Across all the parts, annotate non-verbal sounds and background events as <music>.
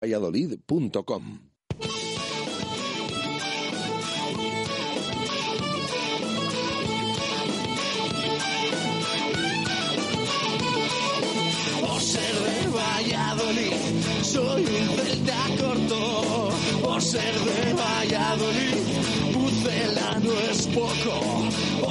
valladolid.com Por ser de Valladolid, soy un celta corto. Por ser de Valladolid, Pucela no es poco.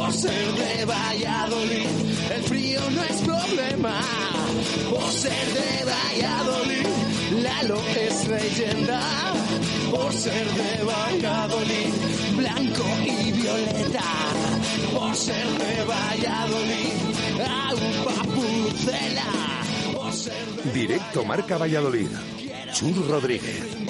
Por ser de Valladolid, el frío no es problema. Por ser de Valladolid, Lalo es leyenda. Por ser de Valladolid, blanco y violeta. Por ser de Valladolid, agua pucela. Directo Marca Valladolid. Chur Rodríguez.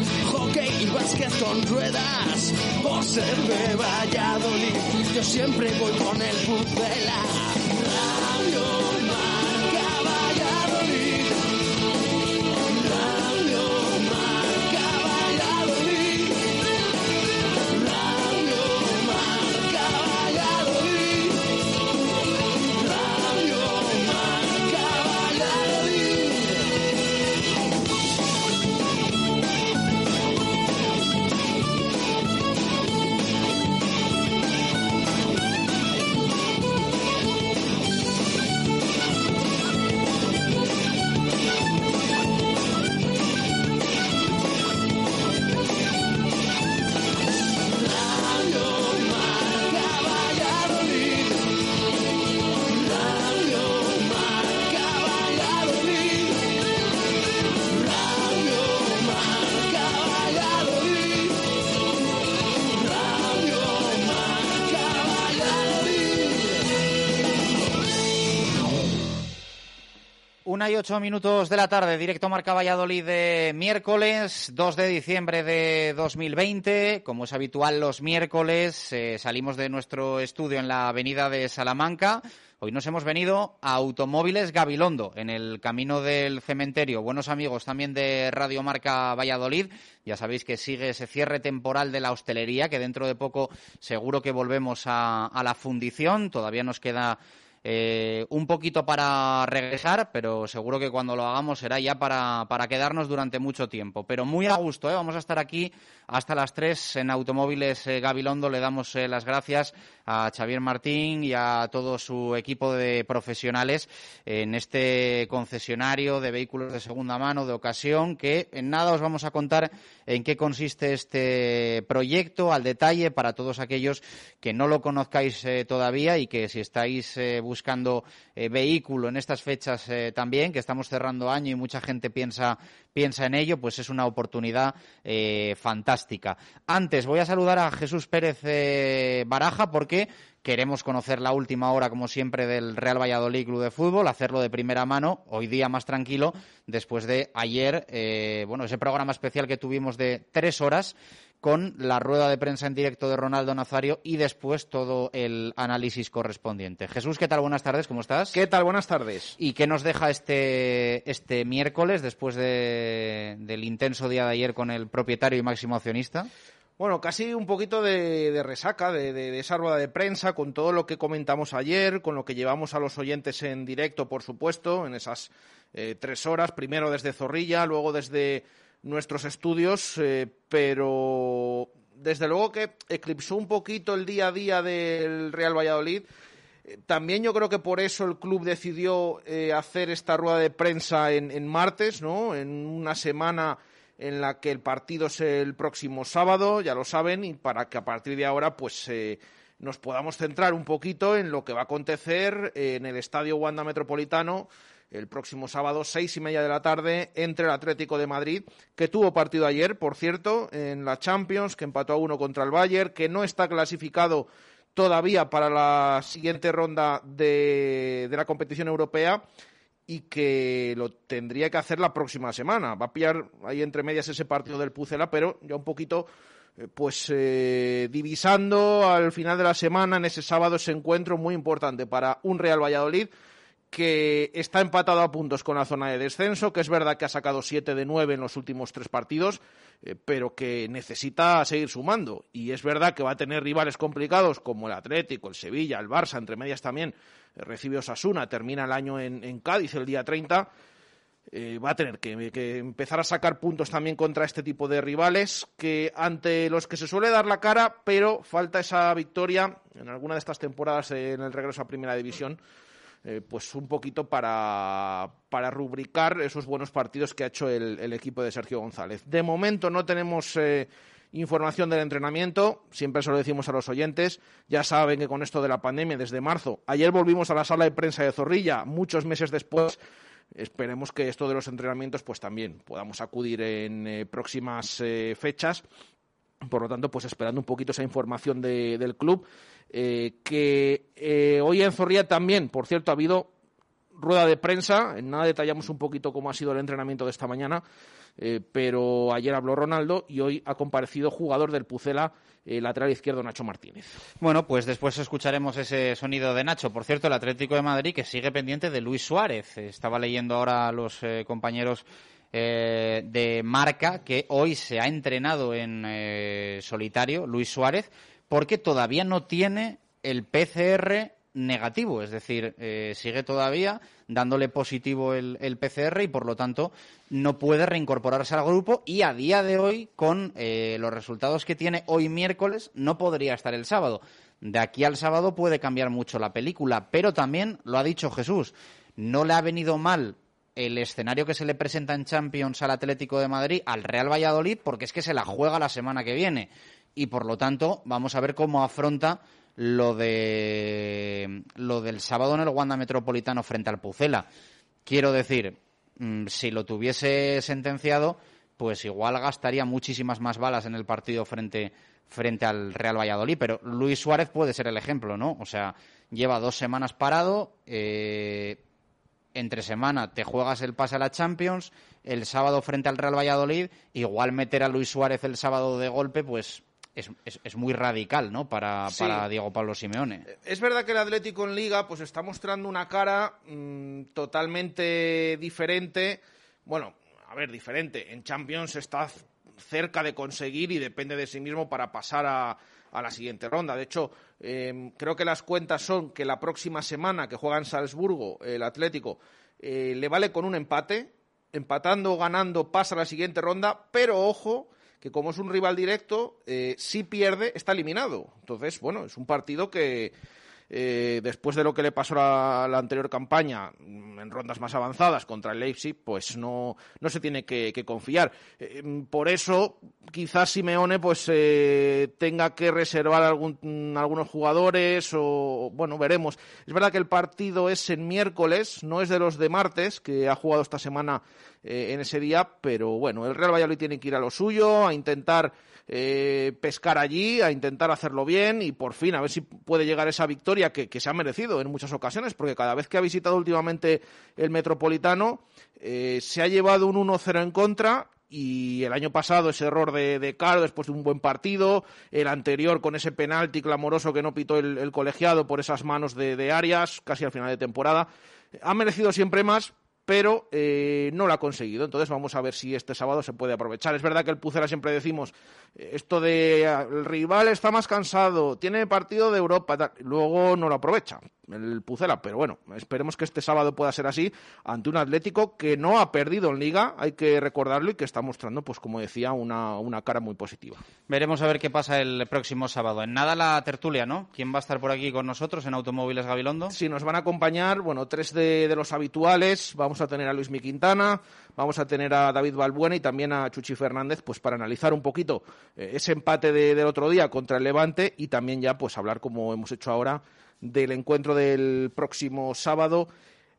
básquet con ruedas. Por ser de Valladolid, yo siempre voy con el Pucela. Radio minutos de la tarde, directo Marca Valladolid de miércoles 2 de diciembre de 2020. Como es habitual los miércoles, eh, salimos de nuestro estudio en la avenida de Salamanca. Hoy nos hemos venido a Automóviles Gabilondo, en el camino del cementerio. Buenos amigos también de Radio Marca Valladolid. Ya sabéis que sigue ese cierre temporal de la hostelería, que dentro de poco seguro que volvemos a la fundición. Todavía nos queda eh, un poquito para regresar, pero seguro que cuando lo hagamos será ya para, para quedarnos durante mucho tiempo. Pero muy a gusto, ¿eh? vamos a estar aquí hasta las 3 en Automóviles eh, Gabilondo. Le damos las gracias a Xavier Martín y a todo su equipo de profesionales en este concesionario de vehículos de segunda mano, de ocasión, que en nada os vamos a contar en qué consiste este proyecto al detalle para todos aquellos que no lo conozcáis todavía y que si estáis buscando eh, vehículo en estas fechas eh, también, que estamos cerrando año y mucha gente piensa, piensa en ello, pues es una oportunidad eh, fantástica. Antes voy a saludar a Jesús Pérez Baraja porque queremos conocer la última hora, como siempre, del Real Valladolid Club de Fútbol, hacerlo de primera mano, hoy día más tranquilo, después de ayer, bueno, ese programa especial que tuvimos de tres horas con la rueda de prensa en directo de Ronaldo Nazario y después todo el análisis correspondiente. Jesús, ¿qué tal? Buenas tardes, ¿cómo estás? ¿Qué tal? Buenas tardes. ¿Y qué nos deja este, este miércoles después de- del intenso día de ayer con el propietario y máximo accionista? bueno, casi un poquito de, resaca de, de, esa rueda de prensa, con todo lo que comentamos ayer, con lo que llevamos a los oyentes en directo, por supuesto, en esas eh, tres horas, primero desde Zorrilla, luego desde nuestros estudios, eh, pero desde luego que eclipsó un poquito el día a día del Real Valladolid. Eh, también yo creo que por eso el club decidió hacer esta rueda de prensa en, martes, ¿no? En una semana en la que el partido es el próximo sábado, ya lo saben, y para que a partir de ahora pues eh, nos podamos centrar un poquito en lo que va a acontecer en el Estadio Wanda Metropolitano el próximo sábado, seis y media de la tarde, entre el Atlético de Madrid, que tuvo partido ayer, por cierto, en la Champions, que empató a uno contra el Bayern, que no está clasificado todavía para la siguiente ronda de, de la competición europea y que lo tendría que hacer la próxima semana. Va a pillar ahí entre medias ese partido del Pucela, pero ya un poquito eh, pues eh, divisando al final de la semana en ese sábado ese encuentro muy importante para un Real Valladolid que está empatado a puntos con la zona de descenso, que es verdad que ha sacado siete de nueve en los últimos tres partidos, eh, pero que necesita seguir sumando. Y es verdad que va a tener rivales complicados como el Atlético, el Sevilla, el Barça, entre medias también eh, recibe Osasuna, termina el año en, Cádiz el día 30. Eh, va a tener que, que, empezar a sacar puntos también contra este tipo de rivales que ante los que se suele dar la cara, pero falta esa victoria en alguna de estas temporadas en el regreso a Primera División eh, pues un poquito para, para, rubricar esos buenos partidos que ha hecho el, equipo de Sergio González. De momento no tenemos eh, información del entrenamiento, siempre se lo decimos a los oyentes, ya saben que con esto de la pandemia desde marzo, ayer volvimos a la sala de prensa de Zorrilla, muchos meses después, esperemos que esto de los entrenamientos pues también podamos acudir en eh, próximas fechas por lo tanto, pues esperando un poquito esa información del club. Eh, que eh, hoy en Zorrilla también, por cierto, ha habido rueda de prensa. En nada detallamos un poquito cómo ha sido el entrenamiento de esta mañana. Eh, pero ayer habló Ronaldo y hoy ha comparecido jugador del Pucela, el lateral izquierdo Nacho Martínez. Bueno, pues después escucharemos ese sonido de Nacho. Por cierto, el Atlético de Madrid que sigue pendiente de Luis Suárez. Estaba leyendo ahora a los compañeros eh, de marca que hoy se ha entrenado en eh, solitario, Luis Suárez, porque todavía no tiene el PCR negativo, es decir, eh, sigue todavía dándole positivo el, el, PCR y por lo tanto no puede reincorporarse al grupo y a día de hoy, con los resultados que tiene hoy miércoles, no podría estar el sábado. De aquí al sábado puede cambiar mucho la película, pero también lo ha dicho Jesús, no le ha venido mal el escenario que se le presenta en Champions al Atlético de Madrid, al Real Valladolid, porque es que se la juega la semana que viene. Y por lo tanto, vamos a ver cómo afronta lo de lo del sábado en el Wanda Metropolitano frente al Pucela. Quiero decir, mm, si lo tuviese sentenciado, pues igual gastaría muchísimas más balas en el partido frente, frente al Real Valladolid. Pero Luis Suárez puede ser el ejemplo, ¿no? O sea, lleva dos semanas parado, eh, entre semana te juegas el pase a la Champions, el sábado frente al Real Valladolid, igual meter a Luis Suárez el sábado de golpe, pues es, es, muy radical, ¿no? Para, para, Diego Pablo Simeone. Es verdad que el Atlético en Liga, pues está mostrando una cara mm, totalmente diferente. Bueno, a ver, diferente. En Champions está cerca de conseguir y depende de sí mismo para pasar a, a la siguiente ronda. De hecho, em, creo que las cuentas son que la próxima semana que juega en Salzburgo el Atlético eh, le vale con un empate, empatando o ganando pasa a la siguiente ronda, pero ojo que como es un rival directo, eh, si pierde está eliminado. Entonces, bueno, es un partido que eh, después de lo que le pasó la anterior campaña mm, en rondas más avanzadas contra el Leipzig, pues no, no se tiene que, confiar. Eh, mm, por eso, quizás Simeone pues eh, tenga que reservar algún, mm, algunos jugadores o, bueno, veremos. Es verdad que el partido es en miércoles, no es de los de martes, que ha jugado esta semana en ese día, pero bueno, el Real Valladolid tiene que ir a lo suyo, a intentar eh, pescar allí, a intentar hacerlo bien y por fin a ver si puede llegar esa victoria que, se ha merecido en muchas ocasiones, porque cada vez que ha visitado últimamente el Metropolitano eh, se ha llevado un 1-0 en contra y el año pasado ese error de, Caro después de un buen partido, el anterior con ese penalti clamoroso que no pitó el, colegiado por esas manos de, de Arias casi al final de temporada. Ha merecido siempre más, pero eh, no lo ha conseguido. Entonces vamos a ver si este sábado se puede aprovechar. Es verdad que el Pucela siempre decimos eh, esto de ah, el rival está más cansado, tiene partido de Europa, luego no lo aprovecha el Pucela, pero bueno, esperemos que este sábado pueda ser así ante un Atlético que no ha perdido en Liga, hay que recordarlo y que está mostrando, pues como decía, una, una cara muy positiva. Veremos a ver qué pasa el próximo sábado. En nada la tertulia, ¿no? ¿Quién va a estar por aquí con nosotros en Automóviles Gabilondo? Sí, nos van a acompañar, bueno, tres de, de los habituales. Vamos a tener a Luis Miquintana, vamos a tener a David Balbuena y también a Chuchi Fernández, pues para analizar un poquito eh, ese empate de, del otro día contra el Levante y también ya pues hablar como hemos hecho ahora del encuentro del próximo sábado,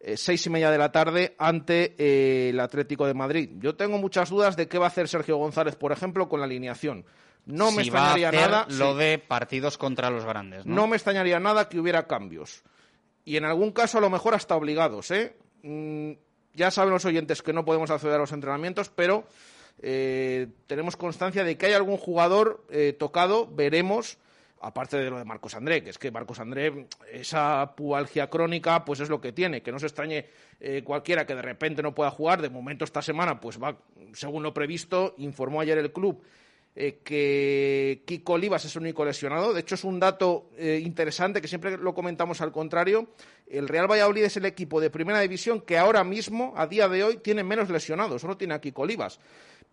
eh, seis y media de la tarde, ante eh, el Atlético de Madrid. Yo tengo muchas dudas de qué va a hacer Sergio González, por ejemplo, con la alineación. No me extrañaría nada. Lo de partidos contra los grandes. ¿no? ¿no? me extrañaría nada que hubiera cambios. Y en algún caso, a lo mejor hasta obligados. ¿eh? Mm, ya saben los oyentes que no podemos acceder a los entrenamientos, pero eh, tenemos constancia de que hay algún jugador eh, tocado. Veremos aparte de lo de Marcos André, que es que Marcos André, esa pualgia crónica, pues es lo que tiene, que no se extrañe eh, cualquiera que de repente no pueda jugar, de momento esta semana, pues va según lo previsto, informó ayer el club eh, que Kiko Olivas es el único lesionado. De hecho, es un dato eh, interesante que siempre lo comentamos al contrario. El Real Valladolid es el equipo de primera división que ahora mismo, a día de hoy, tiene menos lesionados. Solo tiene a Kiko Olivas.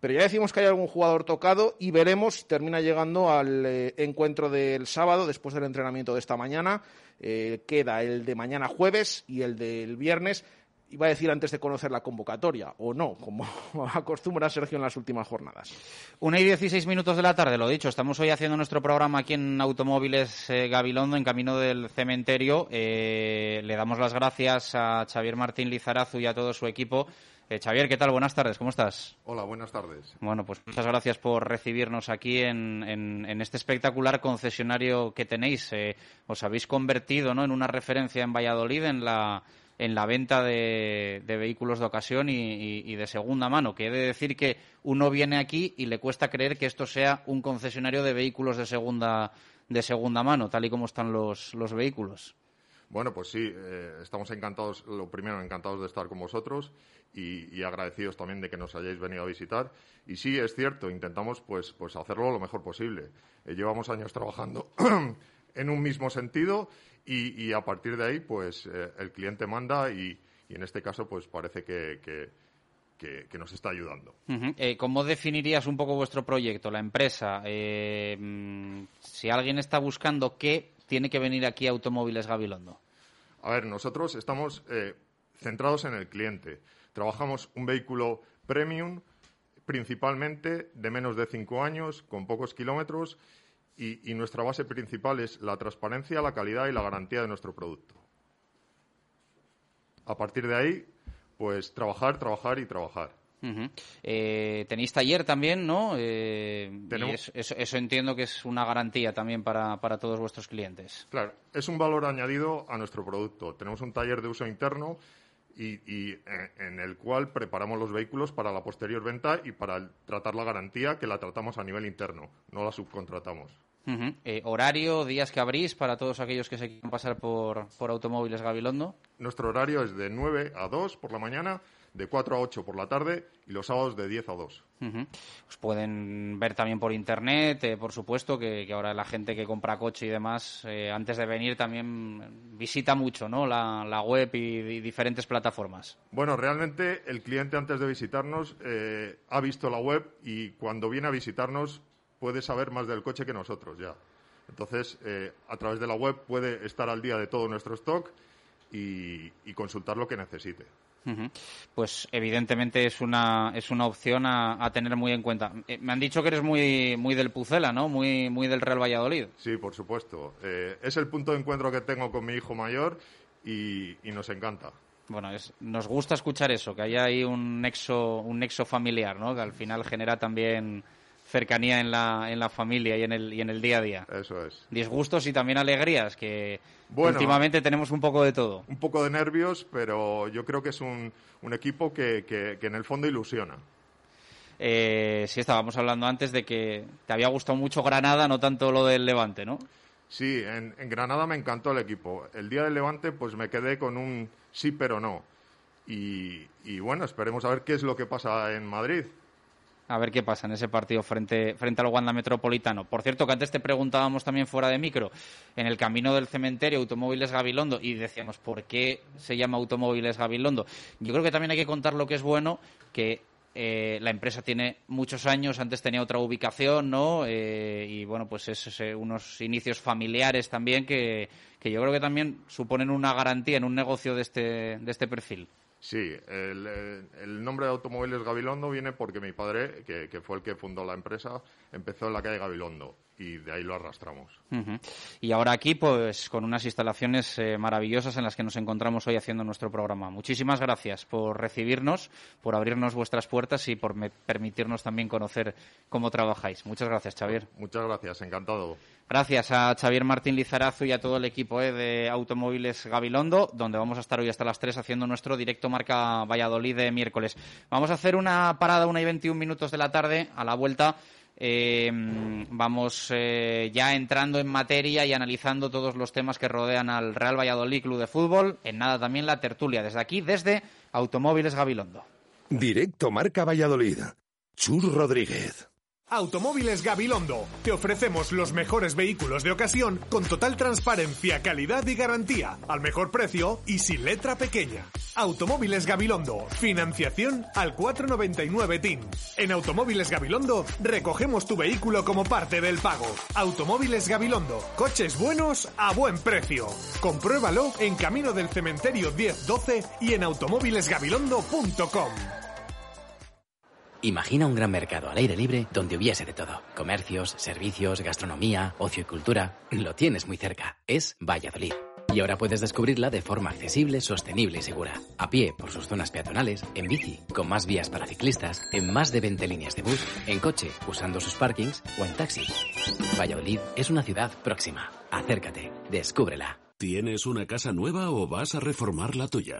Pero ya decimos que hay algún jugador tocado y veremos si termina llegando al eh, encuentro del sábado, después del entrenamiento de esta mañana. Queda el de mañana jueves y el del viernes. Iba a decir antes de conocer la convocatoria, o no, como <laughs> acostumbra Sergio en las últimas jornadas. Una y dieciséis minutos de la tarde, lo dicho. Estamos hoy haciendo nuestro programa aquí en Automóviles eh, Gabilondo, en camino del cementerio. Eh, le damos las gracias a Xavier Martín Lizarazu y a todo su equipo eh, Xavier, ¿qué tal? Buenas tardes, ¿cómo estás? Hola, buenas tardes. Bueno, pues muchas gracias por recibirnos aquí en, este espectacular concesionario que tenéis. Eh, os habéis convertido ¿no? en una referencia en Valladolid en la, en la venta de, vehículos de ocasión y, de segunda mano, de decir que uno viene aquí y le cuesta creer que esto sea un concesionario de vehículos de segunda, de segunda mano, tal y como están los, los vehículos. Bueno, pues sí, eh, estamos encantados, lo primero, encantados de estar con vosotros y, agradecidos también de que nos hayáis venido a visitar. Y sí, es cierto, intentamos pues, pues hacerlo lo mejor posible. Eh, llevamos años trabajando <clears throat> en un mismo sentido y, a partir de ahí, pues eh, el cliente manda y, en este caso, pues parece que, que nos está ayudando. Eh, ¿Cómo definirías un poco vuestro proyecto, la empresa? Mm, si alguien está buscando qué, tiene que venir aquí a Automóviles Gabilondo. A ver, nosotros estamos centrados en el cliente. Trabajamos un vehículo premium, principalmente de menos de cinco años, con pocos kilómetros, y, nuestra base principal es la transparencia, la calidad y la garantía de nuestro producto. A partir de ahí, pues trabajar, trabajar y trabajar. Eh, tenéis taller también, ¿no? Eh, eso, entiendo que es una garantía también para, para, todos vuestros clientes. Claro, es un valor añadido a nuestro producto. Tenemos un taller de uso interno y, eh, en el cual preparamos los vehículos para la posterior venta y para tratar la garantía que la tratamos a nivel interno, no la subcontratamos. Eh, ¿Horario, días que abrís para todos aquellos que se quieran pasar por, por Automóviles Gabilondo? Nuestro horario es de 9 a 2 por la mañana de 4 a 8 por la tarde y los sábados de 10 a 2. Os pueden ver también por internet, eh, por supuesto, que, ahora la gente que compra coche y demás, eh, antes de venir también visita mucho ¿no? la, web y, diferentes plataformas. Bueno, realmente el cliente antes de visitarnos eh, ha visto la web y cuando viene a visitarnos puede saber más del coche que nosotros ya. Entonces, a través de la web puede estar al día de todo nuestro stock y consultar lo que necesite. Pues evidentemente es una, es una opción a, tener muy en cuenta. Eh, me han dicho que eres muy, muy del Pucela, ¿no? Muy, muy del Real Valladolid. Sí, por supuesto. Eh, es el punto de encuentro que tengo con mi hijo mayor y, nos encanta. Bueno, nos gusta escuchar eso, que haya ahí un nexo, un nexo familiar, ¿no? Que al final genera también cercanía en la, en la familia y en, el, y en el día a día. Eso es. Disgustos y también alegrías, que últimamente tenemos un poco de todo. Un poco de nervios, pero yo creo que es un, un equipo que, que, en el fondo ilusiona. Eh, sí, estábamos hablando antes de que te había gustado mucho Granada, no tanto lo del Levante, ¿no? Sí, en, Granada me encantó el equipo. El día del Levante, pues me quedé con un sí, pero no. y, bueno, esperemos a ver qué es lo que pasa en Madrid. A ver qué pasa en ese partido frente, frente al Wanda Metropolitano. Por cierto, que antes te preguntábamos también fuera de micro, en el camino del cementerio Automóviles Gabilondo, y decíamos, ¿por qué se llama Automóviles Gabilondo? Yo creo que también hay que contar lo que es bueno, que eh, la empresa tiene muchos años, antes tenía otra ubicación, ¿no? Eh, y bueno, pues es, eh, unos inicios familiares también que, que yo creo que también suponen una garantía en un negocio de este, de este perfil. Sí, el, nombre de Automóviles Gabilondo viene porque mi padre, que, que, fue el que fundó la empresa, empezó en la calle Gabilondo y de ahí lo arrastramos. Y ahora aquí, pues, con unas instalaciones eh, maravillosas en las que nos encontramos hoy haciendo nuestro programa. Muchísimas gracias por recibirnos, por abrirnos vuestras puertas y por permitirnos también conocer cómo trabajáis. Muchas gracias, Xavier. Muchas gracias, encantado. Gracias a Xavier Martín Lizarazu y a todo el equipo eh, de Automóviles Gabilondo, donde vamos a estar hoy hasta las 3 haciendo nuestro directo marca Valladolid de miércoles. Vamos a hacer una parada, una y 21 minutos de la tarde, a la vuelta eh, vamos eh, ya entrando en materia y analizando todos los temas que rodean al Real Valladolid Club de Fútbol. En nada también la tertulia desde aquí, desde Automóviles Gabilondo. Directo Marca Valladolid. Chur Rodríguez. Automóviles Gabilondo. Te ofrecemos los mejores vehículos de ocasión con total transparencia, calidad y garantía, al mejor precio y sin letra pequeña. Automóviles Gabilondo. Financiación al 499 TIN. En Automóviles Gabilondo recogemos tu vehículo como parte del pago. Automóviles Gabilondo. Coches buenos a buen precio. Compruébalo en Camino del Cementerio 1012 y en automóvilesgabilondo.com. Imagina un gran mercado al aire libre donde hubiese de todo. Comercios, servicios, gastronomía, ocio y cultura. Lo tienes muy cerca. Es Valladolid. Y ahora puedes descubrirla de forma accesible, sostenible y segura. A pie, por sus zonas peatonales, en bici, con más vías para ciclistas, en más de 20 líneas de bus, en coche, usando sus parkings o en taxi. Valladolid es una ciudad próxima. Acércate, descúbrela. ¿Tienes una casa nueva o vas a reformar la tuya?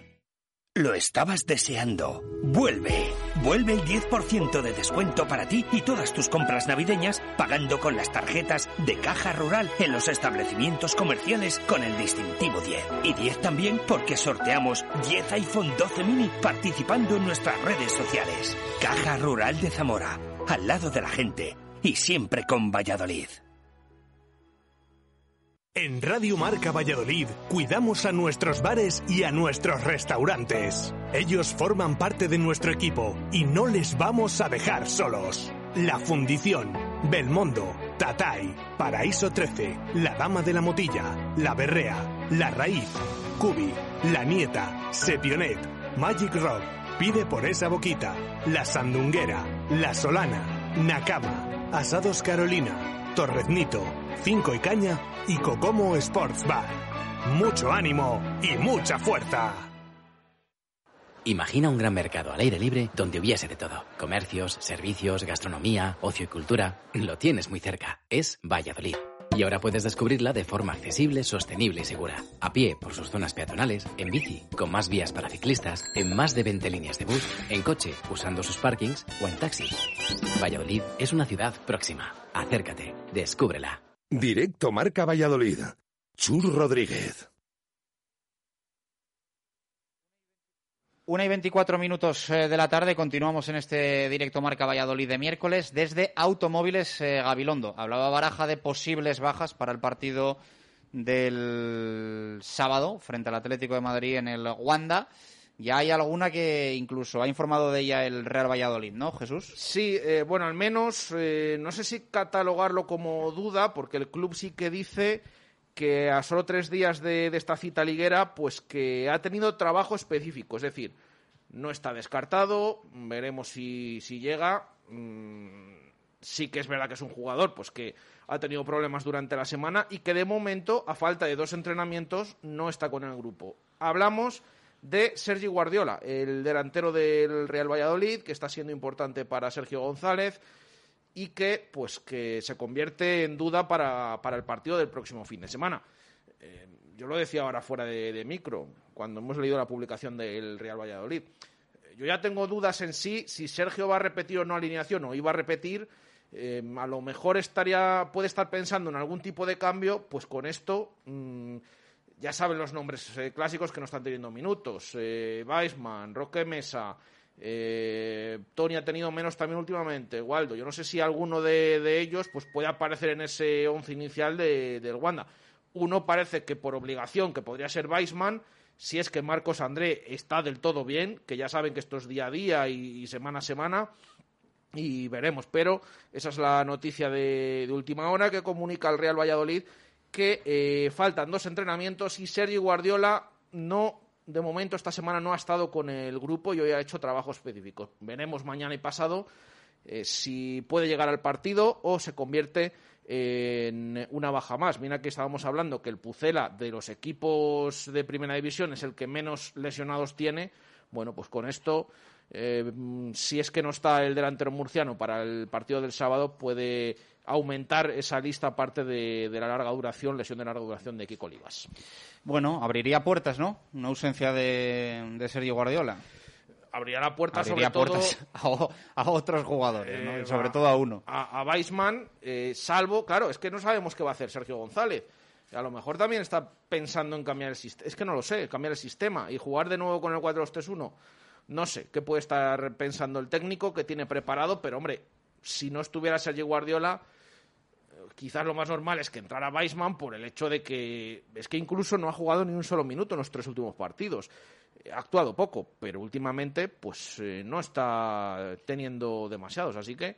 Lo estabas deseando. Vuelve. Vuelve el 10% de descuento para ti y todas tus compras navideñas pagando con las tarjetas de Caja Rural en los establecimientos comerciales con el distintivo 10. Y 10 también porque sorteamos 10 iPhone 12 mini participando en nuestras redes sociales. Caja Rural de Zamora, al lado de la gente y siempre con Valladolid. En Radio Marca Valladolid cuidamos a nuestros bares y a nuestros restaurantes. Ellos forman parte de nuestro equipo y no les vamos a dejar solos. La Fundición, Belmondo, Tatay, Paraíso 13, La Dama de la Motilla, La Berrea, La Raíz, Cubi, La Nieta, Sepionet, Magic Rock, Pide por esa boquita, La Sandunguera, La Solana, Nakama, Asados Carolina, Torreznito, Cinco y Caña y Cocomo Sports Bar. Mucho ánimo y mucha fuerza. Imagina un gran mercado al aire libre donde hubiese de todo. Comercios, servicios, gastronomía, ocio y cultura. Lo tienes muy cerca. Es Valladolid. Y ahora puedes descubrirla de forma accesible, sostenible y segura. A pie, por sus zonas peatonales, en bici, con más vías para ciclistas, en más de 20 líneas de bus, en coche, usando sus parkings o en taxi. Valladolid es una ciudad próxima. Acércate, descúbrela. Directo Marca Valladolid. Chur Rodríguez. Una y veinticuatro minutos eh, de la tarde continuamos en este directo Marca Valladolid de miércoles desde Automóviles eh, Gabilondo. Hablaba Baraja de posibles bajas para el partido del sábado frente al Atlético de Madrid en el Wanda. Ya hay alguna que incluso ha informado de ella el Real Valladolid, ¿no, Jesús? Sí, eh, bueno, al menos eh, no sé si catalogarlo como duda, porque el club sí que dice que a solo tres días de, esta cita liguera, pues que ha tenido trabajo específico, es decir, no está descartado, veremos si, si llega. Mm, sí que es verdad que es un jugador pues que ha tenido problemas durante la semana y que de momento, a falta de dos entrenamientos, no está con el grupo. Hablamos de Sergi Guardiola, el delantero del Real Valladolid, que está siendo importante para Sergio González y que pues que se convierte en duda para, el partido del próximo fin de semana. Eh, yo lo decía ahora fuera de, micro, cuando hemos leído la publicación del Real Valladolid. Yo ya tengo dudas en sí si Sergio va a repetir o no alineación o iba a repetir. Eh, a lo mejor estaría, puede estar pensando en algún tipo de cambio, pues con esto mm, ya saben los nombres eh, clásicos que no están teniendo minutos. Eh, Weisman, Roque Mesa, eh, Tony ha tenido menos también últimamente, Waldo. Yo no sé si alguno de, ellos pues, puede aparecer en ese once inicial de, del Wanda. Uno parece que por obligación, que podría ser Weisman, si es que Marcos André está del todo bien, que ya saben que esto es día a día y, semana a semana, y veremos. Pero esa es la noticia de, de última hora que comunica el Real Valladolid que eh, faltan dos entrenamientos y Sergio Guardiola no de momento esta semana no ha estado con el grupo y hoy ha hecho trabajo específico. Veremos mañana y pasado eh, si puede llegar al partido o se convierte en una baja más. Mira que estábamos hablando que el Pucela de los equipos de primera división es el que menos lesionados tiene. Bueno, pues con esto, eh, si es que no está el delantero murciano para el partido del sábado, puede aumentar esa lista aparte de, la larga duración, lesión de larga duración de Kiko Olivas. Bueno, abriría puertas, ¿no? Una ausencia de, Sergio Guardiola. Abriría la puerta sobre puertas <laughs> todo a, otros jugadores, ¿no? Eh, sobre todo a uno. A, a Weissman, eh, salvo, claro, es que no sabemos qué va a hacer Sergio González. A lo mejor también está pensando en cambiar el sistema. Es que no lo sé, cambiar el sistema y jugar de nuevo con el 4-2-3-1. No sé qué puede estar pensando el técnico que tiene preparado, pero hombre, si no estuviera Sergio Guardiola, quizás lo más normal es que entrara Weisman por el hecho de que es que incluso no ha jugado ni un solo minuto en los tres últimos partidos. Ha actuado poco, pero últimamente pues eh, no está teniendo demasiados, así que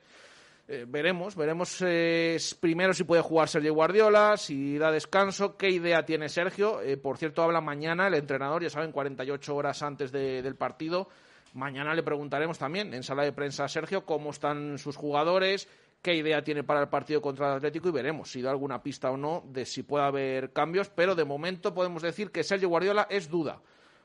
eh, veremos, veremos eh, primero si puede jugar Sergio Guardiola, si da descanso, qué idea tiene Sergio. por cierto, habla mañana el entrenador, ya saben, 48 horas antes del partido. Mañana le preguntaremos también en sala de prensa a Sergio cómo están sus jugadores, qué idea tiene para el partido contra el Atlético y veremos si da alguna pista o no de si puede haber cambios, pero de momento podemos decir que Sergio Guardiola es duda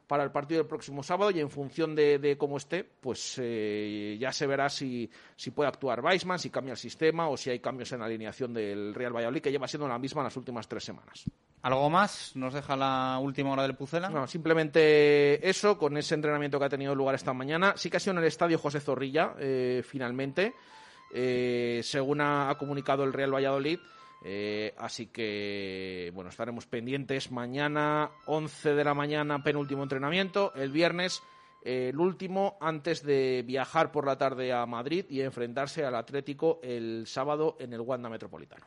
para el partido del próximo sábado y en función de, cómo esté, pues eh, ya se verá si, si puede actuar Weisman, si cambia el sistema o si hay cambios en la alineación del Real Valladolid, que lleva siendo la misma en las últimas tres semanas. ¿Algo más nos deja la última hora del Pucela? No, simplemente eso, con ese entrenamiento que ha tenido lugar esta mañana. Sí que ha sido en el estadio José Zorrilla, eh, finalmente. Eh, según ha, comunicado el Real Valladolid. Eh, así que, bueno, estaremos pendientes. Mañana, 11 de la mañana, penúltimo entrenamiento. El viernes, eh, el último, antes de viajar por la tarde a Madrid y enfrentarse al Atlético el sábado en el Wanda Metropolitano.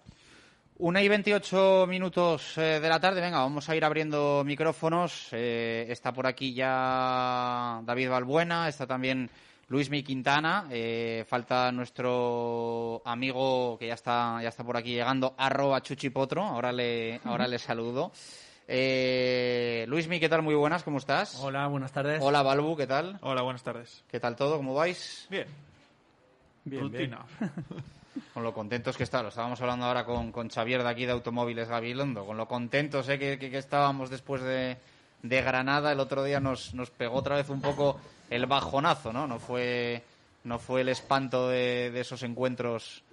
Una y veintiocho minutos de la tarde. Venga, vamos a ir abriendo micrófonos. está por aquí ya David Balbuena, está también Luis Mi Quintana, eh, falta nuestro amigo que ya está, ya está por aquí llegando, arroba chuchipotro, ahora le, ahora le saludo. Eh, Luismi, ¿qué tal? Muy buenas, ¿cómo estás? Hola, buenas tardes. Hola, Balbu, ¿qué tal? Hola, buenas tardes. ¿Qué tal todo? ¿Cómo vais? Bien. Bien, Rutina. <laughs> Con lo contentos que está, lo estábamos hablando ahora con, con Xavier de aquí de Automóviles Gabilondo, con lo contentos eh, que, estábamos después de, de Granada, el otro día nos, nos pegó otra vez un poco el bajonazo, ¿no? No fue, no fue el espanto de, esos encuentros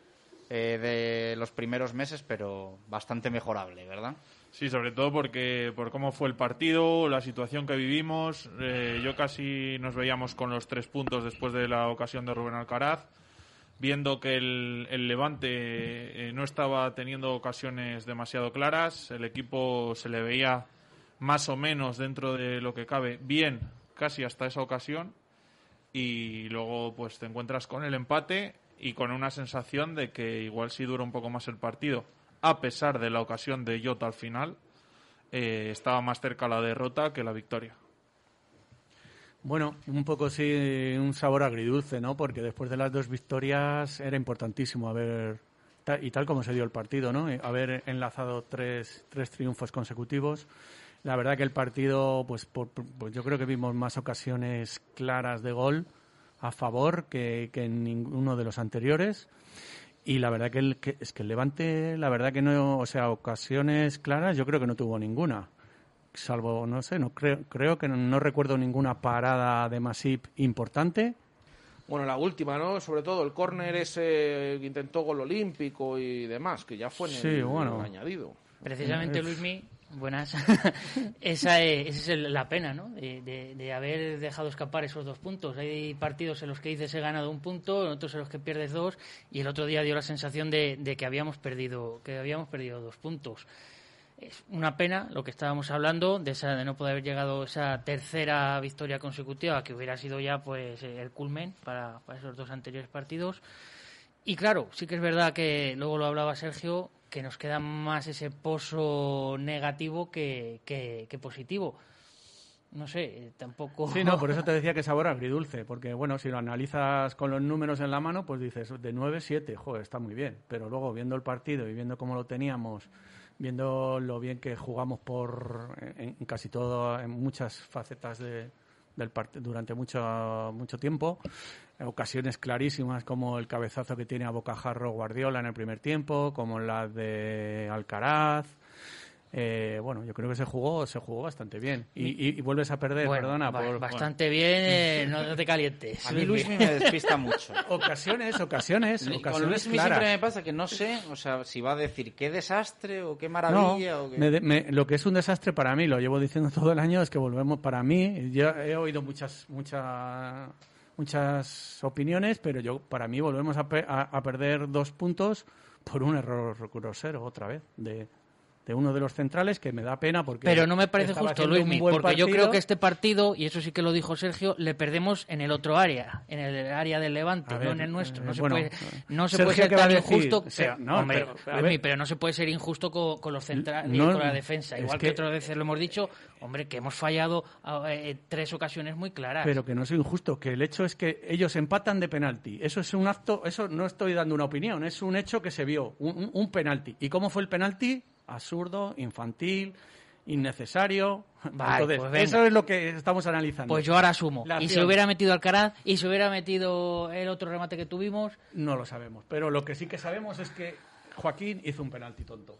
eh, de los primeros meses, pero bastante mejorable, ¿verdad? Sí, sobre todo porque por cómo fue el partido, la situación que vivimos. Eh, yo casi nos veíamos con los tres puntos después de la ocasión de Rubén Alcaraz, viendo que el, Levante eh, no estaba teniendo ocasiones demasiado claras, el equipo se le veía más o menos dentro de lo que cabe bien casi hasta esa ocasión y luego pues te encuentras con el empate y con una sensación de que igual si dura un poco más el partido, a pesar de la ocasión de Jota al final, eh, estaba más cerca la derrota que la victoria. Bueno, un poco sí, un sabor agridulce, ¿no? Porque después de las dos victorias era importantísimo haber, y tal como se dio el partido, ¿no? Eh, haber enlazado tres, tres triunfos consecutivos la verdad que el partido, pues, pues, yo creo que vimos más ocasiones claras de gol a favor que, en ninguno de los anteriores. Y la verdad que, el, que es que el Levante, la verdad que no, o sea, ocasiones claras, yo creo que no tuvo ninguna. Salvo, no sé, no creo, creo que no, no recuerdo ninguna parada de Masip importante. Bueno, la última, ¿no? Sobre todo el córner ese que intentó gol olímpico y demás, que ya fue en Sí, el, bueno. añadido. Precisamente, Luismi, buenas. <laughs> esa, es, esa es la pena, ¿no? De, de- de haber dejado escapar esos dos puntos. Hay partidos en los que dices he ganado un punto, en otros en los que pierdes dos, y el otro día dio la sensación de, que habíamos perdido, que habíamos perdido dos puntos. Es una pena lo que estábamos hablando de esa de no poder haber llegado esa tercera victoria consecutiva que hubiera sido ya pues el culmen para esos dos anteriores partidos. Y claro, sí que es verdad que luego lo hablaba Sergio, que nos queda más ese pozo negativo que, que, que positivo. No sé, eh, tampoco. Sí, no, por eso te <laughs> decía que sabor agridulce, porque bueno, si lo analizas con los números en la mano, pues dices de 9, 7, joder, está muy bien. Pero luego viendo el partido y viendo cómo lo teníamos, viendo lo bien que jugamos por en, en casi todo, en muchas facetas de, del durante mucho, mucho tiempo, ocasiones clarísimas como el cabezazo que tiene a bocajarro Guardiola en el primer tiempo, como la de Alcaraz. Eh, bueno, yo creo que se jugó, se jugó bastante bien. Y, y- y vuelves a perder, Bueno, perdona. ba- por, bastante bien, eh, no te calientes. A mí Luismi me despista mucho. <laughs> Ocasiones, ocasiones, Con ocasiones claras. siempre me pasa que no sé, o sea, si va a decir qué desastre o qué No, maravilla o qué... me de- me- lo que es un desastre para mí, lo llevo diciendo <laughs> todo el año, es que volvemos para mí. Yo he oído muchas, muchas, muchas opiniones, pero yo para mí volvemos a, pe- a- a perder dos puntos por un error grosero otra vez de, de uno de los centrales que me da pena porque Pero no me parece justo, Luismi, porque yo creo que este partido, y eso sí que lo dijo Sergio, le perdemos en el otro área, en el área del Levante, no en el nuestro. No eh, se bueno, puede, no se Sergio, puede ser ¿qué va a tan injusto. O sea, pero, no, hombre, pero, Luismi, no se puede ser injusto con, con los centrales No, con la defensa. Igual que, que- otras veces lo hemos dicho, hombre, que hemos fallado eh, tres ocasiones muy claras. Pero que no es injusto, que el hecho es que ellos empatan de penalti. Eso es un acto, eso no estoy dando una opinión, es un hecho que se vio, un- un penalti. ¿Y cómo fue el penalti? Absurdo, infantil, innecesario. <laughs> Vale, Entonces, pues eso es lo que estamos analizando. Pues yo ahora asumo. La Y se acción. hubiera metido Alcaraz y se hubiera metido el otro remate que tuvimos. No lo sabemos, pero lo que sí que sabemos es que Joaquín hizo un penalti tonto.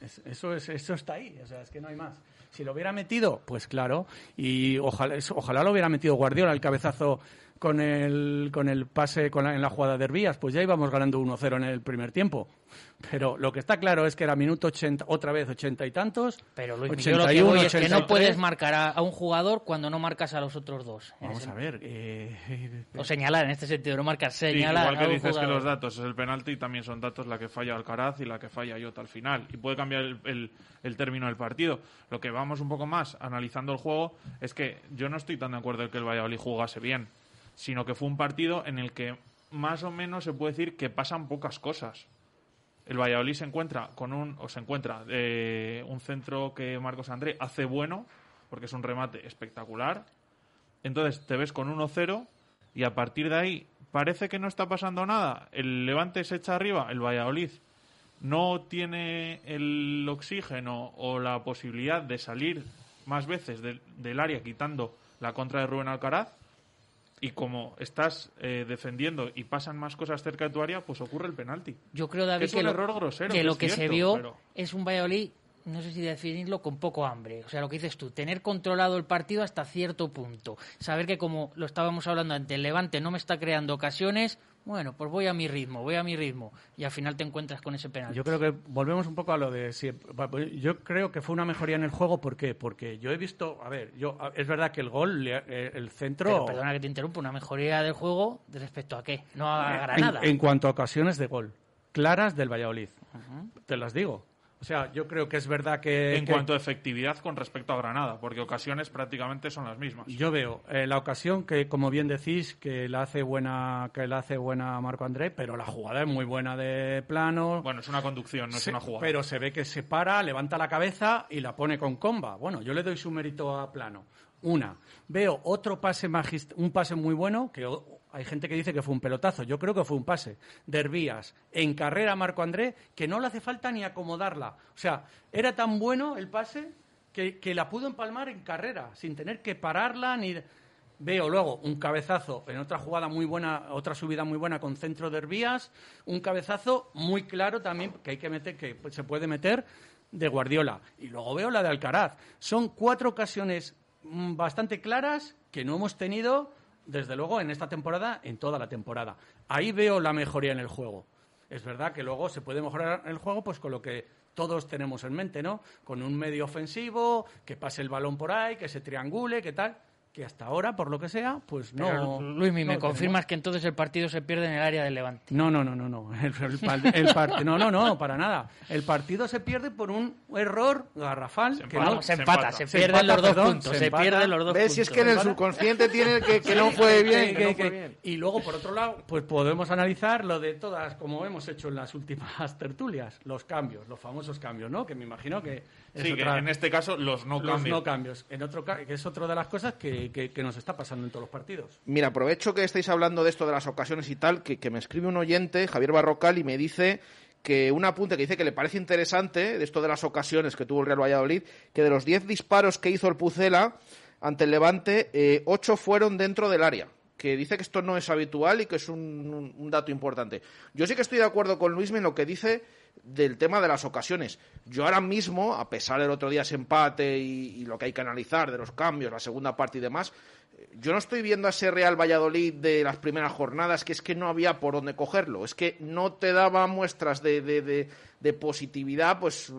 Es- eso, es, eso está ahí, o sea, es que no hay más. Si lo hubiera metido, pues claro, y ojalá, ojalá lo hubiera metido Guardiola el cabezazo con el, con el pase con la- en la jugada de Herbías, pues ya íbamos ganando 1-0 en el primer tiempo. Pero lo que está claro es que era minuto 80, otra vez 80 y tantos. Pero Luis, 81, yo lo que voy es que no 83. puedes marcar a, a un jugador cuando no marcas a los otros dos. Vamos ese- a ver. eh, O señalar en este sentido, no marcar, Sí, señalar igual que a un dices que los datos es el penalti, también son datos la que falla Alcaraz y la que falla Jota al final. Y puede cambiar el, el- el término del partido. Lo que vamos un poco más analizando el juego es que yo no estoy tan de acuerdo en que el Valladolid jugase bien, sino que fue un partido en el que más o menos se puede decir que pasan pocas cosas. El Valladolid se encuentra con un o se encuentra eh, un centro que Marcos André hace bueno porque es un remate espectacular. Entonces te ves con 1-0 y a partir de ahí parece que no está pasando nada. El Levante se echa arriba, el Valladolid no tiene el oxígeno o la posibilidad de salir más veces del, del área quitando la contra de Rubén Alcaraz. Y como estás eh, defendiendo y pasan más cosas cerca de tu área, pues ocurre el penalti. Yo creo, David, Que es un lo, error grosero, que que lo que se vio pero- es un Valladolid, no sé si definirlo, con poco hambre. O sea, lo que dices tú, tener controlado el partido hasta cierto punto. Saber que como lo estábamos hablando antes, el Levante no me está creando ocasiones, bueno, pues voy a mi ritmo, voy a mi ritmo. Y al final te encuentras con ese penalti. Yo creo que volvemos un poco a lo de si- yo creo que fue una mejoría en el juego ¿por qué? Porque yo he visto, a ver, yo es verdad que el gol eh, el centro Pero perdona que te interrumpa, una mejoría del juego de respecto a qué? No a Granada. En, cuanto a ocasiones de gol claras del Valladolid. Te las digo. O sea, yo creo que es verdad que en que- cuanto a efectividad con respecto a Granada, porque ocasiones prácticamente son las mismas. Yo veo eh, la ocasión que, como bien decís, que la hace buena, que la hace buena Marco André, pero la jugada es muy buena de plano. Bueno, es una conducción, no es una jugada. Pero se ve que se para, levanta la cabeza y la pone con comba. Bueno, yo le doy su mérito a plano. Una. Veo otro pase magist un pase muy bueno, que hay gente que dice que fue un pelotazo. Yo creo que fue un pase. De Herbías, en carrera a Marco André, que no le hace falta ni acomodarla. O sea, era tan bueno el pase que, que la pudo empalmar en carrera, sin tener que pararla ni... Veo luego un cabezazo en otra jugada muy buena, otra subida muy buena con centro de Herbías, un cabezazo muy claro también que hay que meter, que se puede meter de Guardiola. Y luego veo la de Alcaraz. Son cuatro ocasiones mm, bastante claras que no hemos tenido, desde luego, en esta temporada, en toda la temporada. Ahí veo la mejoría en el juego. Es verdad que luego se puede mejorar el juego pues con lo que todos tenemos en mente, ¿no? Con un medio ofensivo, que pase el balón por ahí, que se triangule, que tal que hasta ahora, por lo que sea, pues no. Luis, ¿me confirmas que entonces el partido se pierde en el área del Levante? No, no, no, no, no. El, no, no, no, para nada. El partido se pierde por un error garrafal. Se, que no, se, empata, se, pierden los dos puntos. Se, pierden los dos ¿Ves? Si es que en el subconsciente tiene que, que <laughs> no fue bien. Y luego, por otro lado, pues podemos analizar lo de todas, como hemos hecho en las últimas <laughs> tertulias, los cambios, los famosos cambios, ¿no? Que me imagino que sí, en este caso los no cambios. Los no cambios. En otro, que es otra de las cosas que, que, nos está pasando en todos los partidos. Mira, aprovecho que estáis hablando de esto de las ocasiones y tal, que, que me escribe un oyente, Javier Barrocal, y me dice que un apunte que dice que le parece interesante de esto de las ocasiones que tuvo el Real Valladolid, que de los 10 disparos que hizo el Pucela ante el Levante, eh, 8 fueron dentro del área que dice que esto no es habitual y que es un, un, dato importante. Yo sí que estoy de acuerdo con Luis en lo que dice del tema de las ocasiones. Yo ahora mismo, a pesar del otro día ese empate y, lo que hay que analizar de los cambios, la segunda parte y demás, yo no estoy viendo a ese Real Valladolid de las primeras jornadas que es que no había por dónde cogerlo, es que no te daba muestras de, de, de, positividad pues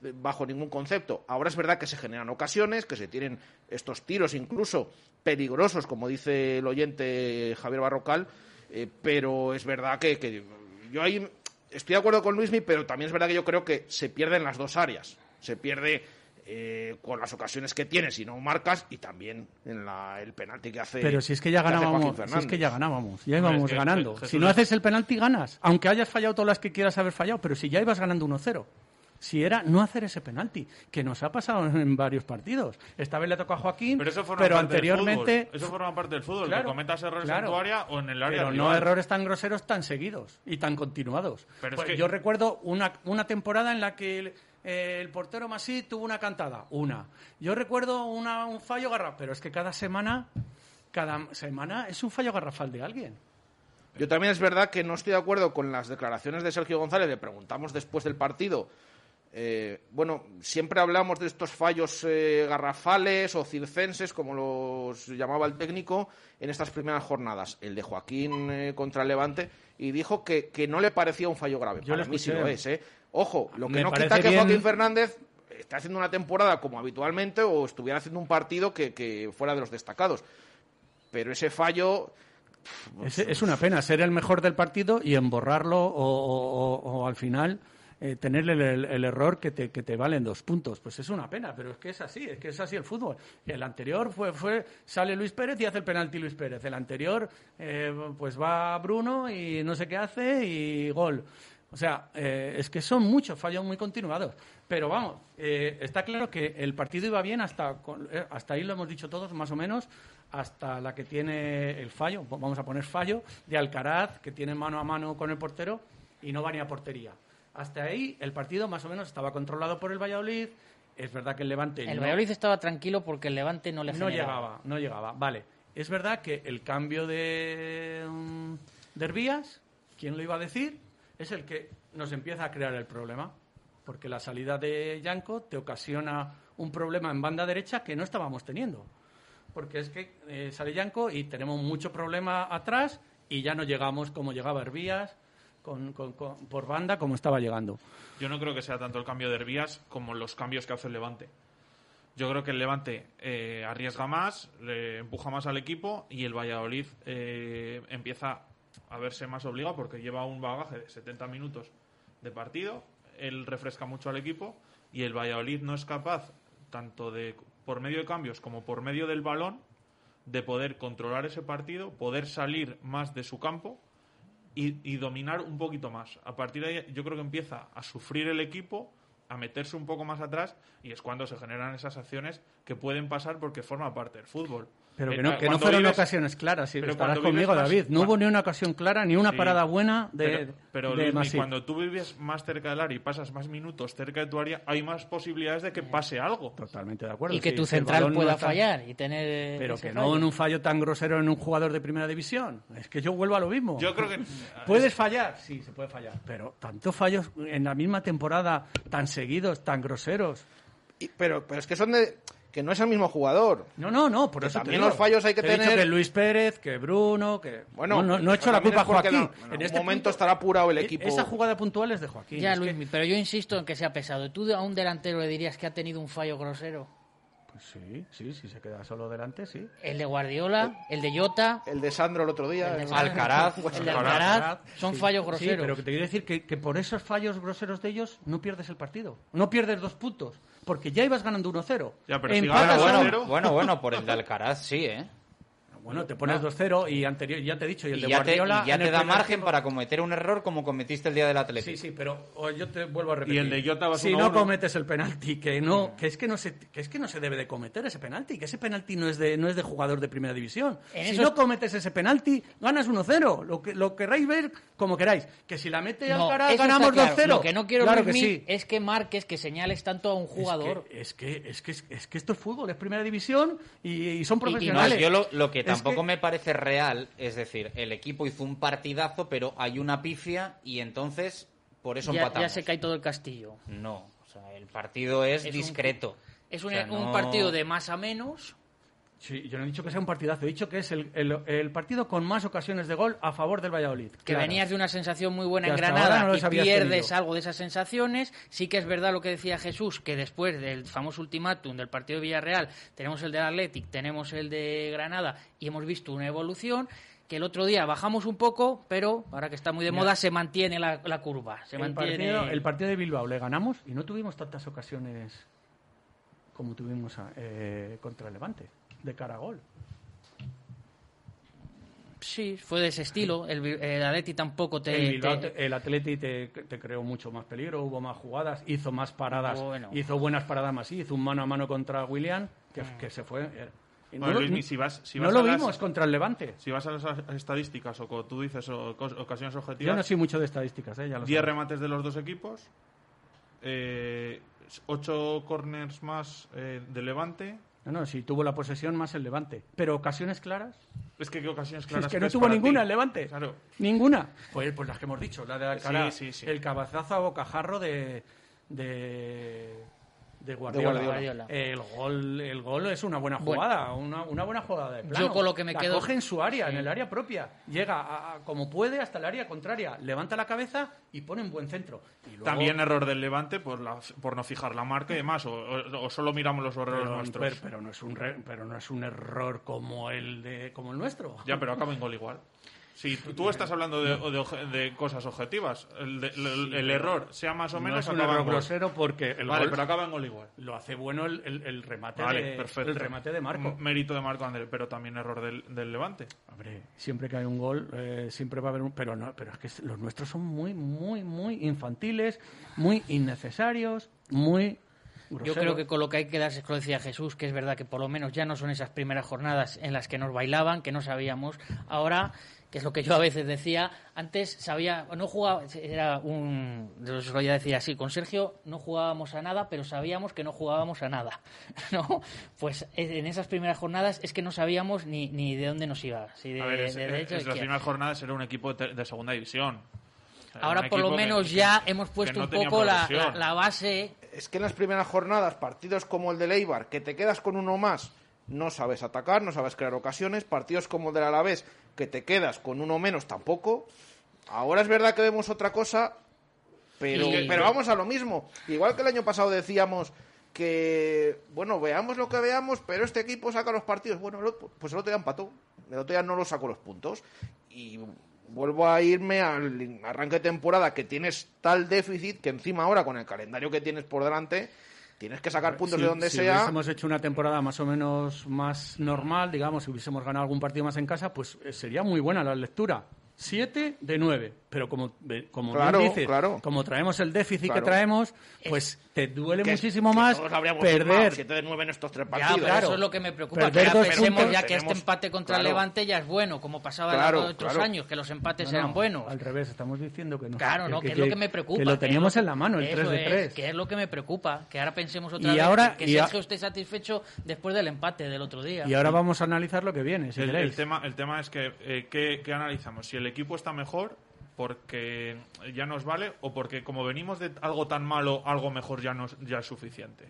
bajo ningún concepto. Ahora es verdad que se generan ocasiones, que se tienen estos tiros incluso peligrosos, como dice el oyente Javier Barrocal, eh, pero es verdad que, que yo ahí estoy de acuerdo con Luismi, pero también es verdad que yo creo que se pierde en las dos áreas. Se pierde eh, con las ocasiones que tiene si no marcas y también en la, el penalti que hace. Pero si es que ya ganábamos, si es que ya ganábamos, ya íbamos ganando. si no haces el penalti ganas, aunque hayas fallado todas las que quieras haber fallado, pero si ya ibas ganando 1-0 si era no hacer ese penalti, que nos ha pasado en varios partidos. Esta vez le tocó a Joaquín, pero, eso pero anteriormente... Eso forma parte del fútbol, que cometas errores en tu área o en el área Pero no errores tan groseros, tan seguidos y tan continuados. Pero pues Yo recuerdo una, una temporada en la que... El, el portero Masí tuvo una cantada, una. Yo recuerdo una, un fallo garrafal, pero es que cada semana, cada semana es un fallo garrafal de alguien. Yo también es verdad que no estoy de acuerdo con las declaraciones de Sergio González. Le preguntamos después del partido eh, bueno, siempre hablamos de estos fallos eh, garrafales o circenses, como los llamaba el técnico, en estas primeras jornadas. El de Joaquín eh, contra el Levante, y dijo que, no le parecía un fallo grave. Para mí sí lo es, ¿eh? Ojo, lo que no quita que Joaquín Fernández esté haciendo una temporada como habitualmente o estuviera haciendo un partido que, fuera de los destacados. Pero ese fallo... Es, una pena ser el mejor del partido y emborrarlo o al final eh, tener el, error que te, que te valen dos puntos. Pues es una pena, pero es que es así, es que es así el fútbol. El anterior fue, fue sale Luis Pérez y hace el penalti Luis Pérez. El anterior, eh, pues va Bruno y no sé qué hace y gol. O sea, eh, es que son muchos fallos muy continuados. Pero vamos, está claro que el partido iba bien hasta, hasta ahí lo hemos dicho todos, más o menos, hasta la que tiene el fallo, vamos a poner fallo, de Alcaraz, que tiene mano a mano con el portero y no va ni a portería. Hasta ahí el partido más o menos estaba controlado por el Valladolid. Es verdad que el Levante... El Valladolid estaba tranquilo porque el Levante no le No llegaba, no llegaba. Vale. Es verdad que el cambio de, um, ¿quién lo iba a decir? Es el que nos empieza a crear el problema. Porque la salida de Yanko te ocasiona un problema en banda derecha que no estábamos teniendo. Porque es que eh, sale Yanko y tenemos mucho problema atrás y ya no llegamos como llegaba Herbías por banda como estaba llegando. Yo no creo que sea tanto el cambio de Herbías como los cambios que hace el Levante. Yo creo que el Levante eh, arriesga más, le empuja más al equipo y el Valladolid eh, empieza a verse más obligado porque lleva un bagaje de 70 minutos de partido. Él refresca mucho al equipo y el Valladolid no es capaz, tanto de por medio de cambios como por medio del balón, de poder controlar ese partido, poder salir más de su campo y, dominar un poquito más. A partir de ahí yo creo que empieza a sufrir el equipo a meterse un poco más atrás y es cuando se generan esas acciones que pueden pasar porque forma parte del fútbol. Pero Eh, que no, que no cuando fueron vives- ocasiones claras, si pero estarás conmigo, más- David. No hubo ni una ocasión clara, ni una Sí, parada buena de, pero, pero, de Masip. cuando tú vives más cerca del área y pasas más minutos cerca de tu área, hay más posibilidades de que pase algo. Totalmente de acuerdo. Y que sí, tu central no pueda fallar y tener. Pero que fallo. no en un fallo tan grosero en un jugador de primera división. Es que yo vuelvo a lo mismo. Yo creo que- ¿Puedes fallar? Sí, se puede fallar. Pero tantos fallos en la misma temporada, tan seguidos, tan groseros. Y- pero, pero es que son de. Que no es el mismo jugador. No, no, no, por Que eso te también digo. los fallos hay que Te he dicho tener- que Luis Pérez, que Bruno, que... Bueno, no, no, no he hecho la culpa a Joaquín. no- en este momento punto- estará apurado el e- equipo. Esa jugada puntual es de Joaquín. Ya, que- Luis, pero yo insisto en que sea pesado. ¿Tú a un delantero le dirías que ha tenido un fallo grosero? Pues sí, sí, si se queda solo delante, sí. El de Guardiola, el de Jota, El de Sandro el otro día. el de el- Alcaraz. <laughs> el de Alcaraz, son Sí, fallos Sí, groseros. pero que te quiero decir que, que por esos fallos groseros de ellos no pierdes el partido. No pierdes dos puntos. Porque ya ibas ganando 1-0. Ya, pero si Empatas Bueno, uno. cero. bueno, bueno, por el de Alcaraz sí, ¿eh? Bueno, te pones 2-0 y anterior, ya te he dicho, y el Y de ya te, Guardiola... y ya te da margen tiempo- para cometer un error como cometiste el día del Atlético. Sí, sí, pero yo te vuelvo a repetir. Y el de Jota vas si 1-1. no cometes el penalti, que no, que es que no se, que es que no se debe de cometer ese penalti, que ese penalti no es de, no es de jugador de primera división. En si eso- no cometes ese penalti, ganas 1-0. Lo que, lo queráis ver como queráis. Que si la mete No, Alcaraz, ganamos claro. 2-0. Lo que no quiero, claro que Luismi, sí. es que marques, que señales tanto a un jugador. Es que, es que, es que, es que esto es fútbol, es primera división y, y son Y no, profesionales. yo lo, lo que tampoco que- me parece real, es decir, el equipo hizo un partidazo, pero hay una pifia y entonces por eso ya, empatamos. ya se cae todo el castillo. No, o sea, el partido es, Es un- discreto. Es un, O sea, un no- partido de más a menos. Sí, yo no he dicho que sea un partidazo, he dicho que es el, el- el partido con más ocasiones de gol a favor del Valladolid. que venías de una sensación muy buena Que en Granada no y pierdes tenido. algo de esas sensaciones. Sí que es verdad lo que decía Jesús, que después del famoso ultimátum del partido de Villarreal, tenemos el del Athletic, tenemos el de Granada y hemos visto una evolución que el otro día bajamos un poco, pero ahora que está muy de Mira. moda se mantiene la, la curva. Se el, mantiene... partido, el partido de Bilbao le ganamos y no tuvimos tantas ocasiones como tuvimos eh, contra el Levante, de cara a gol. Sí, fue de ese estilo. El, Atleti tampoco te... el, Bilbao te- te- el Atleti te, te creó mucho más peligro, hubo más jugadas, hizo más paradas, Bueno. hizo buenas paradas más, hizo un mano a mano contra William, que, que se fue. eh, Bueno, si vas- si no vas lo a las- vimos contra el Levante. Si vas a las estadísticas o como tú dices, o ocasiones objetivas, Yo no soy mucho de estadísticas, ¿eh? ya lo 10 sabes. remates de los dos equipos, eh, 8 corners más eh, de Levante. No, no, si tuvo la posesión más el Levante. Pero ocasiones claras. Es que qué ocasiones Si claras es que no ves tuvo ninguna ti? el Levante. Claro. Ninguna. Pues, pues las que hemos dicho, la de Alcaraz, Sí, sí, sí. el cabezazo a bocajarro de, de, de Guardiola. Guardiola. El gol, el gol es una buena Bueno. jugada, una, una buena jugada de plano. Yo con lo que me La quedo- coge en su área, Sí. en el área propia. Llega a- a- como puede hasta el área contraria, levanta la cabeza y pone un buen centro. Y luego- También error del Levante por, la- por no fijar la marca y demás, o, o- o solo miramos los errores pero, nuestros. pero- pero no es un re- pero no es un error como el de como el nuestro. Ya, pero acaba en gol igual. <laughs> Si tú, tú estás hablando de, de oje- de cosas objetivas, el, de- el- el error sea más o No menos es un acaba error en gol. grosero porque el Vale, gol pero acaba en gol igual. lo hace bueno el, el- el remate Vale, de, perfecto. el remate de Marco. M- Mérito de Marco André, pero también error del, del Levante. Hombre, siempre que hay un gol, eh, siempre va a haber un... Pero, no, pero es que los nuestros son muy, muy, muy infantiles, muy innecesarios, muy... Yo groseros. creo que con lo que hay que darse es que decía Jesús, que es verdad que por lo menos ya no son esas primeras jornadas en las que nos bailaban, que no sabíamos. Ahora, que es lo que yo a veces decía, antes sabía, no jugaba, era un, yo os lo voy a decir así, con Sergio no jugábamos a nada, pero sabíamos que no jugábamos a nada, <laughs> ¿no? Pues en esas primeras jornadas es que no sabíamos ni, ni de dónde nos iba, si de, a ver, es, de las primeras jornadas era un equipo de, segunda división. Era Ahora por lo menos que- ya que hemos puesto no un poco la, la base Es que en las primeras jornadas, partidos como el de Leibar, que te quedas con uno más, no sabes atacar, no sabes crear ocasiones. Partidos como el del Alavés, que te quedas con uno menos, tampoco. Ahora es verdad que vemos otra cosa, pero, Y- pero vamos a lo mismo. Igual que el año pasado decíamos que, bueno, veamos lo que veamos, pero este equipo saca los partidos. Bueno, el otro- pues el otro día empató. El otro día no lo sacó los puntos. Y vuelvo a irme al arranque de temporada que tienes tal déficit que encima ahora con el calendario que tienes por delante tienes que sacar puntos Si- de donde si sea. hubiésemos hecho una temporada más o menos más normal, digamos, si hubiésemos ganado algún partido más en casa, pues eh, sería muy buena la lectura. Siete de nueve. Pero como, ve- como Claro, bien dices, claro. como traemos el déficit Claro. que traemos, pues te duele Que- muchísimo que más perder. 7 de 9 en estos tres Ya, partidos. pero eso es lo que me preocupa. Que Perder ahora dos pensemos puntos. ya que este Tenemos- empate contra claro. el Levante ya es bueno, como pasaba en Claro, los otros claro. años, que los empates No, no, eran buenos. Al revés, estamos diciendo que no. Claro, no, que, es lo que me preocupa. Que lo teníamos que- en la mano, el eso 3 de es, 3. Que es lo que me preocupa, que ahora pensemos otra Y vez ahora- que y a- Sergio esté satisfecho después del empate del otro día. Y ahora vamos a analizar lo que viene, si el, tema, el tema es que, eh, ¿qué, qué analizamos? Si el equipo está mejor porque ya nos vale o porque como venimos de algo tan malo, algo mejor ya, nos, ya es suficiente.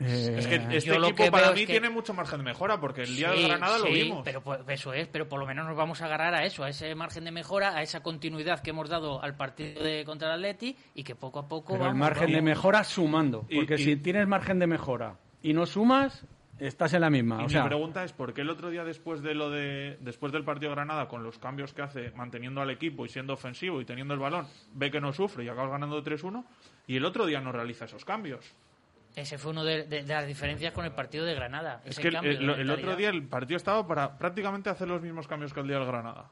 Eh, Es que este yo equipo que para mí es que- tiene mucho margen de mejora porque el día Sí, de Granada lo vimos. Pero pues, eso es, pero por lo menos nos vamos a agarrar a eso, a ese margen de mejora, a esa continuidad que hemos dado al partido de contra el Atleti y que poco a poco Pero el vamos, margen de mejora sumando. Y- Porque y- si tienes margen de mejora y no sumas, estás en la misma. Y o sea, mi pregunta es por qué el otro día después de lo de después del partido de Granada con los cambios que hace manteniendo al equipo y siendo ofensivo y teniendo el balón ve que no sufre y acabas ganando de 3-1 y el otro día no realiza esos cambios. Ese fue uno de, de- de las diferencias con el partido de Granada. Es ese que el, cambio de el- el mentalidad. otro día el partido estaba para prácticamente hacer los mismos cambios que el día del Granada.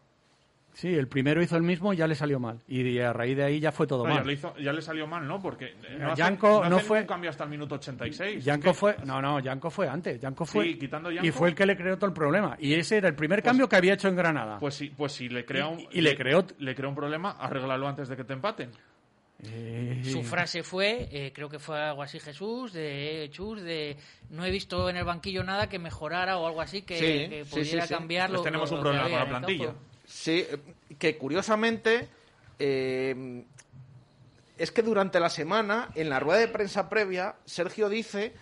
Sí, el primero hizo el mismo y ya le salió mal. Y a raíz de ahí ya fue todo No, ya, mal. le hizo- ya le salió mal, ¿no? Porque eh, no hace, Yanko no no fue- cambio hasta el minuto 86. Yanko fue, no, no, Yanko fue antes. Yanko fue, Sí, quitando y fue el que le creó todo el problema. Y ese era el primer cambio que había hecho en Granada. Pues sí, pues si le crea un, Y- y le creó- le crea un problema, arréglalo antes de que te empaten. Eh, Su frase fue, eh, creo que fue algo así Jesús, de Chus, de no he visto en el banquillo nada que mejorara o algo así que, Sí, que sí, pudiera sí, sí. cambiar Pues tenemos lo- un problema con la plantilla. campo. Sí, eh, que curiosamente eh, es que durante la semana, en la rueda de prensa previa, Sergio dice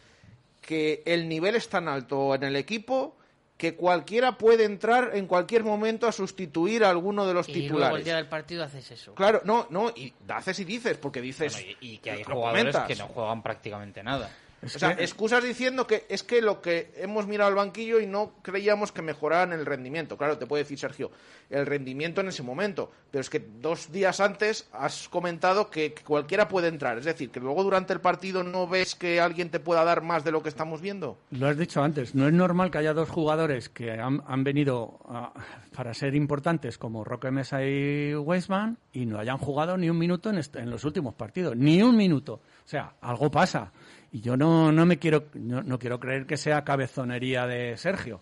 que el nivel es tan alto en el equipo que cualquiera puede entrar en cualquier momento a sustituir a alguno de los Y luego titulares. día del partido haces eso. Claro, no, no, y haces y dices, porque dices... Bueno, y, y que hay jugadores comentas. que no juegan prácticamente nada. Es O sea, que- excusas diciendo que es que lo que hemos mirado al banquillo y no creíamos que mejoraran el rendimiento. Claro, te puede decir Sergio, el rendimiento en ese momento. Pero es que dos días antes has comentado que, que cualquiera puede entrar. Es decir, que luego durante el partido no ves que alguien te pueda dar más de lo que estamos viendo. Lo has dicho antes, no es normal que haya dos jugadores que han, han venido a- para ser importantes como Roque Mesa y Weisman y no hayan jugado ni un minuto en, est- en los últimos partidos, ni un minuto. O sea, algo pasa. Y yo no, no me quiero, no, no quiero creer que sea cabezonería de Sergio.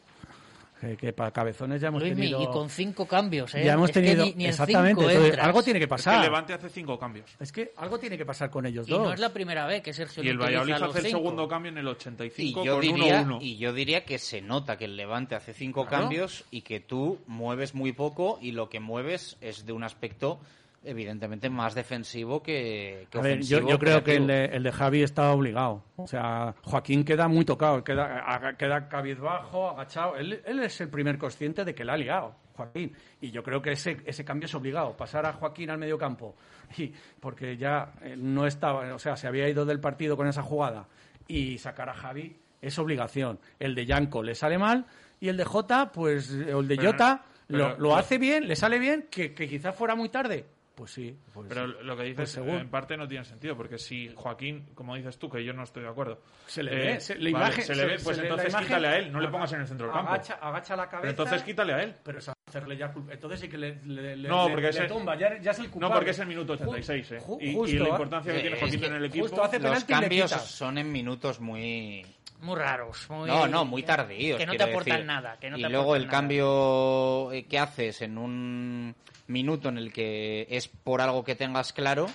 Que, que para cabezones ya hemos tenido... y con cinco cambios, ¿eh? Ya hemos Es que tenido... ni- ni en exactamente, cinco entonces, entras. algo tiene que Es que pasar. el Levante hace cinco cambios. Es que algo tiene que pasar con ellos Y dos. no es la primera vez que Sergio Y el Valladolid hace el segundo cambio en el Y 85 yo, con diría, 1-1. y yo diría que se nota que el Levante hace cinco Claro. cambios y que tú mueves muy poco y lo que mueves es de un aspecto evidentemente más defensivo que, que A ver, yo, yo creo que el de, el de Javi está obligado. O sea, Joaquín queda muy tocado, queda, queda cabizbajo, agachado. Él, él es el primer consciente de que la ha liado, Joaquín. Y yo creo que ese, ese cambio es obligado. Pasar a Joaquín al medio campo. Y, porque ya eh, no estaba, o sea, se había ido del partido con esa jugada. Y sacar a Javi es obligación. El de Yanko le sale mal y el de Jota, pues, o el de Jota, pero- lo, lo hace bien, le sale bien, que, que quizás fuera muy tarde. Pues sí. pues Pero sí. lo que dices Pues en parte no tiene sentido, porque si Joaquín, como dices tú, que yo no estoy de acuerdo. Se le eh, ve, se- la vale, imagen- se le ve, pues entonces imagen- quítale a él, no le pongas en el centro del campo. Agacha, agacha la cabeza. Pero entonces quítale a él. Pero es hacerle ya culpa. Entonces sí que le, le, le- No, le- porque le ese- tumba, ya, ya es el culpable. No, porque es el minuto 86, ¿eh? Ju- y, y justo, la ¿eh? importancia que tiene Joaquín que en el equipo. justo hace Los cambios son en minutos muy... Muy raros. Muy... No, no, muy tardíos. Que no te aportan decir. nada. Que no y te luego aportan el nada. cambio eh, que haces en un minuto en el que es por algo que tengas claro,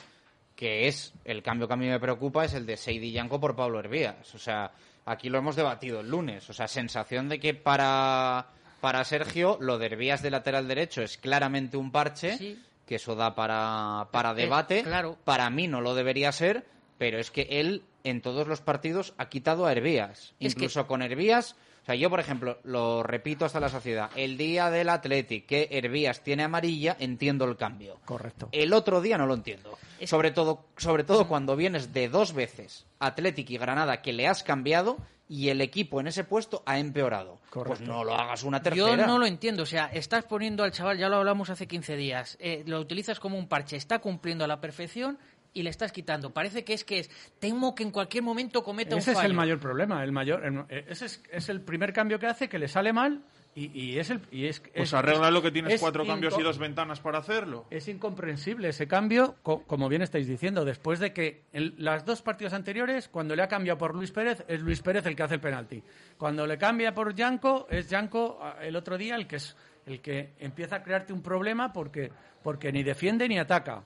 que es el cambio que a mí me preocupa, es el de Seidi Yanko por Pablo Hervías. O sea, aquí lo hemos debatido el lunes. O sea, sensación de que para, para Sergio lo de Hervías de lateral derecho es claramente un parche, Sí. que eso da para, para Eh, debate. claro. Para mí no lo debería ser, pero es que él en todos los partidos ha quitado a Hervías. Es que- Incluso con Hervías, sea, yo por ejemplo, lo repito hasta la sociedad, el día del Athletic que Hervías tiene amarilla, entiendo el cambio. Correcto. El otro día no lo entiendo. Sobre todo, sobre todo cuando vienes de dos veces Athletic y Granada que le has cambiado y el equipo en ese puesto ha empeorado. Correcto. Pues no lo hagas una tercera. Yo no lo entiendo. O sea, estás poniendo al chaval, ya lo hablamos hace 15 días, eh, lo utilizas como un parche, está cumpliendo a la perfección y le estás quitando. Parece que es que es, temo que en cualquier momento cometa Ese un es fallo. el mayor problema. El mayor, el- ese es, es el primer cambio que hace que le sale mal Y, y es el. Y es, Pues es- arregla lo que tienes es cuatro cambios y dos ventanas para hacerlo. Es incomprensible ese cambio, co- como bien estáis diciendo, después de que en las dos partidos anteriores, cuando le ha cambiado por Luis Pérez, es Luis Pérez el que hace el penalti. Cuando le cambia por Yanko, es Yanko ah, el otro día el que es el que empieza a crearte un problema porque, porque ni defiende ni ataca.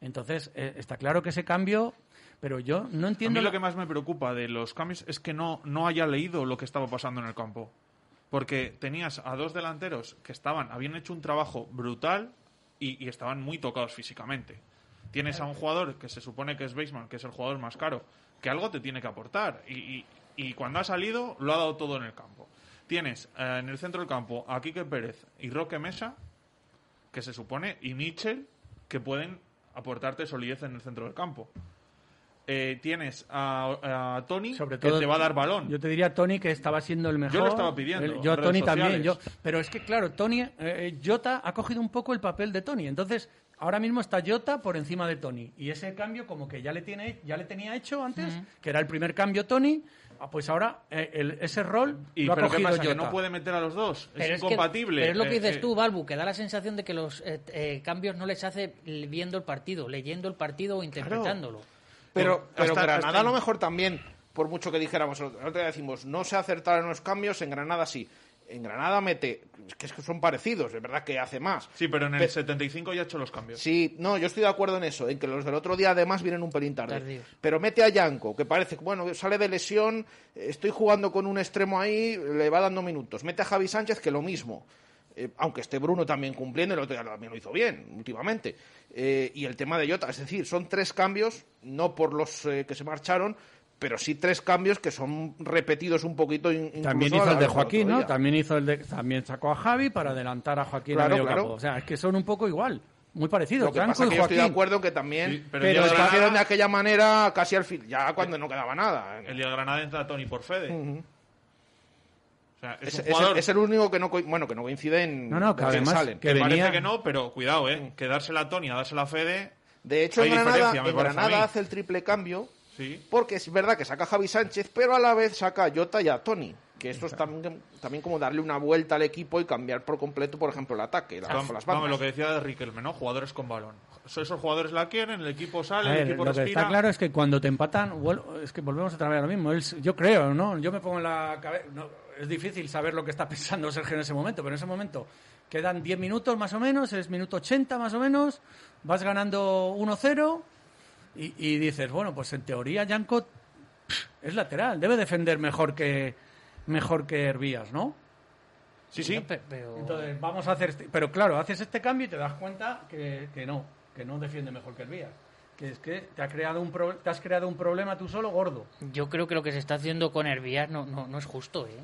Entonces, eh, está claro que ese cambio, pero yo no A entiendo. mí lo que más me preocupa de los cambios es que no, no haya leído lo que estaba pasando en el campo. Porque tenías a dos delanteros que estaban, habían hecho un trabajo brutal y, y estaban muy tocados físicamente. Tienes a un jugador que se supone que es Baseman, que es el jugador más caro, que algo te tiene que aportar. Y, y- y cuando ha salido, lo ha dado todo en el campo. Tienes eh, en el centro del campo a Quique Pérez y Roque Mesa, que se supone, y Mitchell, que pueden aportarte solidez en el centro del campo. Eh, tienes a, a Tony, sobre que todo te va a dar balón. Yo te diría Tony que estaba siendo el mejor. Yo lo estaba pidiendo, El- yo Tony también. Yo, pero es que claro, Tony, eh, eh, Jota ha cogido un poco el papel de Tony. Entonces ahora mismo está Jota por encima de Tony y ese cambio como que ya le tiene, ya le tenía hecho antes, que era el primer cambio Tony. Ah, Pues ahora eh, el- ese rol ¿Y lo ha pero qué cogido pasa? ¿Que Jota. no puede meter a los dos? Pero es que- incompatible. pero es lo que Eh, dices eh, tú, Balbu, que da la sensación de que los eh, eh, cambios no les hace viendo el partido, leyendo el partido o interpretándolo. Pero, pero Hasta- Granada hasta- a lo mejor también, por mucho que dijéramos, día decimos, no se acertaron los cambios, en Granada sí. En Granada mete, que es que son parecidos, es verdad que hace más. Sí, pero en el Pe- 75 ya ha hecho los cambios. Sí, no, yo estoy de acuerdo en eso, en que los del otro día además vienen un pelín tarde. Tardíos. Pero mete a Yanko, que parece, bueno, sale de lesión, estoy jugando con un extremo ahí, le va dando minutos. Mete a Javi Sánchez, que lo mismo. Eh, aunque esté Bruno también cumpliendo, el otro día también lo hizo bien, últimamente. Eh, y el tema de Jota, es decir, son tres cambios, no por los eh, que se marcharon, pero sí tres cambios que son repetidos un poquito. También hizo el de Joaquín, ¿no? También hizo el de, también sacó a Javi para adelantar a Joaquín Claro, a medio claro. campo. O sea, es que son un poco igual, muy parecidos. Lo que Franco pasa y que yo estoy de acuerdo que también Sí, pero pero, el Granada- hicieron de aquella manera casi al fin, ya cuando no quedaba nada. El día de Granada entra Tony por Fede. O sea, es, Es, un es el, es el único que no, bueno, que no coincide en No, no, que además salen. que venía- parece que no, pero cuidado, ¿eh? Que dársela a Tony, a dársela a Fede... De hecho, Hay en Granada, en Granada hace el triple cambio Sí. porque es verdad que saca a Javi Sánchez, pero a la vez saca a Jota y a Tony. Que esto es también, también como darle una vuelta al equipo y cambiar por completo, por ejemplo, el ataque, la- Vamos, las vamos, bandas. lo que decía de Riquelme, ¿no? Jugadores con balón. So- Esos jugadores la quieren, el equipo sale, A ver, el equipo lo que está claro es que cuando te empatan, es que volvemos otra vez a lo mismo. Él- yo creo, ¿no? Yo me pongo en la cabeza. es difícil saber lo que está <laughs> pensando Sergio en ese momento, pero en ese momento quedan 10 minutos más o menos, es minuto 80 más o menos, vas ganando 1-0 y, y dices, bueno, pues en teoría Yanko es lateral, debe defender mejor que mejor que Hervías, ¿no? Sí, sí. Pe- Pero, Entonces, vamos a hacer. este- Pero claro, haces este cambio y te das cuenta que, que no, que no defiende mejor que el Vías. Que es que te, ha creado un pro- te has creado un problema tú solo gordo. yo creo que lo que se está haciendo con Hervías no, no, no es justo, ¿eh?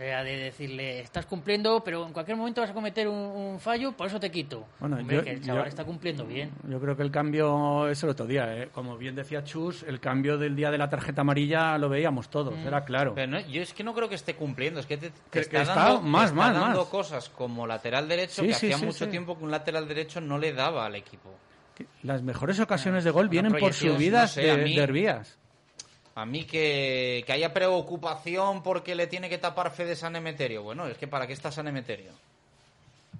O sea, de decirle, estás cumpliendo, pero en cualquier momento vas a cometer un, un fallo, por eso te quito. Bueno, Hombre, yo- que el chaval yo- está cumpliendo bien. Yo creo que el cambio es el otro día. ¿eh? Como bien decía Chus, el cambio del día de la tarjeta amarilla lo veíamos todos, Mm. era claro. Pero no, yo es que no creo que esté cumpliendo, es que te, te Que- está, que está dando, más, te está más, dando más. cosas como lateral derecho Sí, que sí, hacía sí, mucho sí. tiempo que un lateral derecho no le daba al equipo. Las mejores ocasiones de gol vienen por subidas no sé, de, mí- de Hervías. A mí que, que haya preocupación porque le tiene que tapar Fede San Emeterio. Bueno, es que ¿para qué está San Emeterio?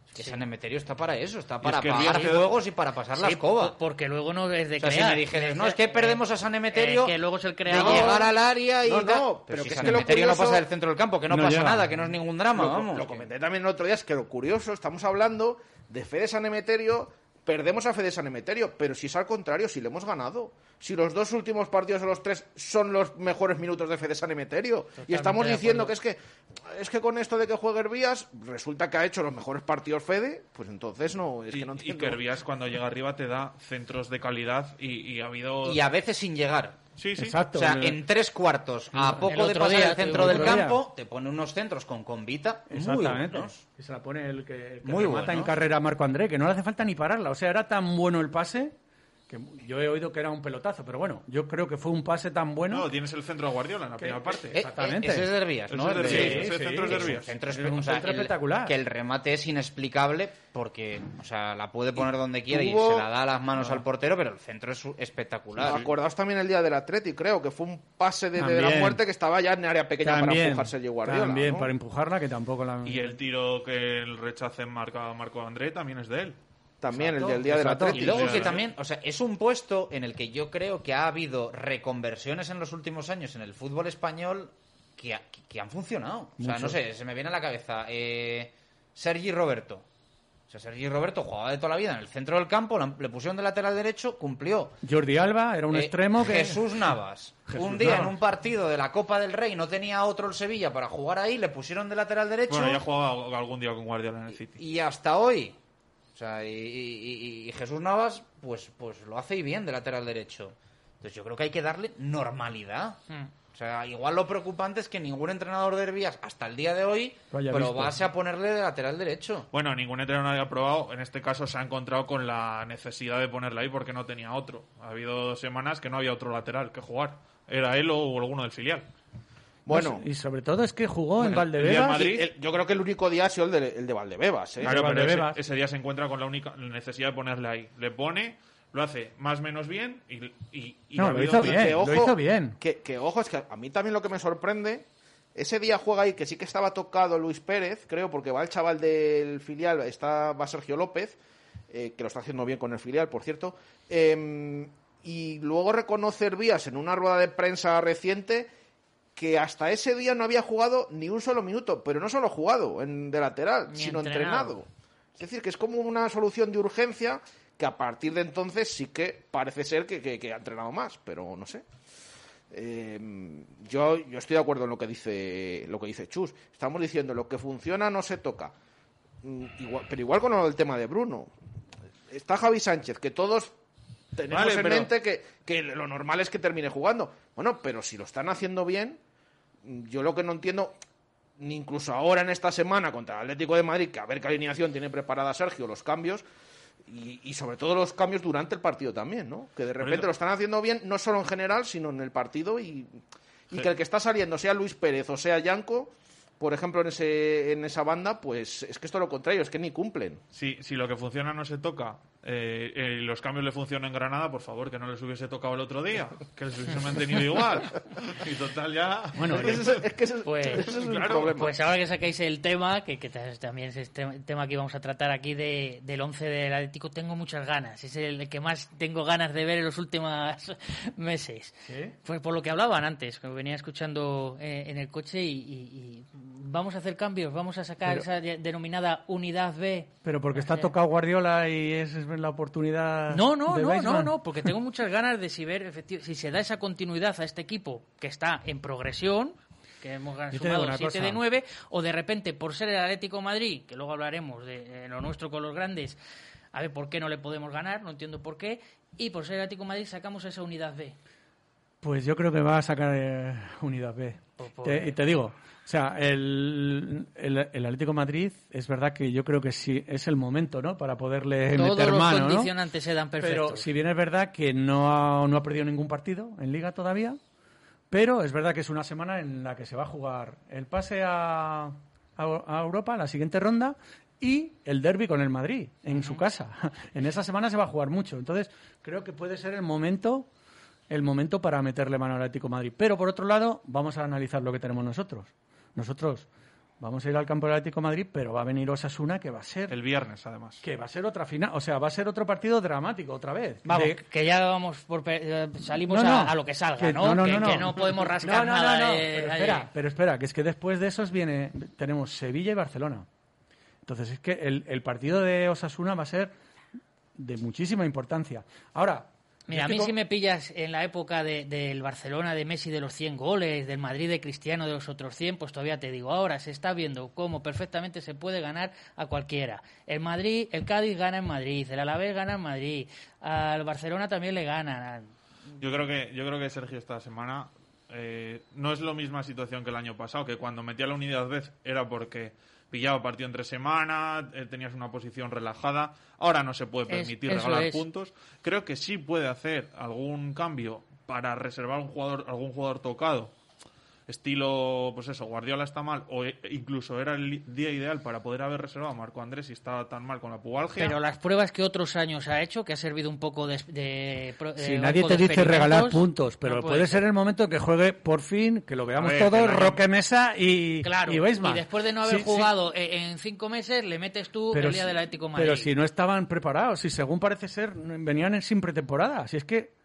Es que San Emeterio está para eso, está para es que viaje- juegos y para pasar la Sí, escoba. po- porque luego no es de O sea, si crear. me dijeras, no, es que perdemos a San Emeterio Eh, que luego es el de creador. llegar al área y No, pero pero que si es San que Emeterio no pasa del centro del campo, que no, No pasa nada, que no es ningún drama, lo, vamos. lo comenté también el otro día, es que lo curioso, estamos hablando de Fede San Emeterio, perdemos a Fede San Emeterio, pero si es al contrario, si le hemos ganado. Si los dos últimos partidos de los tres son los mejores minutos de Fede San Emeterio. y estamos diciendo que es que es que con esto de que juegue Hervías, resulta que ha hecho los mejores partidos Fede, pues entonces no, es Y, que no y entiendo. que Hervías cuando llega arriba te da centros de calidad y, y ha habido... Y a veces sin llegar. Sí, sí. Exacto. O sea, en tres cuartos, a El poco de pasar día el centro del día. campo, te pone unos centros con convita muy Exactamente. buenos. Que se la pone el que, el que Muy remata en carrera a Marco André, que no le hace falta ni pararla. O sea, era tan bueno el pase que yo he oído que era un pelotazo, pero bueno, yo creo que fue un pase tan bueno. No, tienes el centro de Guardiola en la Que- primera parte. eh, Exactamente. Ese es de Herbías, ¿no? Ese es de ese sí, centro es de Herbías. Centro, Es espe- un o sea, centro el- espectacular. Que el remate es inexplicable porque, o sea, la puede poner donde quiera y se la da a las manos al portero, pero el centro es espectacular. Acordaos también el día del Atleti, creo, que fue un pase de, de la muerte que estaba ya en área pequeña para También, empujar Sergio Guardiola. también, ¿no? para empujarla, que tampoco la... Y el tiro que el rechace marca Marco André también es de él. También el del día del. Atleti. Y luego que también, o sea, es un puesto en el que yo creo que ha habido reconversiones en los últimos años en el fútbol español que, ha- que han funcionado. O sea, Mucho. no sé, se me viene a la cabeza eh, Sergi Roberto. O sea, Sergi Roberto jugaba de toda la vida en el centro del campo, le pusieron de lateral derecho, cumplió. Jordi Alba era un Eh, extremo que... Jesús Navas. <laughs> Jesús un día Navas. en un partido de la Copa del Rey no tenía otro el Sevilla para jugar ahí, le pusieron de lateral derecho Bueno, ya jugaba algún día con Guardiola en el City. y hasta hoy. O sea, y, y- y- y Jesús Navas, pues, pues lo hace y bien de lateral derecho. Entonces yo creo que hay que darle normalidad. Hmm. O sea, igual lo preocupante es que ningún entrenador de Herbías hasta el día de hoy probase a ponerle de lateral derecho. Bueno, ningún entrenador había probado. En este caso se ha encontrado con la necesidad de ponerle ahí porque no tenía otro. Ha habido dos semanas que no había otro lateral que jugar. Era él o alguno del filial. Bueno, Y sobre todo es que jugó en Bueno, el día de Valdebebas. Madrid- el- yo creo que el único día ha sido el de, el de Valdebebas. ¿eh? Claro, pero Valdebebas. ese, ese día se encuentra con la única necesidad de ponerle ahí. Le pone, lo hace más o menos bien y, y, y No, lo hizo bien. que, lo hizo bien. Que, que, ojo, es que a mí también lo que me sorprende, ese día juega ahí, que sí que estaba tocado Luis Pérez, creo, porque va el chaval del filial, está, va Sergio López, eh, que lo está haciendo bien con el filial, por cierto, eh, y luego reconoce Herbías en una rueda de prensa reciente que hasta ese día no había jugado ni un solo minuto, pero no solo jugado en, de lateral, Ni sino entrenado. entrenado. Es decir, que es como una solución de urgencia que a partir de entonces sí que parece ser que, que- que ha entrenado más, pero no sé. Eh, yo, yo estoy de acuerdo en lo que dice lo que dice Chus. Estamos diciendo lo que funciona no se toca. Mm, Igual, pero igual con el tema de Bruno. Está Javi Sánchez, que todos tenemos Vale, en pero- mente que, que lo normal es que termine jugando. Bueno, pero si lo están haciendo bien, yo lo que no entiendo, ni incluso ahora en esta semana contra el Atlético de Madrid, que a ver qué alineación tiene preparada Sergio, los cambios, y, y sobre todo los cambios durante el partido también, ¿no? Que de repente lo están haciendo bien, no solo en general, sino en el partido, y, y que el que está saliendo, sea Luis Pérez o sea Yanco, por ejemplo, en, ese, en esa banda, pues es que esto es lo contrario, es que ni cumplen. Si, si lo que funciona no se toca, eh, eh, los cambios le funcionan en Granada, por favor, que no les hubiese tocado el otro día, que les hubiese mantenido igual. Y total ya... Bueno, Es que ese, es que ese- Pues- ese es un claro, problema. Pues ahora que sacáis el tema, que, que ta- también es este tema que íbamos a tratar aquí de, del 11 del Atlético, tengo muchas ganas. Es el que más tengo ganas de ver en los últimos <laughs> meses. Pues por lo que hablaban antes, que venía escuchando eh, en el coche y, y- y vamos a hacer cambios, vamos a sacar Pero- esa de- denominada unidad B. Pero porque está tocado Guardiola y es, es la oportunidad. No, no, de no, no, Weisman. no, porque tengo muchas ganas de si ver si se da esa continuidad a este equipo que está en progresión, que hemos sumado una 7 cosa. de 9, o de repente por ser el Atlético de Madrid, que luego hablaremos de eh, lo nuestro con los grandes, a ver por qué no le podemos ganar, no entiendo por qué, y por ser el Atlético de Madrid sacamos esa unidad B. Pues yo creo que va a sacar eh, Unidad B. Pues, pues, Te- y te digo, sea, el, el, el Atlético de Madrid es verdad que yo creo que sí es el momento, ¿no? Para poderle Todos meter los mano, ¿no? condicionantes se dan perfectos. Pero si bien es verdad que no ha, no ha perdido ningún partido en Liga todavía, pero es verdad que es una semana en la que se va a jugar el pase a, a, a Europa, la siguiente ronda, y el derby con el Madrid en su casa. <laughs> En esa semana se va a jugar mucho. Entonces, creo que puede ser el momento el momento para meterle mano al Atlético de Madrid. Pero por otro lado, vamos a analizar lo que tenemos nosotros. Nosotros vamos a ir al campo del Atlético de Madrid, pero va a venir Osasuna que va a ser El viernes, además. que va a ser otra final, o sea, va a ser otro partido dramático otra vez. Vamos, De- que ya vamos por pe- eh, salimos No, a, no. a lo que salga, Que- ¿no? no, no, que, no, que no. no podemos rascar No, no, no, nada. no, de- pero espera, pero espera, que es que después de esos viene tenemos Sevilla y Barcelona. Entonces es que el, el partido de Osasuna va a ser de muchísima importancia. Ahora, Mira, a mí si me pillas en la época de- del Barcelona de Messi de los 100 goles, del Madrid de Cristiano de los otros 100, pues todavía te digo, ahora se está viendo cómo perfectamente se puede ganar a cualquiera. El Madrid, el Cádiz gana en Madrid, el Alavés gana en Madrid, al Barcelona también le ganan. Yo creo que, yo creo que Sergio esta semana eh, no es la misma situación que el año pasado, que cuando metía la unidad vez era porque pillaba partido entre semana, eh, tenías una posición relajada. Ahora no se puede permitir regalar es. puntos. Creo que sí puede hacer algún cambio para reservar un jugador, algún jugador tocado. Estilo, pues eso, Guardiola está mal, o e- incluso era el día ideal para poder haber reservado a Marco Andrés si estaba tan mal con la pubalgia. Pero las pruebas que otros años ha hecho, que ha servido un poco de... Si de nadie te de dice regalar puntos, pero no puede puede ser el momento que juegue por fin, que lo veamos ver, todos, Roque Mesa y, Claro, y y, después de no haber Sí, jugado e- en cinco meses, le metes tú el día si- del Atlético de Madrid. pero si no estaban preparados, si según parece ser, venían en sin pretemporada. Si es que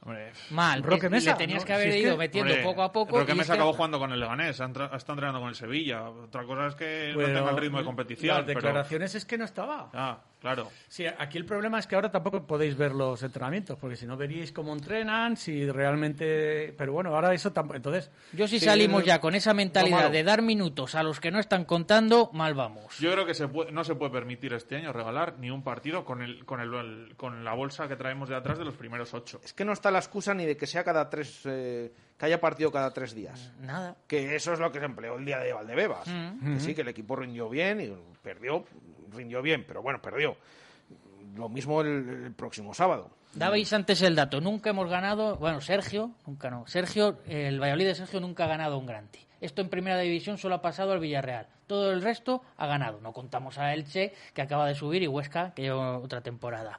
Hombre, Mal, Roque es- Mesa, le tenías ¿no? que haber Si es ido que- metiendo Hombre, poco a poco. Roque Mesa este- acabó jugando con el Leganés, está entrenando con el Sevilla. Otra cosa es que no tenga el ritmo de competición. Las pero- declaraciones es que no estaba. Ah, claro. Sí, aquí el problema es que ahora tampoco podéis ver los entrenamientos, porque si no veríais cómo entrenan, si realmente... Pero bueno, ahora eso tampoco... Entonces... Yo si sí, salimos ya con esa mentalidad de dar minutos a los que no están contando, mal vamos. Yo creo que se puede- no se puede permitir este año regalar ni un partido con, el, con, el, el- con la bolsa que traemos de atrás de los primeros ocho. Es que no está la excusa ni de que sea cada tres, eh, que haya partido cada tres días. Nada. Que eso es lo que se empleó el día de Valdebebas. Mm. Que sí, que el equipo rindió bien y perdió, rindió bien, pero bueno, perdió. Lo mismo el, el próximo sábado. Dabais antes el dato, nunca hemos ganado, bueno, Sergio, nunca no, Sergio, el Valladolid de Sergio nunca ha ganado un Granti. Esto en primera división solo ha pasado al Villarreal. Todo el resto ha ganado. No contamos a Elche, que acaba de subir, y Huesca, que lleva otra temporada.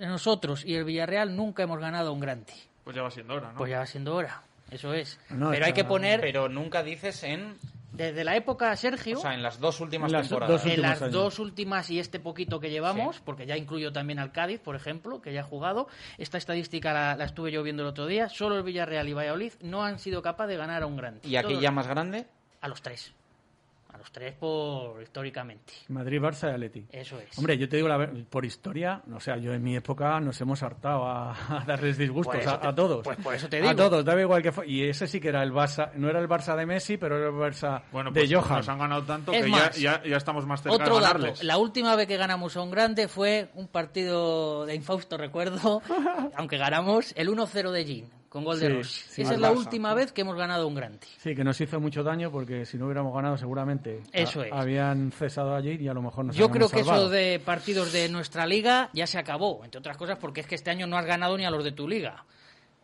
Nosotros y el Villarreal nunca hemos ganado un Granti. Pues ya va siendo hora, ¿no? Pues ya va siendo hora. Eso es. No, Pero hay que poner, Pero nunca dices en, desde la época Sergio, o sea, en las dos últimas En las temporadas. dos en las años. dos últimas y este poquito que llevamos, porque ya incluyo también al Cádiz, por ejemplo, que ya ha jugado, esta estadística la, la estuve yo viendo el otro día, solo el Villarreal y Valladolid no han sido capaces de ganar a un grande. ¿Y aquí ya más grande? A los tres. A los tres por históricamente. Madrid, Barça y Atleti. Eso es. Hombre, yo te digo, la por historia, o sea, yo en mi época nos hemos hartado a, <laughs> a darles disgustos Por eso a, te- a todos. pues por eso te A digo. todos, daba igual que fue. Y ese sí que era el Barça, no era el Barça de Messi, pero era el Barça Bueno, de pues Johan. nos han ganado tanto Es que más, ya, ya, ya estamos más cerca Otro de dato, la última vez que ganamos a un grande fue un partido de infausto recuerdo, <laughs> aunque ganamos el 1-0 de Gin, con gol de Sí. Esa es la Barça. última vez que hemos ganado un grande. Sí, que nos hizo mucho daño porque si no hubiéramos ganado seguramente Eso a- es. habían cesado allí y a lo mejor nos Yo creo que salvado. eso de partidos de nuestra liga ya se acabó, entre otras cosas porque es que este año no has ganado ni a los de tu liga.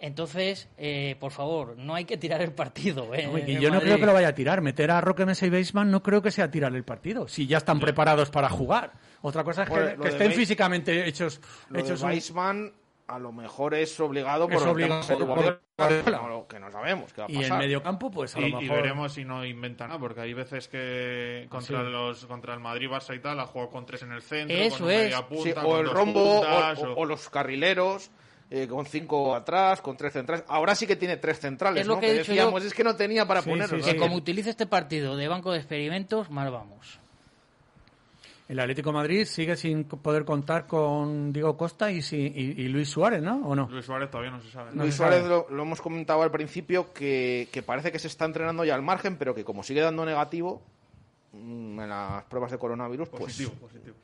Entonces, eh, por favor, no hay que tirar el partido. ¿eh? Yo no creo que lo vaya a tirar. Meter a Roque Mesa y Baseman no creo que sea tirar el partido. Si ya están preparados para jugar. Otra cosa es que, estén físicamente hechos. Lo hechos de un- Weissman a lo mejor es obligado por Es el obligado tema por- Guardiola, que no- que no sabemos qué va a y el pasar. mediocampo, pues a y, lo y veremos si no inventa nada, porque hay veces que contra sí. los contra el Madrid, Barça y tal, ha jugado con tres en el centro, Eso con es. media punta, Sí, con o el rombo o, puntas, o- o- o los carrileros eh, con cinco atrás, con tres centrales. Ahora sí que tiene tres centrales, Es lo ¿no? que Que, he dicho decíamos, yo. es que no tenía para Sí, ponerlos. sí, Que como utilice este partido de banco de experimentos, mal vamos. El Atlético de Madrid sigue sin poder contar con Diego Costa y, si- y- y Luis Suárez, ¿no? ¿O no? Luis Suárez todavía no se sabe. No Luis se Suárez sabe. lo, lo hemos comentado al principio que, que parece que se está entrenando ya al margen, pero que como sigue dando negativo mm, en las pruebas de coronavirus, pues Positivo, positivo.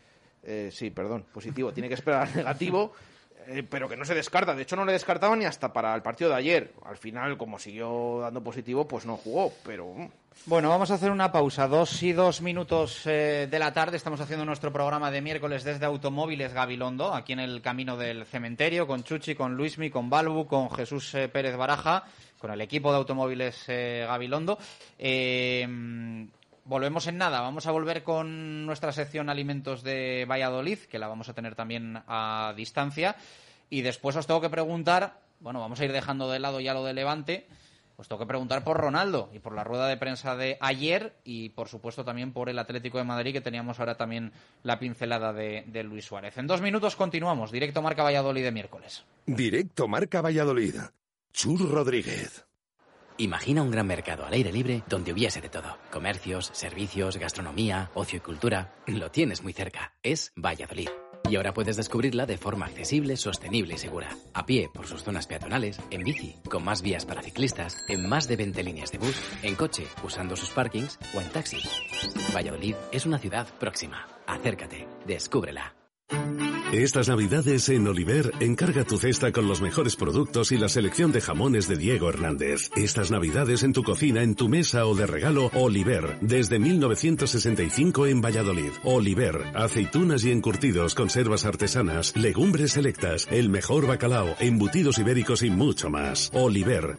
eh, sí, perdón, positivo, tiene que esperar al negativo, <laughs> eh, pero que no se descarta. De hecho, no le descartaba ni hasta para el partido de ayer. Al final, como siguió dando positivo, pues no jugó, pero mm, Bueno, vamos a hacer una pausa. Dos y dos minutos eh, de la tarde. Estamos haciendo nuestro programa de miércoles desde Automóviles Gabilondo, aquí en el camino del cementerio, con Chuchi, con Luismi, con Balbu, con Jesús eh, Pérez Baraja, con el equipo de Automóviles Gabilondo. Volvemos en nada. Vamos a volver con nuestra sección Alimentos de Valladolid, que la vamos a tener también a distancia. Y después os tengo que preguntar, bueno, vamos a ir dejando de lado ya lo de Levante. Os tengo que preguntar por Ronaldo y por la rueda de prensa de ayer y por supuesto también por el Atlético de Madrid que teníamos ahora también la pincelada de Luis Suárez. En dos minutos continuamos, directo Marca Valladolid de miércoles. Directo Marca Valladolid. Chur Rodríguez. Imagina un gran mercado al aire libre donde hubiese de todo. Comercios, servicios, gastronomía, ocio y cultura. Lo tienes muy cerca. Es Valladolid. Y ahora puedes descubrirla de forma accesible, sostenible y segura. A pie, por sus zonas peatonales, en bici, con más vías para ciclistas, en más de 20 líneas de bus, en coche, usando sus parkings o en taxi. Valladolid es una ciudad próxima. Acércate, descúbrela. Estas navidades en Oliver, encarga tu cesta con los mejores productos y la selección de jamones de Diego Hernández. Estas navidades en tu cocina, en tu mesa o de regalo, Oliver, desde 1965 en Valladolid. Oliver, aceitunas y encurtidos, conservas artesanas, legumbres selectas, el mejor bacalao, embutidos ibéricos y mucho más. Oliver.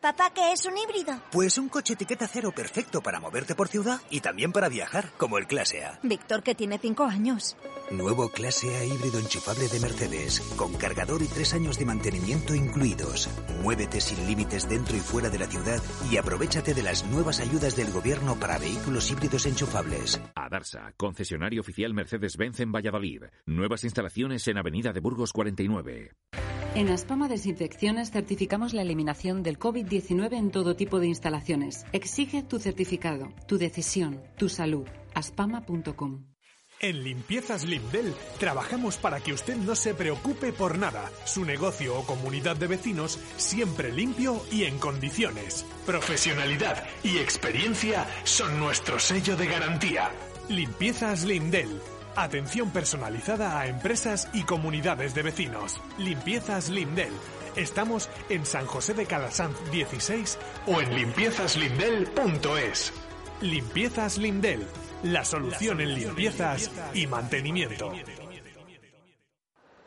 Papá, ¿qué es un híbrido? Pues un coche etiqueta cero perfecto para moverte por ciudad y también para viajar, como el Clase A. Víctor, que tiene cinco años. Nuevo Clase A híbrido enchufable de Mercedes, con cargador y tres años de mantenimiento incluidos. Muévete sin límites dentro y fuera de la ciudad y aprovechate de las nuevas ayudas del gobierno para vehículos híbridos enchufables. Adarsa, concesionario oficial Mercedes-Benz en Valladolid. Nuevas instalaciones en Avenida de Burgos 49. En Aspama Desinfecciones certificamos la eliminación del COVID-19 en todo tipo de instalaciones. Exige tu certificado, tu decisión, tu salud. aspama.com. En Limpiezas Limdel trabajamos para que usted no se preocupe por nada. Su negocio o comunidad de vecinos siempre limpio y en condiciones. Profesionalidad y experiencia son nuestro sello de garantía. Limpiezas Limdel. Atención personalizada a empresas y comunidades de vecinos. Limpiezas Limdel. Estamos en San José de Calasanz 16 o en limpiezaslimdel.es. Limpiezas Limdel. La solución en limpiezas y mantenimiento.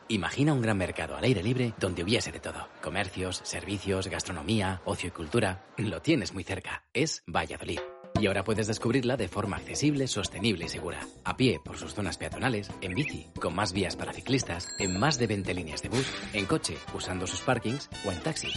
Imagina un gran mercado al aire libre donde hubiese de todo. Comercios, servicios, gastronomía, ocio y cultura. Lo tienes muy cerca. Es Valladolid. Y ahora puedes descubrirla de forma accesible, sostenible y segura. A pie, por sus zonas peatonales, en bici, con más vías para ciclistas, en más de 20 líneas de bus, en coche, usando sus parkings o en taxi.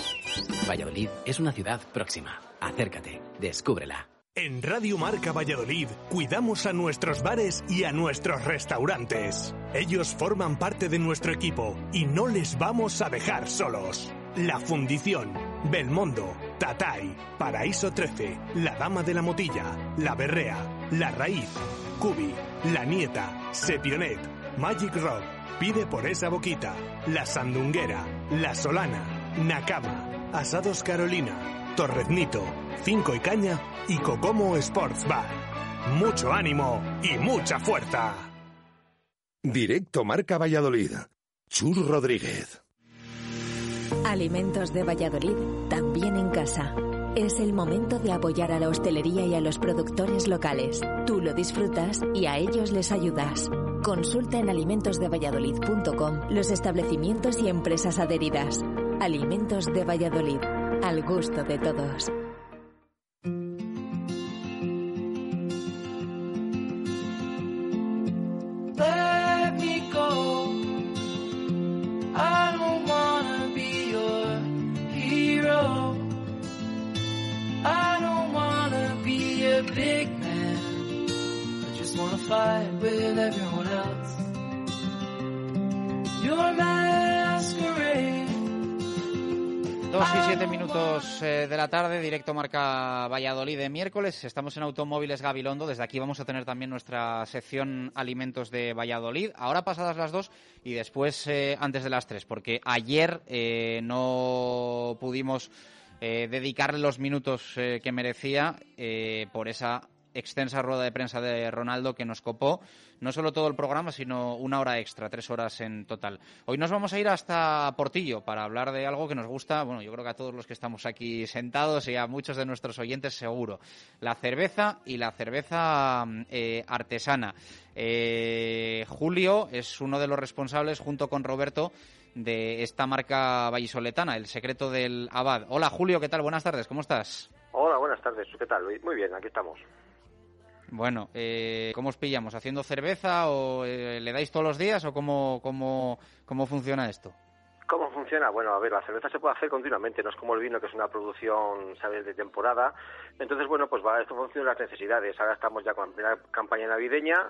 Valladolid es una ciudad próxima. Acércate, descúbrela. En Radio Marca Valladolid cuidamos a nuestros bares y a nuestros restaurantes. Ellos forman parte de nuestro equipo y no les vamos a dejar solos. La Fundición, Belmondo, Tatay, Paraíso 13, La Dama de la Motilla, La Berrea, La Raíz, Cubi, La Nieta, Sepionet, Magic Rock, Pide por esa boquita, La Sandunguera, La Solana, Nakama, Asados Carolina, Torreznito, Cinco y Caña y Cocomo Sports Bar. Mucho ánimo y mucha fuerza. Directo Marca Valladolid. Chur Rodríguez. Alimentos de Valladolid, también en casa. Es el momento de apoyar a la hostelería y a los productores locales. Tú lo disfrutas y a ellos les ayudas. Consulta en alimentosdevalladolid.com los establecimientos y empresas adheridas. Alimentos de Valladolid, al gusto de todos. I just wanna fight with everyone else. Your masquerade. Dos y siete minutos eh, de la tarde, directo marca Valladolid de miércoles. Estamos en Automóviles Gabilondo. Desde aquí vamos a tener también nuestra sección Alimentos de Valladolid. Ahora pasadas las dos y después eh, antes de las tres, porque ayer eh, no pudimos dedicarle los minutos que merecía por esa extensa rueda de prensa de Ronaldo que nos copó no solo todo el programa, sino una hora extra, tres horas en total. Hoy nos vamos a ir hasta Portillo para hablar de algo que nos gusta, bueno, yo creo que a todos los que estamos aquí sentados y a muchos de nuestros oyentes seguro, la cerveza y la cerveza eh, artesana. Eh, Julio es uno de los responsables, junto con Roberto, de esta marca vallisoletana, El Secreto del Abad. Hola Julio, ¿qué tal? Buenas tardes, ¿cómo estás? Hola, buenas tardes. ¿Qué tal? Muy bien, aquí estamos. Bueno, eh, ¿cómo os pillamos? ¿Haciendo cerveza o eh, le dais todos los días o cómo, cómo, cómo funciona esto? ¿Cómo funciona? Bueno, a ver, la cerveza se puede hacer continuamente, no es como el vino, que es una producción, ¿sabes?, de temporada. Entonces, bueno, pues va, esto funciona las necesidades. Ahora estamos ya con la campaña navideña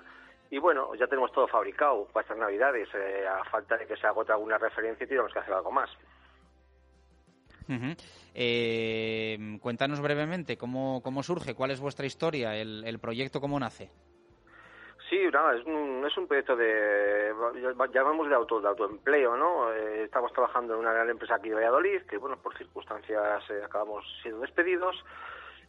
y bueno, ya tenemos todo fabricado para estas navidades. Eh, a falta de que se agote alguna referencia, tenemos que hacer algo más. Ujú. Eh, cuéntanos brevemente cómo, cómo surge, cuál es vuestra historia, el, el proyecto, cómo nace. Sí, nada, es un, es un proyecto de, llamamos de, auto, de autoempleo, ¿no? Eh, estamos trabajando en una gran empresa aquí de Valladolid, que bueno, por circunstancias eh, acabamos siendo despedidos.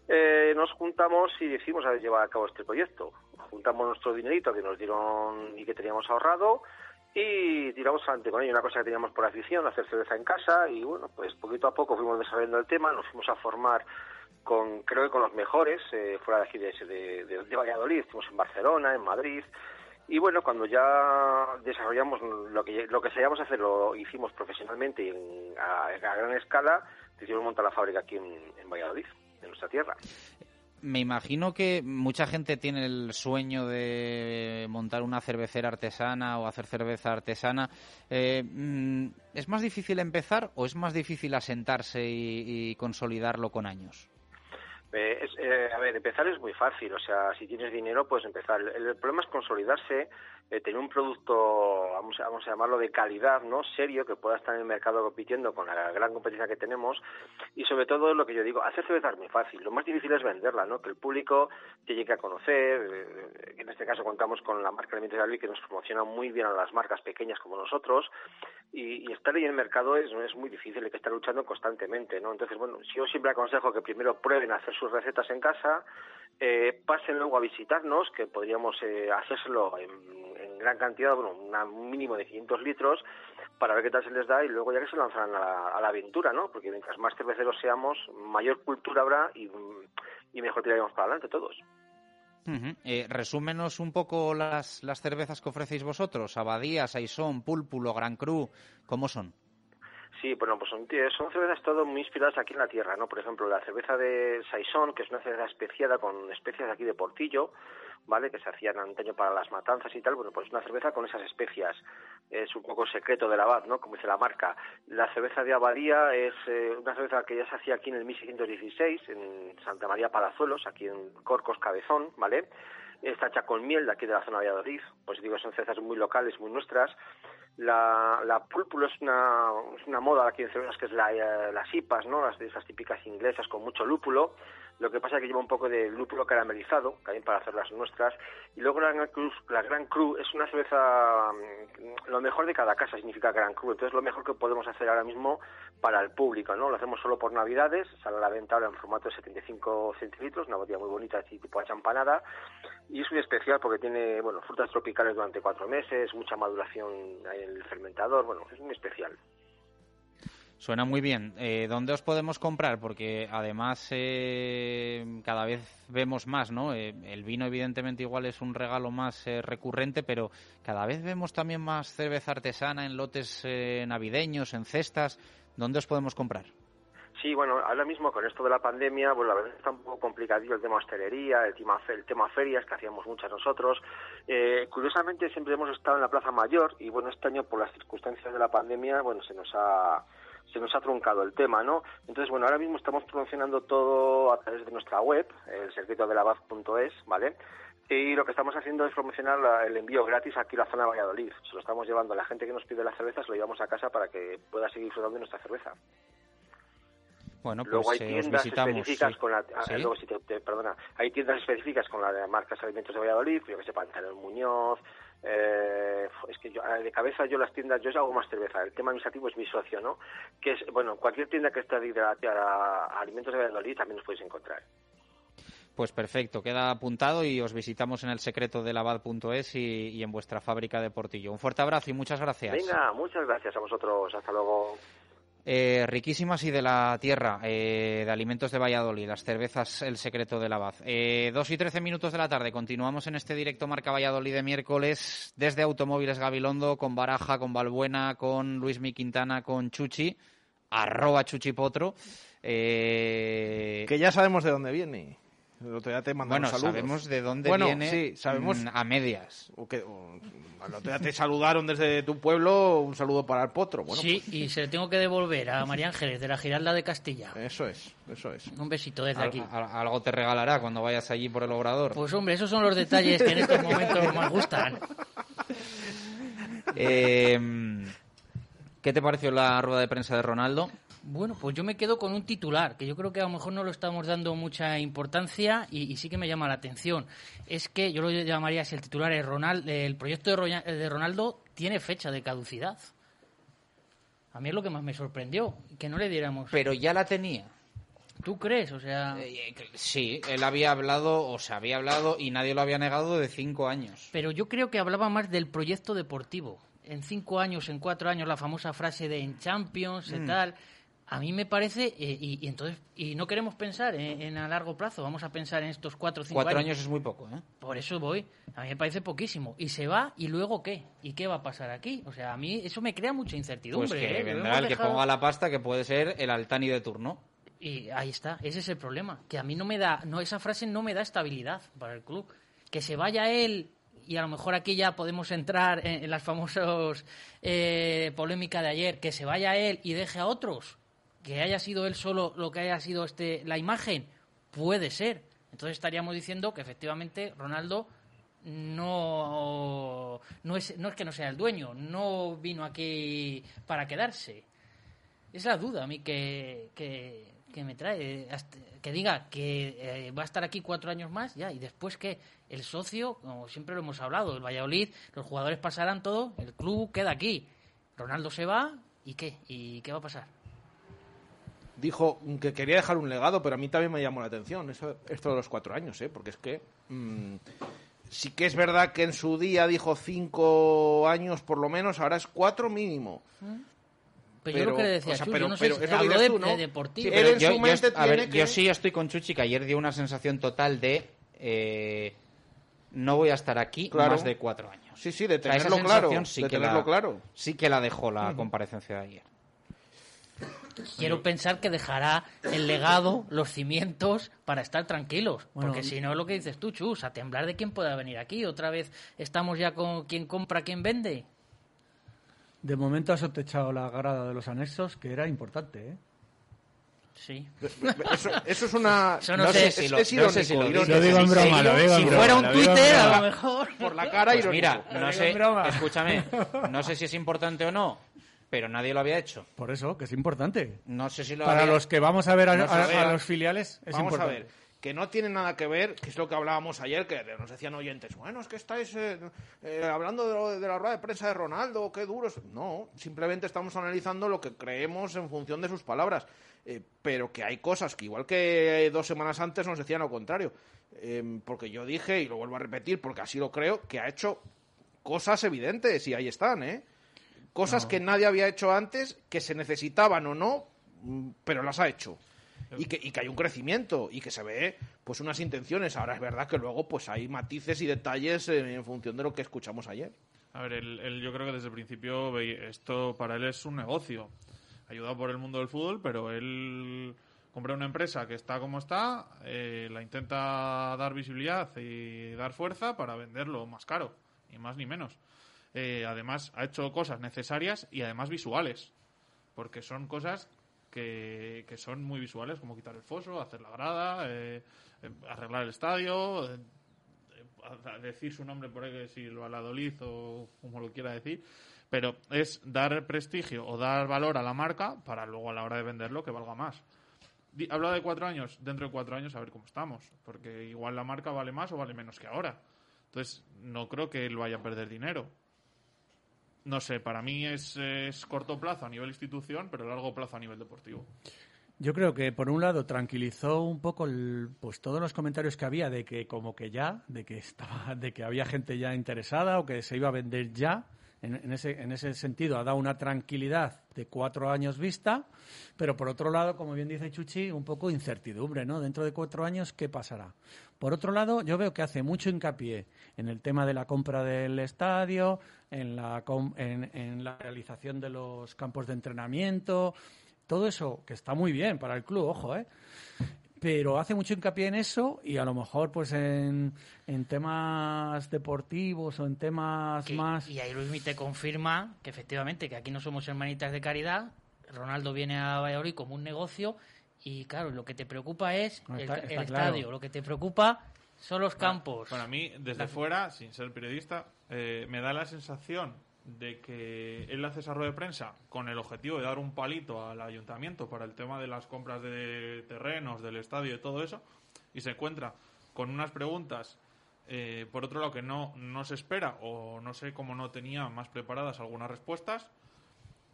Eh, nos juntamos y decidimos llevar a cabo este proyecto. Juntamos nuestro dinerito que nos dieron y que teníamos ahorrado y tiramos adelante con ello. Una cosa que teníamos por afición, hacer cerveza en casa y bueno, pues poquito a poco fuimos desarrollando el tema, nos fuimos a formar con creo que con los mejores eh, fuera de aquí de, de, de, Valladolid, estuvimos en Barcelona, en Madrid y bueno, cuando ya desarrollamos lo que lo que sabíamos hacer lo hicimos profesionalmente y en, a, gran escala, decidimos montar la fábrica aquí en Valladolid, en nuestra tierra. Me imagino que mucha gente tiene el sueño de montar una cervecera artesana o hacer cerveza artesana. Eh, mm, ¿Es más difícil empezar o es más difícil asentarse y, consolidarlo con años? Eh, es, eh, a ver, empezar es muy fácil, o sea, si tienes dinero puedes empezar. El problema es consolidarse, eh, tener un producto, vamos a, vamos a llamarlo de calidad, ¿no? Serio, que pueda estar en el mercado compitiendo con la gran competencia que tenemos y sobre todo lo que yo digo, hacer cerveza es muy fácil, lo más difícil es venderla, ¿no? Que el público te llegue a conocer, eh, en este caso contamos con la marca Alimentos de que nos promociona muy bien a las marcas pequeñas como nosotros y, y estar ahí en el mercado es, es muy difícil, hay que estar luchando constantemente, ¿no? Entonces, bueno, yo siempre aconsejo que primero prueben a hacer sus recetas en casa, eh, pasen luego a visitarnos, que podríamos eh, hacérselo en, gran cantidad, bueno, una, un mínimo de 500 litros, para ver qué tal se les da y luego ya que se lanzarán a la, a la aventura, ¿no? Porque mientras más cerveceros seamos, mayor cultura habrá y, y mejor tiraremos para adelante todos. Uh resúmenos un poco las, las cervezas que ofrecéis vosotros, Abadía, Saison, Púlpulo, Gran Cru, ¿cómo son? Sí, bueno, pues son, son cervezas todo muy inspiradas aquí en la tierra, ¿no? Por ejemplo, la cerveza de Saison, que es una cerveza especiada con especias aquí de Portillo, ¿vale? Que se hacían antaño para las matanzas y tal. Bueno, pues una cerveza con esas especias. Es un poco secreto del abad, ¿no? Como dice la marca. La cerveza de Abadía es eh, una cerveza que ya se hacía aquí en el 1616, en Santa María Palazuelos, aquí en Corcos Cabezón, ¿vale? Está hecha con miel de aquí de la zona de Valladolid. Pues digo, son cervezas muy locales, muy nuestras. La, la púlpulo es una, es una moda aquí en cervezas que es la, eh, las IPAs, ¿no? Las, esas típicas inglesas con mucho lúpulo. Lo que pasa es que lleva un poco de lúpulo caramelizado, también para hacer las nuestras. Y luego la Gran Cru, la Gran Cru es una cerveza, lo mejor de cada casa significa Gran Cru. Entonces lo mejor que podemos hacer ahora mismo para el público, ¿no? Lo hacemos solo por Navidades, sale a la venta ahora en formato de 75 centilitros, una botella muy bonita, así tipo achampanada. Y es muy especial porque tiene, bueno, frutas tropicales durante cuatro meses, mucha maduración en el fermentador, bueno, es muy especial. Suena muy bien. Eh, ¿Dónde os podemos comprar? Porque además eh, cada vez vemos más, ¿no? Eh, el vino evidentemente igual es un regalo más eh, recurrente, pero cada vez vemos también más cerveza artesana en lotes eh, navideños, en cestas. ¿Dónde os podemos comprar? Sí, bueno, ahora mismo con esto de la pandemia, pues la verdad está un poco complicadillo el tema hostelería, el tema, el tema ferias, que hacíamos muchas nosotros. Eh, curiosamente siempre hemos estado en la Plaza Mayor y bueno, este año por las circunstancias de la pandemia, bueno, se nos ha se nos ha truncado el tema, ¿no? Entonces, bueno, ahora mismo estamos promocionando todo a través de nuestra web, el secreto de la baz.es, ¿vale? Y lo que estamos haciendo es promocionar la, el envío gratis aquí a la zona de Valladolid. Se lo estamos llevando a la gente que nos pide la cerveza, se lo llevamos a casa para que pueda seguir disfrutando de nuestra cerveza. Bueno, pues luego hay eh, tiendas específicas sí. con la, ¿Sí? luego si te, te, perdona, hay tiendas específicas con la de marcas alimentos de Valladolid, yo que sé, Pantalón Muñoz, eh, es que yo, de cabeza yo las tiendas, yo hago más cerveza, el tema administrativo es mi socio, ¿no? Que es, bueno, cualquier tienda que esté dedicada a, alimentos de Valladolid también nos podéis encontrar. Pues perfecto, queda apuntado y os visitamos en el secreto de lavad.es y, y en vuestra fábrica de Portillo. Un fuerte abrazo y muchas gracias. Venga, muchas gracias a vosotros, hasta luego. Eh, riquísimas y de la tierra, eh, de alimentos de Valladolid, las cervezas El Secreto de la Baz. Eh, dos y trece minutos de la tarde, continuamos en este directo Marca Valladolid de miércoles desde Automóviles Gabilondo, con Baraja, con Balbuena, con Luis Mi Quintana, con Chuchi, arroba Chuchipotro. Eh... Que ya sabemos de dónde viene. El otro día te mandaron Bueno, saludos. sabemos de dónde Bueno, viene sí, sabemos mm, a medias. o que, o- el otro día te saludaron desde tu pueblo, un saludo para el potro. Bueno, sí, y se le tengo que devolver a María Ángeles de la Giralda de Castilla. Eso es, eso es. Un besito desde Al- aquí. al- algo te regalará cuando vayas allí por el obrador. Pues hombre, esos son los detalles que en estos momentos más gustan. <laughs> Eh, ¿Qué te pareció la rueda de prensa de Ronaldo? Bueno, pues yo me quedo con un titular, que yo creo que a lo mejor no lo estamos dando mucha importancia y, y sí que me llama la atención. Es que yo lo llamaría, si el titular es Ronaldo, el proyecto de, Ronaldo tiene fecha de caducidad. A mí es lo que más me sorprendió, que no le diéramos... Pero ya la tenía. ¿Tú crees? O sea... Sí, él había hablado, o se había hablado, y nadie lo había negado de cinco años. Pero yo creo que hablaba más del proyecto deportivo. En cinco años, en cuatro años, la famosa frase de en Champions y Mm. tal. A mí me parece, eh, y, y entonces, y no queremos pensar en, en a largo plazo, vamos a pensar en estos cuatro o cinco Cuatro años. años es muy poco, ¿eh? Por eso voy. A mí me parece poquísimo. Y se va, y luego qué? ¿Y qué va a pasar aquí? O sea, a mí eso me crea mucha incertidumbre. Pues que ¿eh? Vendrá el que ponga la pasta, que puede ser el Altani de turno. Y ahí está, ese es el problema. Que a mí no me da, no esa frase no me da estabilidad para el club. Que se vaya él, y a lo mejor aquí ya podemos entrar en, las famosas eh, polémica de ayer, que se vaya él y deje a otros. Que haya sido él solo lo que haya sido este la imagen, puede ser. Entonces estaríamos diciendo que efectivamente Ronaldo no, no, es, no es que no sea el dueño, no vino aquí para quedarse. Es la duda a mí que, que me trae. hasta- que diga que eh, va a estar aquí cuatro años más, ya, y después que el socio, como siempre lo hemos hablado, el Valladolid, los jugadores pasarán todo, el club queda aquí. Ronaldo se va, ¿y qué? ¿Y qué va a pasar? Dijo que quería dejar un legado, pero a mí también me llamó la atención eso, esto de los cuatro años, ¿eh? porque es que mm, sí que es verdad que en su día dijo cinco años por lo menos, ahora es cuatro mínimo. Pero, yo lo que le decía, o sea, pero- yo no sé pero lo que habló de, tú, ¿no? de deportivo. Sí, Él en yo, su yo a ver, yo sí estoy con Chuchi, que ayer dio una sensación total de eh, no voy a estar aquí Claro. más de cuatro años. Sí, sí, de O sea, esa tenerlo claro, sí de que tenerlo la, claro. Sí que la dejó la comparecencia de ayer. Quiero pensar que dejará el legado, los cimientos, para estar tranquilos. Bueno, porque si no, es lo que dices tú, Chus, a temblar de quién pueda venir aquí. Otra vez estamos ya con quién compra, quién vende. De momento has techado la grada de los anexos, que era importante, ¿eh? Sí. Eso, eso es una... <laughs> Eso no sé es, si es lo- irónico, no sé si lo irónico. digo. Lo digo en broma, lo digo en si broma, fuera un Twitter, a lo mejor por la cara Pues irónico. mira, no sé, escúchame, <laughs> no sé si es importante o no, pero nadie lo había hecho. Por eso, que es importante. No sé si lo Para había- los que vamos a ver a, Vamos a- a ver. a los filiales, es Vamos importante. a ver, que no tiene nada que ver, que es lo que hablábamos ayer, que nos decían oyentes, bueno, es que estáis eh, eh, hablando de, lo- de la rueda de prensa de Ronaldo, qué duros. No, simplemente estamos analizando lo que creemos en función de sus palabras. Eh, pero que hay cosas que igual que dos semanas antes nos decían lo contrario. Eh, porque yo dije, y lo vuelvo a repetir, porque así lo creo, que ha hecho cosas evidentes y ahí están, ¿eh? Cosas No. que nadie había hecho antes, que se necesitaban o no, mm, pero las ha hecho y que, y que hay un crecimiento y que se ve pues unas intenciones. Ahora es verdad que luego pues hay matices y detalles eh, en función de lo que escuchamos ayer. A ver, él yo creo que desde el principio esto para él es un negocio, ayudado por el mundo del fútbol, pero él compra una empresa que está como está, eh, la intenta dar visibilidad y dar fuerza para venderlo más caro, ni más ni menos. Eh, además, ha hecho cosas necesarias y además visuales, porque son cosas que, que son muy visuales, como quitar el foso, hacer la grada, eh, eh, arreglar el estadio, eh, a decir su nombre por ahí, que si lo Valladolid o como lo quiera decir, pero es dar prestigio o dar valor a la marca para luego a la hora de venderlo que valga más. Di- Habla de cuatro años, dentro de cuatro años a ver cómo estamos, porque igual la marca vale más o vale menos que ahora. Entonces, no creo que él vaya a perder dinero. No sé, para mí es, es corto plazo a nivel institución, pero largo plazo a nivel deportivo. Yo creo que por un lado tranquilizó un poco el- pues todos los comentarios que había de que como que ya, de que estaba, de que había gente ya interesada o que se iba a vender ya. En, en ese, en ese sentido ha dado una tranquilidad de cuatro años vista, pero por otro lado, como bien dice Chuchi, un poco incertidumbre, ¿no? Dentro de cuatro años, ¿qué pasará? Por otro lado, yo veo que hace mucho hincapié en el tema de la compra del estadio, en la, com- en, en la realización de los campos de entrenamiento, todo eso que está muy bien para el club, ojo, ¿eh? pero hace mucho hincapié en eso y a lo mejor pues en, en temas deportivos o en temas Que- más... Y ahí Luismi te confirma que efectivamente que aquí no somos hermanitas de caridad. Ronaldo viene a Valladolid como un negocio y claro, lo que te preocupa es No, el, está- el está estadio, claro. lo que te preocupa son los campos. Para mí, desde La- fuera, sin ser periodista, eh, me da la sensación de que él hace esa rueda de prensa con el objetivo de dar un palito al ayuntamiento para el tema de las compras de terrenos, del estadio y todo eso, y se encuentra con unas preguntas, eh, por otro lado, que no, no se espera, o no sé cómo no tenía más preparadas algunas respuestas,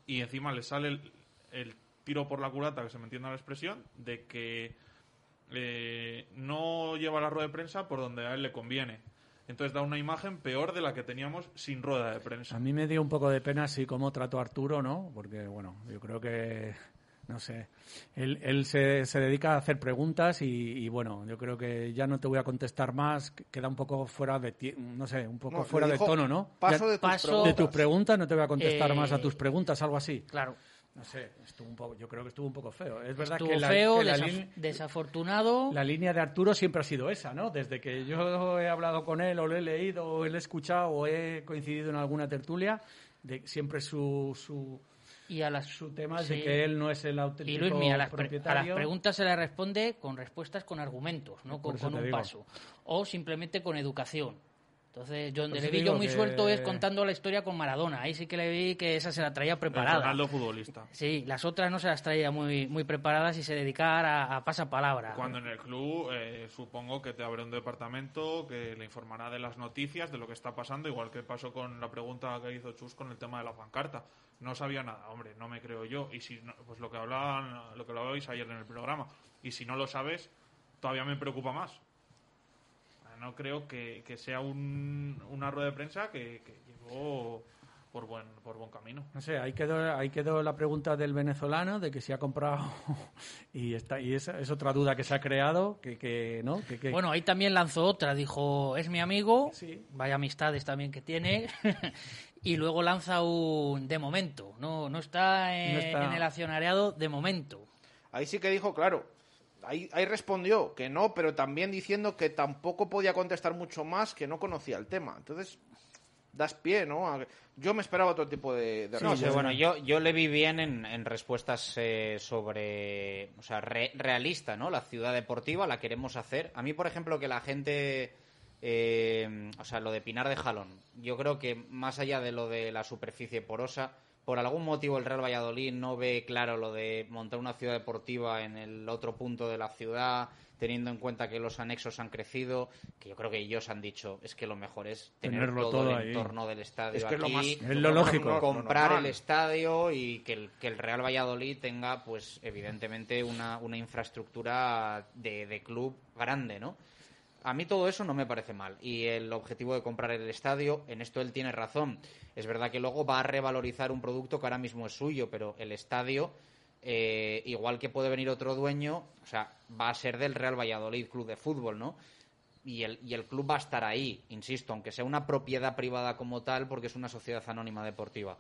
y encima le sale el, el tiro por la culata, que se me entienda la expresión, de que eh, no lleva la rueda de prensa por donde a él le conviene. Entonces da una imagen peor de la que teníamos sin rueda de prensa. A mí me dio un poco de pena así cómo trató a Arturo, ¿no? Porque, bueno, yo creo que, no sé, él, él se, se dedica a hacer preguntas y, y, bueno, yo creo que ya no te voy a contestar más, que- queda un poco fuera de, ti- no sé, un poco No, fuera de tono, ¿no? paso Ya- de tus de preguntas. tus preguntas no te voy a contestar Eh, más a tus preguntas, algo así. Claro. No sé, estuvo un poco, yo creo que estuvo un poco feo. Es verdad Estuvo que la, feo, que la desaf- desafortunado. la línea de Arturo siempre ha sido esa, ¿no? Desde que yo he hablado con él, o lo he leído, o lo he escuchado, o he coincidido en alguna tertulia, de, siempre su, su, y a las, su tema es de que él no es el Y auténtico Luis, mira, a las, a preguntas se le responde con respuestas con argumentos, no con, un digo. paso. O simplemente con educación. Entonces, yo donde Por le vi yo muy que- suelto es contando la historia con Maradona. Ahí sí que le vi que esa se la traía preparada. Ronaldo futbolista. Sí, las otras no se las traía muy, muy preparadas y se dedicara a, a pasapalabra. Cuando en el club eh, supongo que te abre un departamento que le informará de las noticias, de lo que está pasando, igual que pasó con la pregunta que hizo Chus con el tema de la pancarta. No sabía nada, hombre, no me creo yo. Y si no- pues lo que hablaban, lo que hablabais ayer en el programa. Y si no lo sabes, todavía me preocupa más. No creo que, que sea un- una rueda de prensa que, que llevó por buen, por buen camino. No sé, ahí quedó, ahí quedó la pregunta del venezolano de que si ha comprado <laughs> y está y esa es otra duda que se ha creado que, que no que, que- Bueno, ahí también lanzó otra, dijo, es mi amigo, vaya amistades también que tiene, <laughs> y luego lanza un de momento, no, no, está, en, No está. en el accionariado de momento. Ahí sí que dijo, claro, ahí, ahí respondió que no, pero también diciendo que tampoco podía contestar mucho más, que no conocía el tema. Entonces, das pie, ¿no? A- Yo me esperaba otro tipo de, de No sé, respuesta. bueno, yo, yo le vi bien en, en respuestas eh, sobre, o sea, re- realista, ¿no? La ciudad deportiva la queremos hacer. A mí, por ejemplo, que la gente, eh, o sea, lo de Pinar de Jalón, yo creo que más allá de lo de la superficie porosa, por algún motivo el Real Valladolid no ve claro lo de montar una ciudad deportiva en el otro punto de la ciudad, teniendo en cuenta que los anexos han crecido, que yo creo que ellos han dicho, es que lo mejor es tener Tenerlo todo, todo el ahí. entorno del estadio Es que es lo aquí, más- es lo lógico. com- comprar Lo el estadio y que el, que el Real Valladolid tenga, pues, evidentemente, una, una infraestructura de, de club grande, ¿no? A mí todo eso no me parece mal. Y el objetivo de comprar el estadio, en esto él tiene razón. Es verdad que luego va a revalorizar un producto que ahora mismo es suyo, pero el estadio, eh, igual que puede venir otro dueño, o sea, va a ser del Real Valladolid Club de Fútbol, ¿no? y el, y el club va a estar ahí, insisto, aunque sea una propiedad privada como tal, porque es una sociedad anónima deportiva.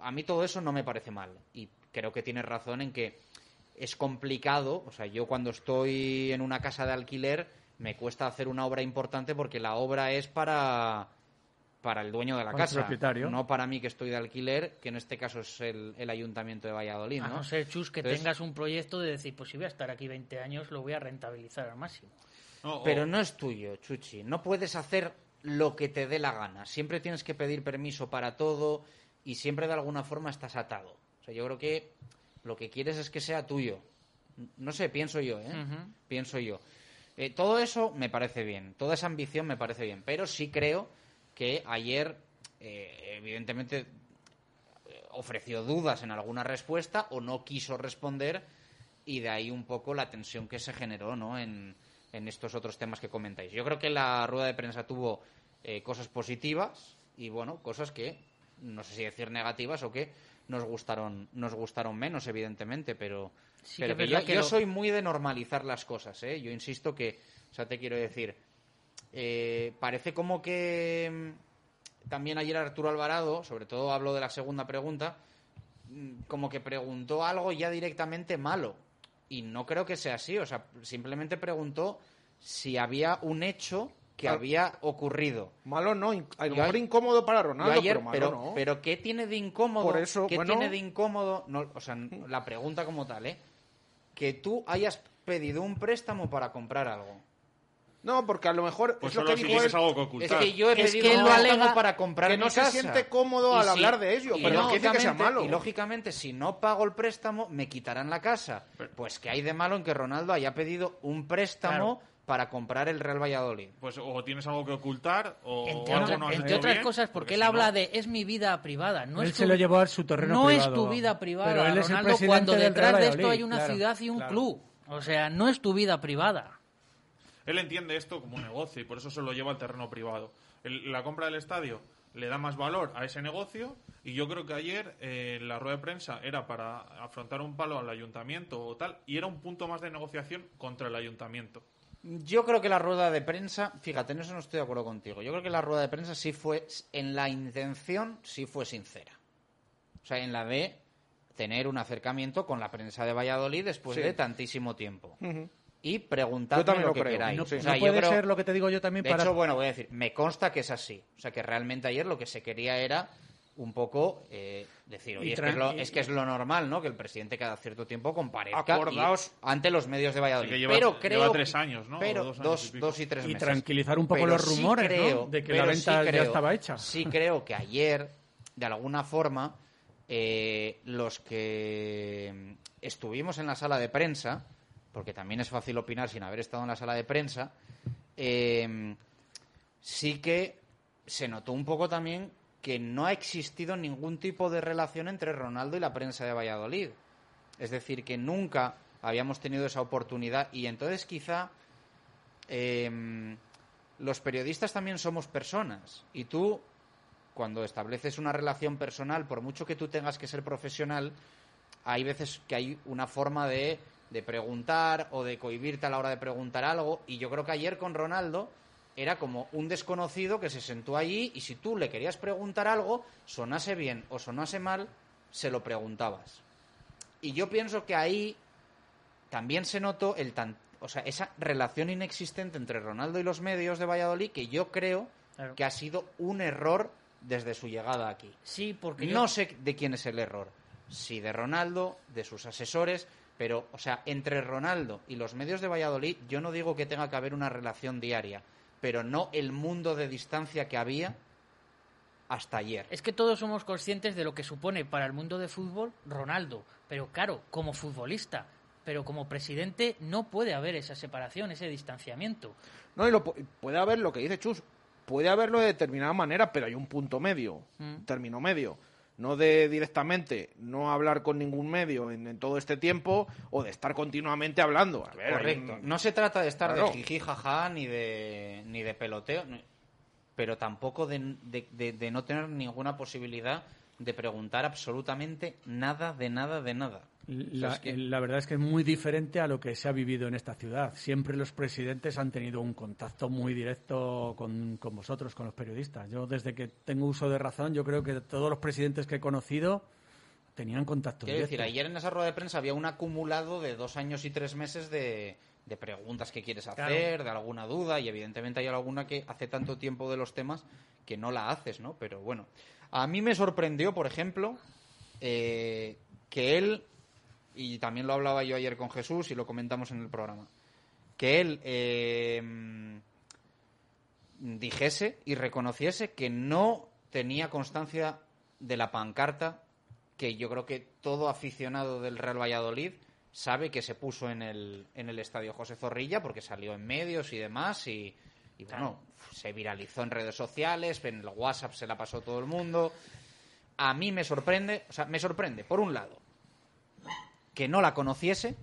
A mí todo eso no me parece mal y creo que tienes razón en que es complicado, o sea, yo cuando estoy en una casa de alquiler me cuesta hacer una obra importante porque la obra es para para el dueño de la Para casa, propietario. no para mí que estoy de alquiler, que en este caso es el, el ayuntamiento de Valladolid, A ¿no? no ser, Chus, que Entonces- tengas un proyecto de decir, pues si voy a estar aquí 20 años, lo voy a rentabilizar al máximo. Pero no es tuyo, Chuchi. No puedes hacer lo que te dé la gana. Siempre tienes que pedir permiso para todo y siempre de alguna forma estás atado. O sea, yo creo que lo que quieres es que sea tuyo. No sé, pienso yo, ¿eh? Pienso yo. Eh, todo eso me parece bien, toda esa ambición me parece bien, pero sí creo que ayer, eh, evidentemente, eh, ofreció dudas en alguna respuesta o no quiso responder y de ahí un poco la tensión que se generó ¿no? en, en estos otros temas que comentáis. Yo creo que la rueda de prensa tuvo eh, cosas positivas y bueno, cosas que no sé si decir negativas o que nos gustaron nos gustaron menos evidentemente, pero, Sí pero que yo, verdad que yo lo- soy muy de normalizar las cosas, ¿eh? Yo insisto que, o sea, te quiero decir, eh, parece como que mm, también ayer Arturo Alvarado, sobre todo hablo de la segunda pregunta, mm, como que preguntó algo ya directamente malo. y no creo que sea así. O sea, simplemente preguntó si había un hecho que Ah. había ocurrido. Malo no, a lo mejor incómodo para Ronaldo, ayer- pero malo pero, no. pero ¿qué tiene de incómodo? Por eso, ¿Qué bueno. tiene de incómodo? No, o sea, la pregunta como tal, ¿eh? Que tú hayas pedido un préstamo para comprar algo. No, porque a lo mejor Pues es lo que si dijo él. algo que ocultar. Es que yo he Es pedido que un él lo préstamo alega para comprar que mi no se siente cómodo al hablar de ello, pero no que sea malo. Y lógicamente, si no pago el préstamo, me quitarán la casa. Pues ¿qué hay de malo en que Ronaldo haya pedido un préstamo para comprar el Real Valladolid? Pues o tienes algo que ocultar o Entre, algo otra- no has entre hecho otras bien, cosas, porque él si habla no- de es mi vida privada. No Él es se lo llevó a su terreno No privado. es tu vida privada, Pero él es el Ronaldo, presidente cuando del detrás Real de esto hay una claro, ciudad y un claro. club. O sea, no es tu vida privada. Él entiende esto como un negocio y por eso se lo lleva al terreno privado. El- la compra del estadio le da más valor a ese negocio y yo creo que ayer eh, la rueda de prensa era para afrontar un palo al ayuntamiento o tal y era un punto más de negociación contra el ayuntamiento. Yo creo que la rueda de prensa, fíjate, en eso no estoy de acuerdo contigo. Yo creo que la rueda de prensa sí fue, en la intención, sí fue sincera. O sea, en la de tener un acercamiento con la prensa de Valladolid después Sí. de tantísimo tiempo. Y preguntadme lo lo que creo. queráis. No, O sea, no yo puede creo- ser lo que te digo yo también de para... hecho, bueno, voy a decir, me consta que es así. O sea, que realmente ayer lo que se quería era un poco eh, decir, oye, Y es que es, lo, tran- es que es lo normal, ¿no? Que el presidente cada cierto tiempo comparezca Acordaos- y- ante los medios de Valladolid. Que lleva- pero lleva creo tres que- años, ¿no? Pero dos años dos, y dos y tres Y meses. tranquilizar un poco Pero los sí rumores, De que la sí venta ya estaba hecha. Sí creo que ayer, de alguna forma, eh, los que estuvimos en la sala de prensa, porque también es fácil opinar sin haber estado en la sala de prensa, eh, sí que se notó un poco también que no ha existido ningún tipo de relación entre Ronaldo y la prensa de Valladolid. Es decir, que nunca habíamos tenido esa oportunidad. Y entonces quizá eh, los periodistas también somos personas. Y tú cuando estableces una relación personal, por mucho que tú tengas que ser profesional, hay veces que hay una forma de, de preguntar o de cohibirte a la hora de preguntar algo. Y yo creo que ayer con Ronaldo era como un desconocido que se sentó allí y si tú le querías preguntar algo, sonase bien o sonase mal, se lo preguntabas. Y yo pienso que ahí también se notó el tan, o sea, esa relación inexistente entre Ronaldo y los medios de Valladolid que yo creo Claro. que ha sido un error desde su llegada aquí. Sí, porque yo- no sé de quién es el error, si de Ronaldo, de sus asesores, pero o sea, entre Ronaldo y los medios de Valladolid yo no digo que tenga que haber una relación diaria, pero no el mundo de distancia que había hasta ayer. Es que todos somos conscientes de lo que supone para el mundo de fútbol Ronaldo. Pero claro, como futbolista, pero como presidente no puede haber esa separación, ese distanciamiento. No, y lo, pu- puede haber lo que dice Chus, puede haberlo de determinada manera, pero hay un punto medio, Mm. un término medio. No de directamente no hablar con ningún medio en, en todo este tiempo o de estar continuamente hablando. A ver, hay Correcto. un- No se trata de estar Claro. de jiji jaja ni de ni de peloteo, pero tampoco de, de- de- de no tener ninguna posibilidad de preguntar absolutamente nada de nada de nada. O sea, La, es que- la verdad es que es muy diferente a lo que se ha vivido en esta ciudad. Siempre los presidentes han tenido un contacto muy directo con, con vosotros, con los periodistas. Yo, desde que tengo uso de razón, yo creo que todos los presidentes que he conocido tenían contacto Quiero directo. decir, ayer en esa rueda de prensa había un acumulado de dos años y tres meses de, de preguntas que quieres hacer, Claro. de alguna duda, y evidentemente hay alguna que hace tanto tiempo de los temas que no la haces, ¿no? Pero bueno, a mí me sorprendió, por ejemplo, eh, que él, y también lo hablaba yo ayer con Jesús y lo comentamos en el programa, que él eh, dijese y reconociese que no tenía constancia de la pancarta que yo creo que todo aficionado del Real Valladolid sabe que se puso en el, en el estadio José Zorrilla porque salió en medios y demás y, y bueno, se viralizó en redes sociales, en el WhatsApp se la pasó todo el mundo. A mí me sorprende, o sea, me sorprende, por un lado, que no la conociese,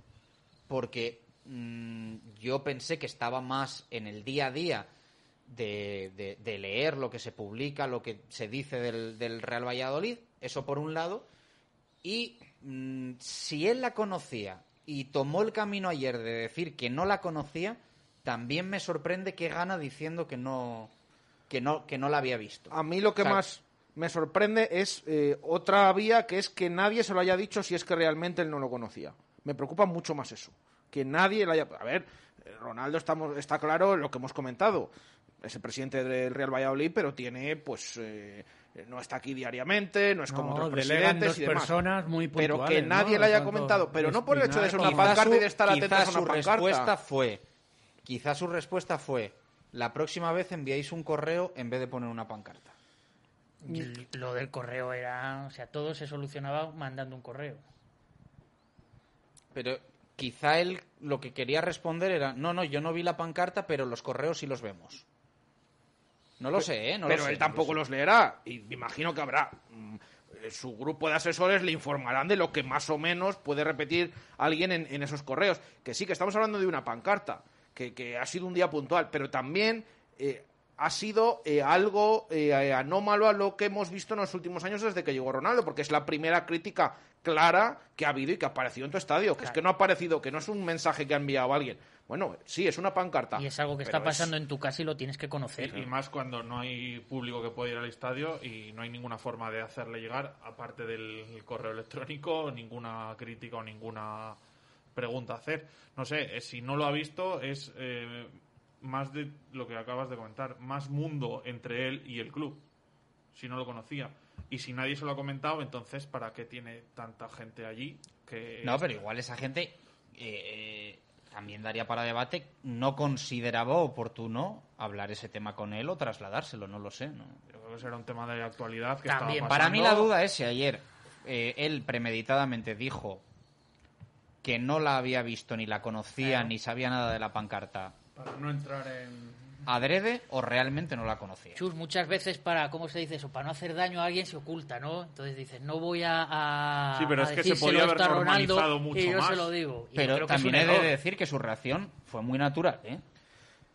porque mm, yo pensé que estaba más en el día a día de, de- de leer lo que se publica, lo que se dice del, del Real Valladolid, eso por un lado, y mm, si él la conocía y tomó el camino ayer de decir que no la conocía, también me sorprende que gana diciendo que no, que no, que no la había visto. A mí lo que O sea, más me sorprende es eh, otra vía que es que nadie se lo haya dicho si es que realmente él no lo conocía. Me preocupa mucho más eso. Que nadie le haya... A ver, Ronaldo estamos, está claro lo que hemos comentado. Es el presidente del Real Valladolid, pero tiene, pues... Eh, no está aquí diariamente, no es como No, otros presidentes dos y demás. personas muy pero que nadie ¿no? le haya comentado, pero no por el hecho de ser una pancarta y su- de estar atentos quizá a una su pancarta. respuesta fue, quizá su respuesta fue, la próxima vez enviáis un correo en vez de poner una pancarta. Y Lo del correo era, o sea, todo se solucionaba mandando un correo. Pero quizá él lo que quería responder era, no, no, yo no vi la pancarta, pero los correos sí los vemos. No lo sé, ¿eh? No lo pero sé, él no tampoco los leerá. Y me imagino que habrá. mm, eh, Su grupo de asesores le informarán de lo que más o menos puede repetir alguien en, en esos correos. Que sí, que estamos hablando de una pancarta, que, que ha sido un día puntual, pero también eh, ha sido eh, algo eh, anómalo a lo que hemos visto en los últimos años desde que llegó Ronaldo, porque es la primera crítica clara que ha habido y que ha aparecido en tu estadio. Que es que no ha aparecido, que no es un mensaje que ha enviado alguien. Bueno, sí, es una pancarta. Y es algo que está pasando en tu casa y lo tienes que conocer. Y, y más cuando no hay público que pueda ir al estadio y no hay ninguna forma de hacerle llegar, aparte del correo electrónico, ninguna crítica o ninguna pregunta a hacer. No sé, eh, si no lo ha visto, es eh, más de lo que acabas de comentar, más mundo entre él y el club, si no lo conocía. Y si nadie se lo ha comentado, entonces, ¿para qué tiene tanta gente allí? Que No, pero igual esa gente eh, eh, también daría para debate. No consideraba oportuno hablar ese tema con él o trasladárselo, no lo sé. ¿no? Yo creo que será un tema de actualidad que También, para mí la duda es si ayer eh, él premeditadamente dijo que no la había visto ni la conocía ni sabía nada de la pancarta Para no entrar en... adrede o realmente no la conocía. Chus, muchas veces para, ¿cómo se dice eso? Para no hacer daño a alguien se oculta, ¿no? Entonces dices, no voy a, a Sí, pero a es que se podía haber a Ronaldo normalizado mucho y yo más. se lo digo. Y Pero también he de decir que su reacción fue muy natural, ¿eh?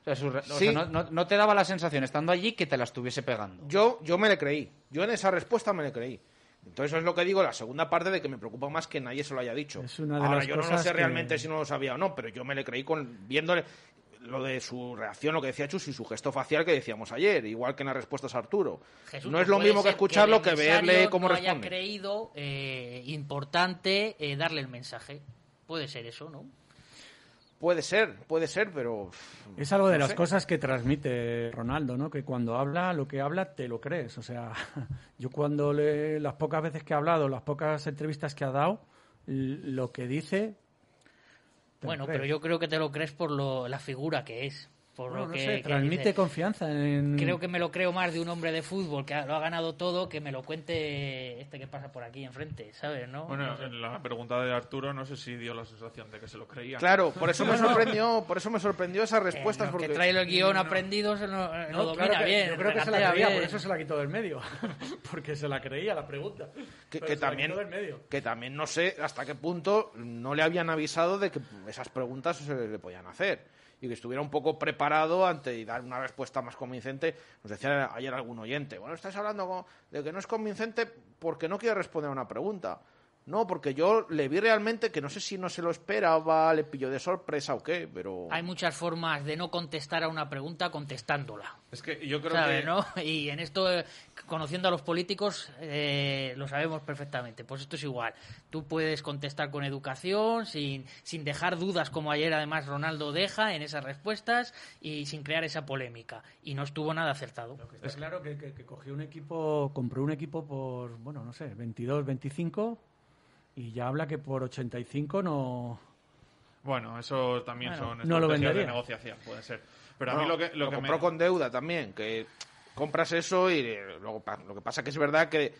O sea, su re- o Sí. sea, no, no- no te daba la sensación estando allí que te la estuviese pegando. Yo, yo me le creí. Yo en esa respuesta me le creí. Entonces eso es lo que digo, la segunda parte de que me preocupa más que nadie se lo haya dicho. Es una de Ahora, las yo no lo sé que- realmente si no lo sabía o no, pero yo me le creí con viéndole lo de su reacción, lo que decía Chus, y su gesto facial que decíamos ayer, igual que en las respuestas a Arturo. Jesús, no que es lo mismo que escucharlo el que emisario verle cómo no responde. haya creído eh, importante eh, darle el mensaje. Puede ser eso, ¿no? Puede ser, puede ser, pero... Es algo de no las sé. cosas que transmite Ronaldo, ¿no? Que cuando habla, lo que habla, te lo crees. O sea, <laughs> yo cuando le, las pocas veces que ha hablado, las pocas entrevistas que ha dado, lo que dice... Bueno, pero yo creo que te lo crees por lo, la figura que es. Por Bueno, lo no que, sé, que transmite dice. confianza en... Creo que me lo creo más de un hombre de fútbol que lo ha ganado todo que me lo cuente este que pasa por aquí enfrente, ¿sabes? ¿no? Bueno, No sé. en la pregunta de Arturo no sé si dio la sensación de que se lo creía. Claro, por eso me <laughs> sorprendió, por eso me sorprendió esas respuestas. Eh, porque... que trae el guion aprendido se lo, eh, lo No, domina claro que- bien. Yo creo que se la creía, bien. por eso se la quitó del medio. <laughs> Porque se la creía la pregunta. que, que también del medio. que también no sé hasta qué punto no le habían avisado de que esas preguntas se le podían hacer y que estuviera un poco preparado ante dar una respuesta más convincente. Nos decía ayer algún oyente, bueno, estáis hablando de que no es convincente porque no quiere responder a una pregunta. No, porque yo le vi realmente que no sé si no se lo esperaba, le pilló de sorpresa o qué, pero... Hay muchas formas de no contestar a una pregunta contestándola. Es que yo creo ¿sabes, que... no? <laughs> Y en esto, eh, conociendo a los políticos, eh, lo sabemos perfectamente. Pues esto es igual. Tú puedes contestar con educación, sin, sin dejar dudas, como ayer además Ronaldo deja en esas respuestas, y sin crear esa polémica. Y no estuvo nada acertado. Está claro que, que- que cogió un equipo, compró un equipo por, bueno, no sé, 22, 25 y ya habla que por 85 no... Bueno, eso también Bueno, son no lo estrategias de negociación, puede ser. Pero a mí lo que, lo que me... compró con deuda también, que compras eso y eh, luego lo que pasa que es verdad que,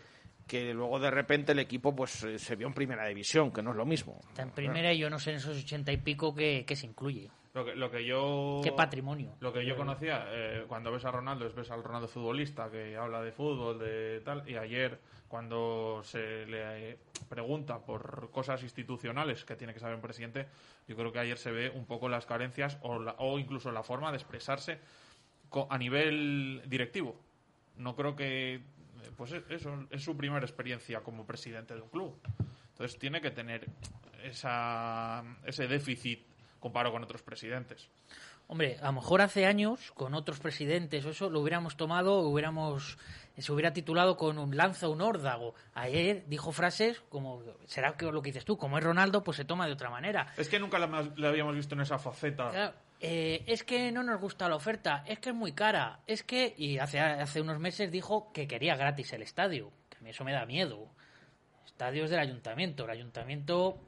que luego de repente el equipo pues eh, se vio en primera división, que no es lo mismo. Está en primera y yo no sé en esos ochenta y pico qué, qué se incluye. Lo que, lo que yo... Qué patrimonio. Lo que yo conocía, eh, cuando ves a Ronaldo, es ves al Ronaldo futbolista que habla de fútbol, de tal, y ayer cuando se le pregunta por cosas institucionales que tiene que saber un presidente, yo creo que ayer se ve un poco las carencias o, la- o incluso la forma de expresarse a nivel directivo. No creo que, eh, pues e- eso es su primera experiencia como presidente de un club. Entonces tiene que tener esa, ese déficit comparado con otros presidentes. Hombre, a lo mejor hace años, con otros presidentes o eso, lo hubiéramos tomado, hubiéramos se hubiera titulado con un lanza un órdago. Ayer dijo frases como, será que lo que dices tú, como es Ronaldo, pues se toma de otra manera. Es que nunca le habíamos visto en esa faceta. Eh, es que no nos gusta la oferta, es que es muy cara, es que... Y hace, hace unos meses dijo que quería gratis el estadio, que a mí eso me da miedo. Estadios del ayuntamiento, el ayuntamiento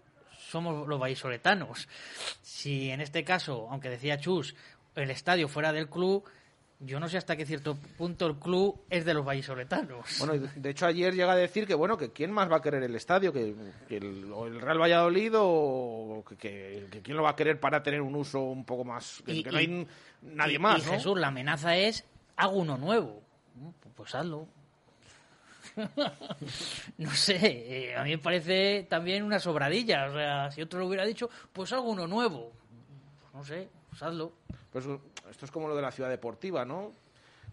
somos los vallisoletanos. Si en este caso, aunque decía Chus, el estadio fuera del club, yo no sé hasta qué cierto punto el club es de los vallisoletanos. Bueno, de hecho ayer llega a decir que bueno, que quién más va a querer el estadio, que, el, Real Valladolid o que, quién lo va a querer para tener un uso un poco más, que, no hay nadie más. Y Jesús, la amenaza es, hago uno nuevo. Pues hazlo. <laughs> no sé, eh, a mí me parece también una sobradilla. O sea, si otro lo hubiera dicho, pues hago uno nuevo. Pues no sé, pues hazlo. Pues esto es como lo de la ciudad deportiva, ¿no?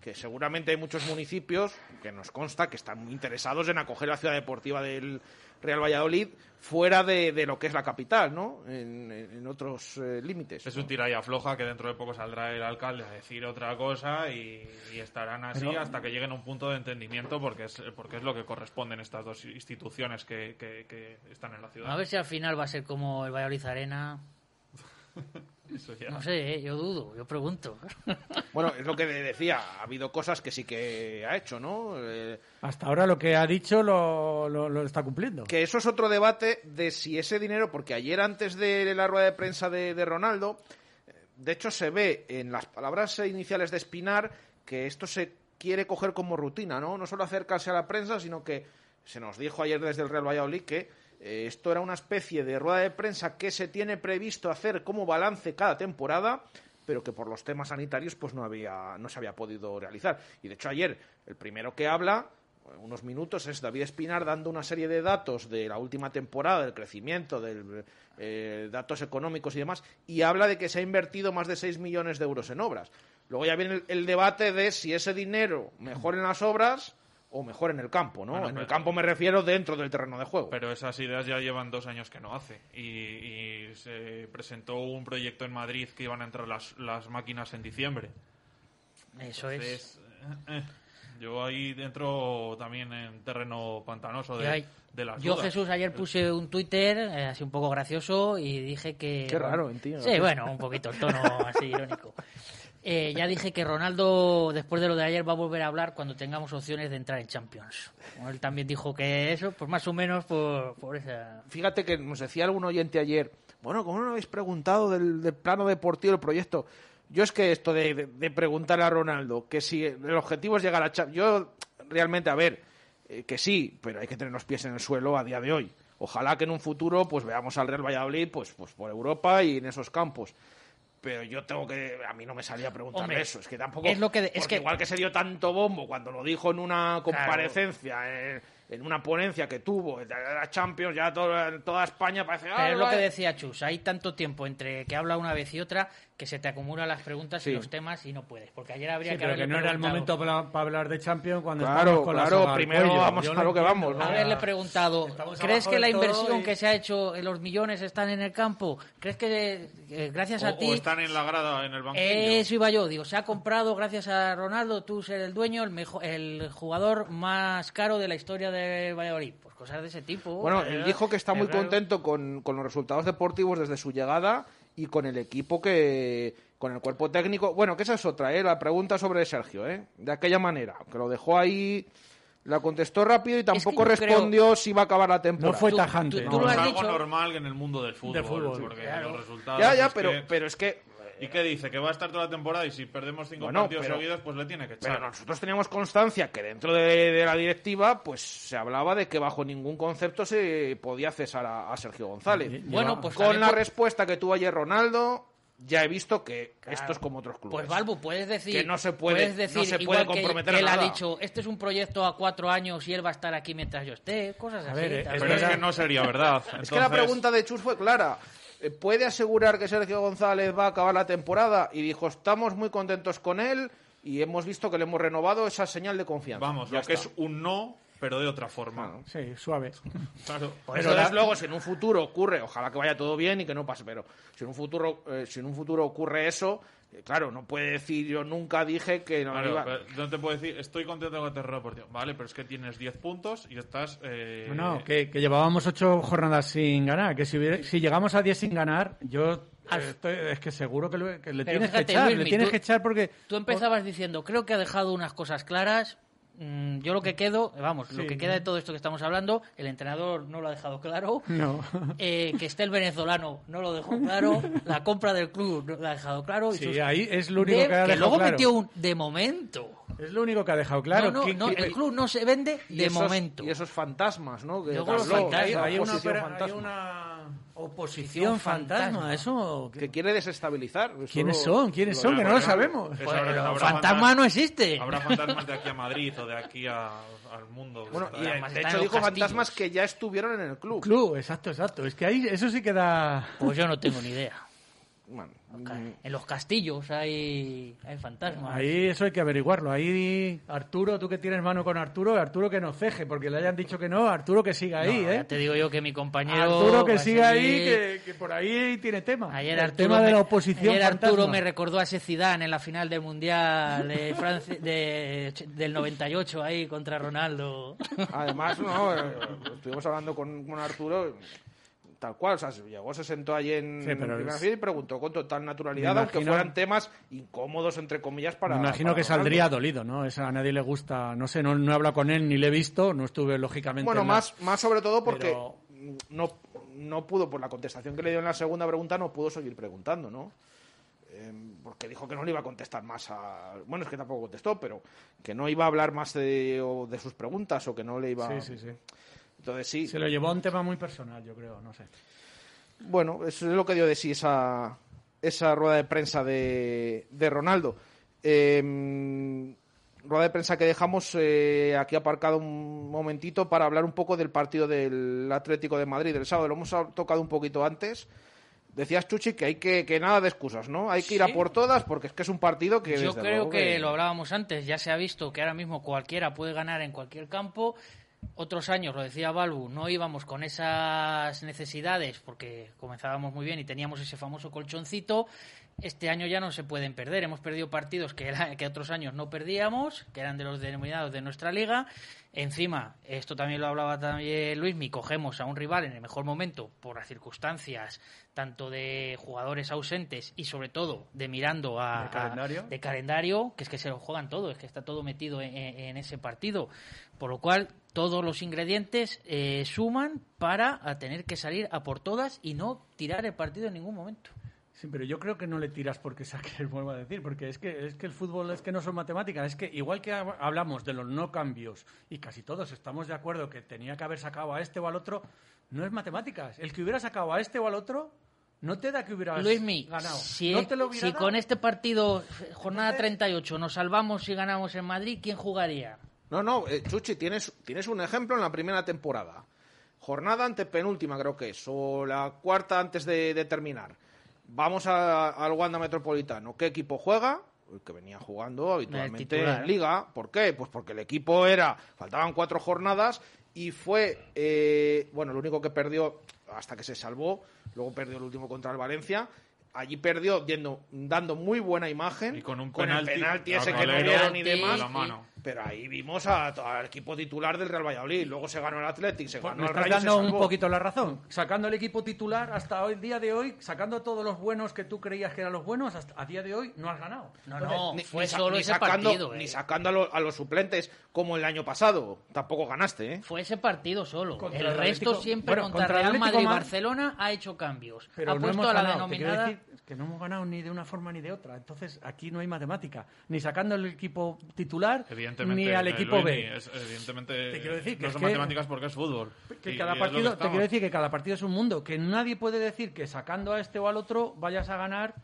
Que seguramente hay muchos municipios que nos consta que están muy interesados en acoger la ciudad deportiva del Real Valladolid fuera de, lo que es la capital, ¿no? En, otros eh, límites. Es un tira y afloja que dentro de poco saldrá el alcalde a decir otra cosa y, estarán así hasta que lleguen a un punto de entendimiento porque es, porque es lo que corresponden estas dos instituciones que, que están en la ciudad. A ver si al final va a ser como el Valladolid Arena. <laughs> No sé, ¿eh? yo dudo, yo pregunto. <laughs> Bueno, es lo que decía, ha habido cosas que sí que ha hecho, ¿no? Eh, Hasta ahora lo que ha dicho lo, lo, está cumpliendo. Que eso es otro debate de si ese dinero, porque ayer antes de la rueda de prensa de, de Ronaldo, de hecho se ve en las palabras iniciales de Espinar que esto se quiere coger como rutina, ¿no? No solo acercarse a la prensa, sino que se nos dijo ayer desde el Real Valladolid que eh, esto era una especie de rueda de prensa que se tiene previsto hacer como balance cada temporada, pero que por los temas sanitarios pues no había no se había podido realizar. Y de hecho ayer el primero que habla unos minutos es David Espinar dando una serie de datos de la última temporada, del crecimiento, de eh, datos económicos y demás, y habla de que se ha invertido más de 6 millones de euros en obras. Luego ya viene el debate de si ese dinero mejor en las obras o mejor en el campo, ¿no? en el campo me refiero dentro del terreno de juego. Pero esas ideas ya llevan dos años que no hace. Y, se presentó un proyecto en Madrid que iban a entrar las, las máquinas en diciembre. Eso es. Eh, eh, yo ahí dentro también en terreno pantanoso de, de las Yo, Jesús, ayer puse un Twitter eh, así un poco gracioso y dije que... Qué raro, entiendo. Sí, bueno, un poquito el tono así irónico. <laughs> Eh, ya dije que Ronaldo, después de lo de ayer, va a volver a hablar cuando tengamos opciones de entrar en Champions. él también dijo que eso, pues más o menos por, por esa... Fíjate que nos decía algún oyente ayer, bueno, ¿cómo no habéis preguntado del, plano deportivo del proyecto? Yo es que esto de, preguntar a Ronaldo que si el objetivo es llegar a Champions... Yo realmente, a ver, eh, que sí, pero hay que tener los pies en el suelo a día de hoy. Ojalá que en un futuro pues veamos al Real Valladolid pues, pues por Europa y en esos campos pero yo tengo que a mí no me salía a preguntarle eso es que tampoco es lo que es que igual que se dio tanto bombo cuando lo dijo en una comparecencia eh, en una ponencia que tuvo la Champions, ya toda, toda España parece... Pero es lo que decía Chus, hay tanto tiempo entre que habla una vez y otra que se te acumulan las preguntas y los temas y no puedes, porque ayer habría que pero que no era el momento para, hablar de Champions cuando claro, con claro, primero vamos a lo que vamos. ¿no? Haberle preguntado, ¿crees que la inversión que se ha hecho, en los millones están en el campo? ¿Crees que eh, gracias a ti... O están en la grada, en el banquillo. Eso iba yo, digo, se ha comprado gracias a Ronaldo, tú ser el dueño, el, mejor, el jugador más caro de la historia de de Valladolid. Pues cosas de ese tipo. Bueno, él dijo que está muy contento con, los resultados deportivos desde su llegada y con el equipo que. con el cuerpo técnico. Bueno, que esa es otra, ¿eh? La pregunta sobre Sergio, ¿eh? De aquella manera, que lo dejó ahí. La contestó rápido y tampoco respondió si iba a acabar la temporada. No fue tajante. es algo normal en el mundo del fútbol. porque los resultados ya, ya, pero, pero es que ¿Y qué dice? Que va a estar toda la temporada y si perdemos cinco partidos seguidos, pues le tiene que echar. Pero nosotros teníamos constancia que dentro de, la directiva, pues se hablaba de que bajo ningún concepto se podía cesar a, Sergio González. Bueno, pues con la respuesta que tuvo ayer Ronaldo, ya he visto que esto es como otros clubes. Pues Balbu, puedes decir que no se puede, decir, no se puede comprometer que, él ha dicho, este es un proyecto a cuatro años y él va a estar aquí mientras yo esté, cosas así. Eh, pero es que no sería verdad. Es que la pregunta de Chus fue clara. Eh, ¿Puede asegurar que Sergio González va a acabar la temporada? Y dijo, estamos muy contentos con él y hemos visto que le hemos renovado esa señal de confianza. Vamos, ya lo que es un no, pero de otra forma. sí, suave. Claro. Pero desde luego, si en un futuro ocurre, ojalá que vaya todo bien y que no pase, pero si en un futuro, eh, si en un futuro ocurre eso, Claro, no puede decir yo nunca dije que no Claro, iba. pero no te puedo decir, estoy contento con terreno deportivo. Vale, pero es que tienes 10 puntos y estás. eh, No, que, que llevábamos ocho jornadas sin ganar. Que si, hubiera- si llegamos a 10 sin ganar, yo eh, estoy- es que seguro que, lo- que le Pero tienes fíjate, que echar. Luismi, le tienes tú- que echar porque. Tú empezabas diciendo, creo que ha dejado unas cosas claras. Mm, Yo lo que quedo, vamos, lo que queda de todo esto que estamos hablando, el entrenador no lo ha dejado claro. No. <laughs> Eh, que esté el venezolano no lo dejó claro. <laughs> La compra del club no lo ha dejado claro. y Sí, sus- ahí es lo único de- que ha dejado luego claro. metió un de momento. Es lo único que ha dejado claro. No, no, no, el club no se vende de esos- momento. Y esos fantasmas, ¿no? Que Luego los fantasmas. hay una, oposición opera- hay fantasma. una oposición fantasma. Eso. que quiere desestabilizar. Eso ¿Quiénes lo- son? ¿Quiénes lo- son? Que no lo sabemos. Pues, habrá- pero habrá fantasma fantas- no existe. Habrá fantasmas de aquí a Madrid o de aquí a- al mundo. Bueno, y Además de están hecho dijo castillos. fantasmas que ya estuvieron en el club. Club, exacto, exacto. Es que ahí eso sí que da. Pues yo no tengo ni idea. Bueno, En los castillos hay, hay fantasmas. Ahí eso hay que averiguarlo. Ahí, Arturo, tú que tienes mano con Arturo, Arturo que no ceje, porque le hayan dicho que no, Arturo que siga ahí, No, ¿eh? ya te digo yo que mi compañero. Arturo que siga ahí, que, que por ahí tiene tema. Ayer el Arturo, tema de me, la oposición ayer Arturo fantasma. me recordó a ese Zidane en la final del Mundial de Francia, de- del 98 ahí contra Ronaldo. Además, no, eh, estuvimos hablando con, con Arturo tal cual, o sea, se- llegó, se sentó allí en Sí, primera es- fila y preguntó con total naturalidad, aunque fueran temas incómodos, entre comillas, para... Me imagino para que Ronaldo. saldría dolido, ¿no? Eso a nadie le gusta. No sé, no, no he hablado con él ni le he visto, no estuve lógicamente. Bueno, en la- más, más sobre todo porque Pero- no, no pudo, por la contestación que le dio en la segunda pregunta, no pudo seguir preguntando, ¿no? Eh, porque dijo que no le iba a contestar más a... Bueno, es que tampoco contestó, pero que no iba a hablar más de, o de sus preguntas o que no le iba... Sí, sí, sí. Entonces sí, Se lo llevó a un tema muy personal, yo creo, no sé. Bueno, eso es lo que dio de sí esa, esa rueda de prensa de, de Ronaldo. Eh, rueda de prensa que dejamos eh, aquí aparcado un momentito para hablar un poco del partido del Atlético de Madrid del sábado. Lo hemos tocado un poquito antes. Decías, Chuchi, que hay que, que nada de excusas, ¿no? Hay que ir a por todas porque es que es un partido que... Yo desde creo luego que lo hablábamos antes, ya se ha visto que ahora mismo cualquiera puede ganar en cualquier campo. Otros años, lo decía Balbu, no íbamos con esas necesidades porque comenzábamos muy bien y teníamos ese famoso colchoncito. Este año ya no se pueden perder. Hemos perdido partidos que, era- que otros años no perdíamos, que eran de los denominados de nuestra liga. Encima, esto también lo hablaba también Luismi, cogemos a un rival en el mejor momento por las circunstancias, tanto de jugadores ausentes y sobre todo de mirando a, ¿De calendario? a- de calendario, que es que se lo juegan todo, es que está todo metido en, ese partido. Por lo cual, todos los ingredientes eh, suman para a tener que salir a por todas y no tirar el partido en ningún momento. Sí, pero yo creo que no le tiras porque saques, vuelvo a decir, porque es que, es que el fútbol es que no son matemáticas, es que igual que hab- hablamos de los no cambios y casi todos estamos de acuerdo que tenía que haber sacado a este o al otro, no es matemáticas. El que hubiera sacado a este o al otro no te da que hubieras Luismi, ganado. si, no te lo hubiera si dado. con este partido, jornada 38, nos salvamos y ganamos en Madrid, ¿quién jugaría? No, no, eh, Chuchi, tienes, tienes un ejemplo en la primera temporada. Jornada antepenúltima, creo que es, o la cuarta antes de, de terminar. Vamos a- al Wanda Metropolitano. ¿Qué equipo juega? El que venía jugando habitualmente en Liga. ¿Por qué? Pues porque el equipo era. Faltaban cuatro jornadas y fue. eh, bueno, el único que perdió hasta que se salvó. Luego perdió el último contra el Valencia. Allí perdió yendo, dando muy buena imagen. Y con un el penalti penalti a ese que no dieron a demás. la mano. Pero ahí vimos a- al equipo titular del Real Valladolid. Luego se ganó el Athletic, se Pues ganó el Rayo, dando un poquito la razón. Sacando el equipo titular hasta hoy día de hoy, sacando todos los buenos que tú creías que eran los buenos, hasta a día de hoy no has ganado. No, Entonces, no, ni- fue ni solo ni ese sacando, partido. eh. Ni sacando a, lo- a los suplentes como el año pasado. Tampoco ganaste, ¿eh? Fue ese partido solo. Contra el el resto siempre bueno, contra, contra el Real Atlético Madrid y Barcelona ha hecho cambios. Pero ha no puesto hemos a la ganado. Denominada decir que no hemos ganado ni de una forma ni de otra. Entonces, aquí no hay matemática. Ni sacando el equipo titular, Evidentemente, ni al eh, equipo B. es- evidentemente, Te quiero decir que no es son que- matemáticas porque es fútbol. Que Y- cada y que partido, te quiero decir que cada partido es un mundo. Que nadie puede decir que sacando a este o al otro vayas a ganar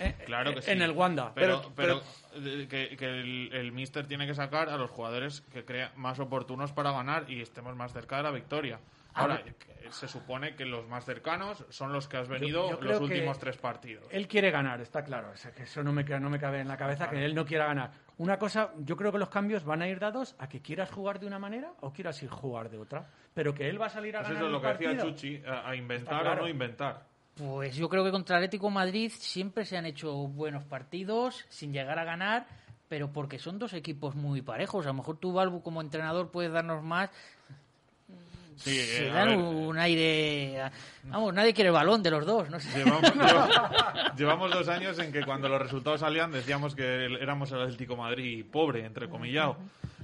eh, Claro que sí. en el Wanda. Pero, pero, eh, que, que el, el míster tiene que sacar a los jugadores que crea más oportunos para ganar y estemos más cerca de la victoria. Ahora, que se supone que los más cercanos son los que has venido yo los últimos tres partidos. Él quiere ganar, está claro. O sea, que eso no me, no me cabe en la cabeza, que él no quiera ganar. Una cosa, yo creo que los cambios van a ir dados a que quieras jugar de una manera o quieras ir jugar de otra. Pero que él va a salir a Pues ganar eso es lo que decía partido. Chuchi, a, a inventar claro. o no inventar. Pues yo creo que contra el Atlético Madrid siempre se han hecho buenos partidos sin llegar a ganar, pero porque son dos equipos muy parejos. A lo mejor tú, Balbu, como entrenador, puedes darnos más. Sí, se eh, a dan ver, un aire. Vamos, nadie quiere el balón de los dos, no sé. Llevamos, <laughs> lleva- llevamos dos años en que cuando los resultados salían decíamos que el- éramos el Atlético Madrid pobre, entre comillado.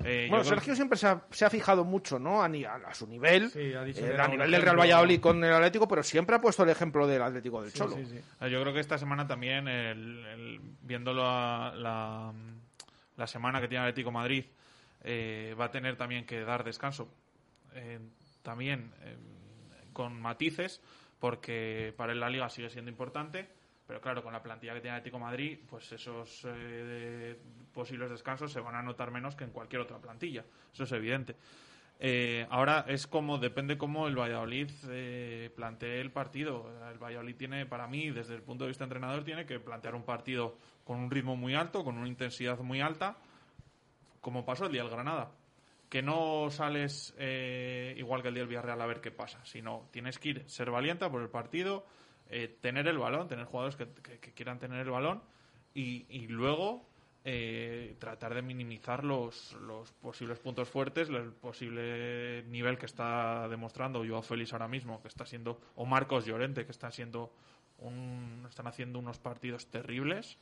Eh, Bueno, creo- Sergio siempre se ha, se ha fijado mucho, ¿no? A, a- a su nivel, Sí, ha dicho eh, a nivel del Real. Valladolid con el Atlético, pero siempre ha puesto el ejemplo del Atlético del Cholo. Ah, Yo creo que esta semana también, el, el- viendo la, la, la semana que tiene Atlético Madrid, eh, va a tener también que dar descanso. También eh, con matices, porque para él la liga sigue siendo importante, pero claro, con la plantilla que tiene Atlético de Madrid, pues esos eh, posibles descansos se van a notar menos que en cualquier otra plantilla. Eso es evidente. Eh, ahora es como, depende cómo el Valladolid eh, plantee el partido. El Valladolid tiene, para mí, desde el punto de vista entrenador, tiene que plantear un partido con un ritmo muy alto, con una intensidad muy alta, como pasó el día del Granada. Que no sales eh, igual que el día del Villarreal a ver qué pasa, sino tienes que ir, ser valiente por el partido, eh, tener el balón, tener jugadores que, que- quieran tener el balón y, luego eh, tratar de minimizar los, los posibles puntos fuertes, el posible nivel que está demostrando Joao Félix ahora mismo, que está siendo, o Marcos Llorente, que siendo un, están haciendo unos partidos terribles.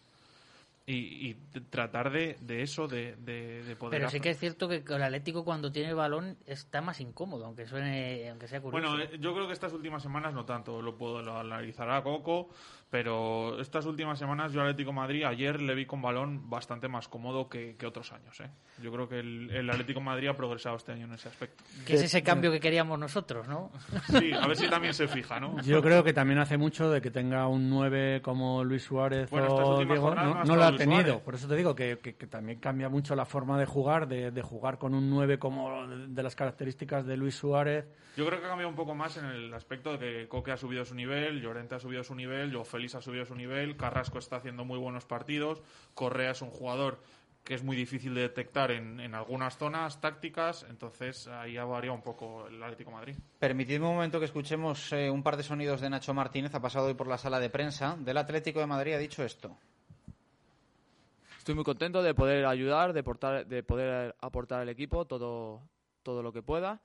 Y, y tratar de, de eso, de, de, de poder Pero sí que es cierto que el Atlético cuando tiene el balón está más incómodo, aunque suene, aunque sea curioso. Bueno, eh, yo creo que estas últimas semanas no tanto, lo puedo lo analizará Coco, pero estas últimas semanas yo Atlético de Madrid ayer le vi con balón bastante más cómodo que, que otros años. ¿eh? Yo creo que el, el Atlético de Madrid ha progresado este año en ese aspecto. que es ese cambio que queríamos nosotros, ¿no? <laughs> Sí, a ver si también se fija, ¿no? Yo creo que también hace mucho de que tenga un 9 como Luis Suárez Bueno, o Diego. No, no lo ha Luis tenido. Suárez. Por eso te digo que, que- que también cambia mucho la forma de jugar, de, de jugar con un 9 como de, de las características de Luis Suárez. Yo creo que ha cambiado un poco más en el aspecto de que Coque ha subido su nivel, Llorente ha subido su nivel, Joe Félix ha subido su nivel, Carrasco está haciendo muy buenos partidos, Correa es un jugador que es muy difícil de detectar en, en algunas zonas tácticas, entonces ahí variado un poco el Atlético de Madrid. Permitidme un momento que escuchemos eh, un par de sonidos de Nacho Martínez. Ha pasado hoy por la sala de prensa del Atlético de Madrid. Ha dicho esto. Estoy muy contento de poder ayudar, de, portar- de poder aportar al equipo todo, todo lo que pueda.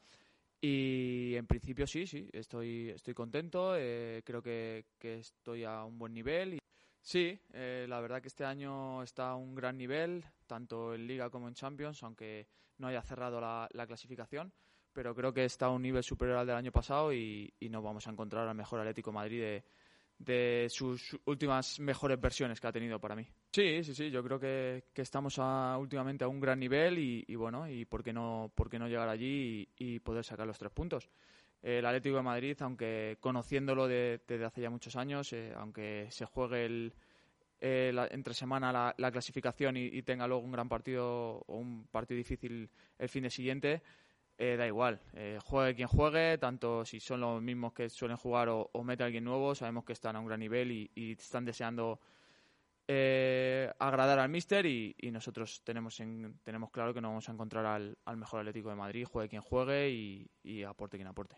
Y en principio sí, sí, estoy, estoy contento, eh, creo que, que estoy a un buen nivel. Y sí, eh, la verdad que este año está a un gran nivel, tanto en Liga como en Champions, aunque no haya cerrado la, la clasificación. Pero creo que está a un nivel superior al del año pasado y, y nos vamos a encontrar al mejor Atlético Madrid de, de sus últimas mejores versiones que ha tenido para mí. Sí, sí, sí, yo creo que, que estamos a- últimamente a un gran nivel y, bueno, y por qué no, por no llegar allí y, y poder sacar los tres puntos. El Atlético de Madrid, aunque conociéndolo de- desde hace ya muchos años, eh, aunque se juegue el, eh, la- entre semana la, la clasificación y, y tenga luego un gran partido o un partido difícil el fin de siguiente, eh, da igual. Eh, juegue quien juegue, tanto si son los mismos que suelen jugar o, mete a alguien nuevo, sabemos que están a un gran nivel y, están deseando eh, agradar al míster y, nosotros tenemos en- tenemos claro que nos vamos a encontrar al, al mejor Atlético de Madrid, juegue quien juegue y, y aporte quien aporte.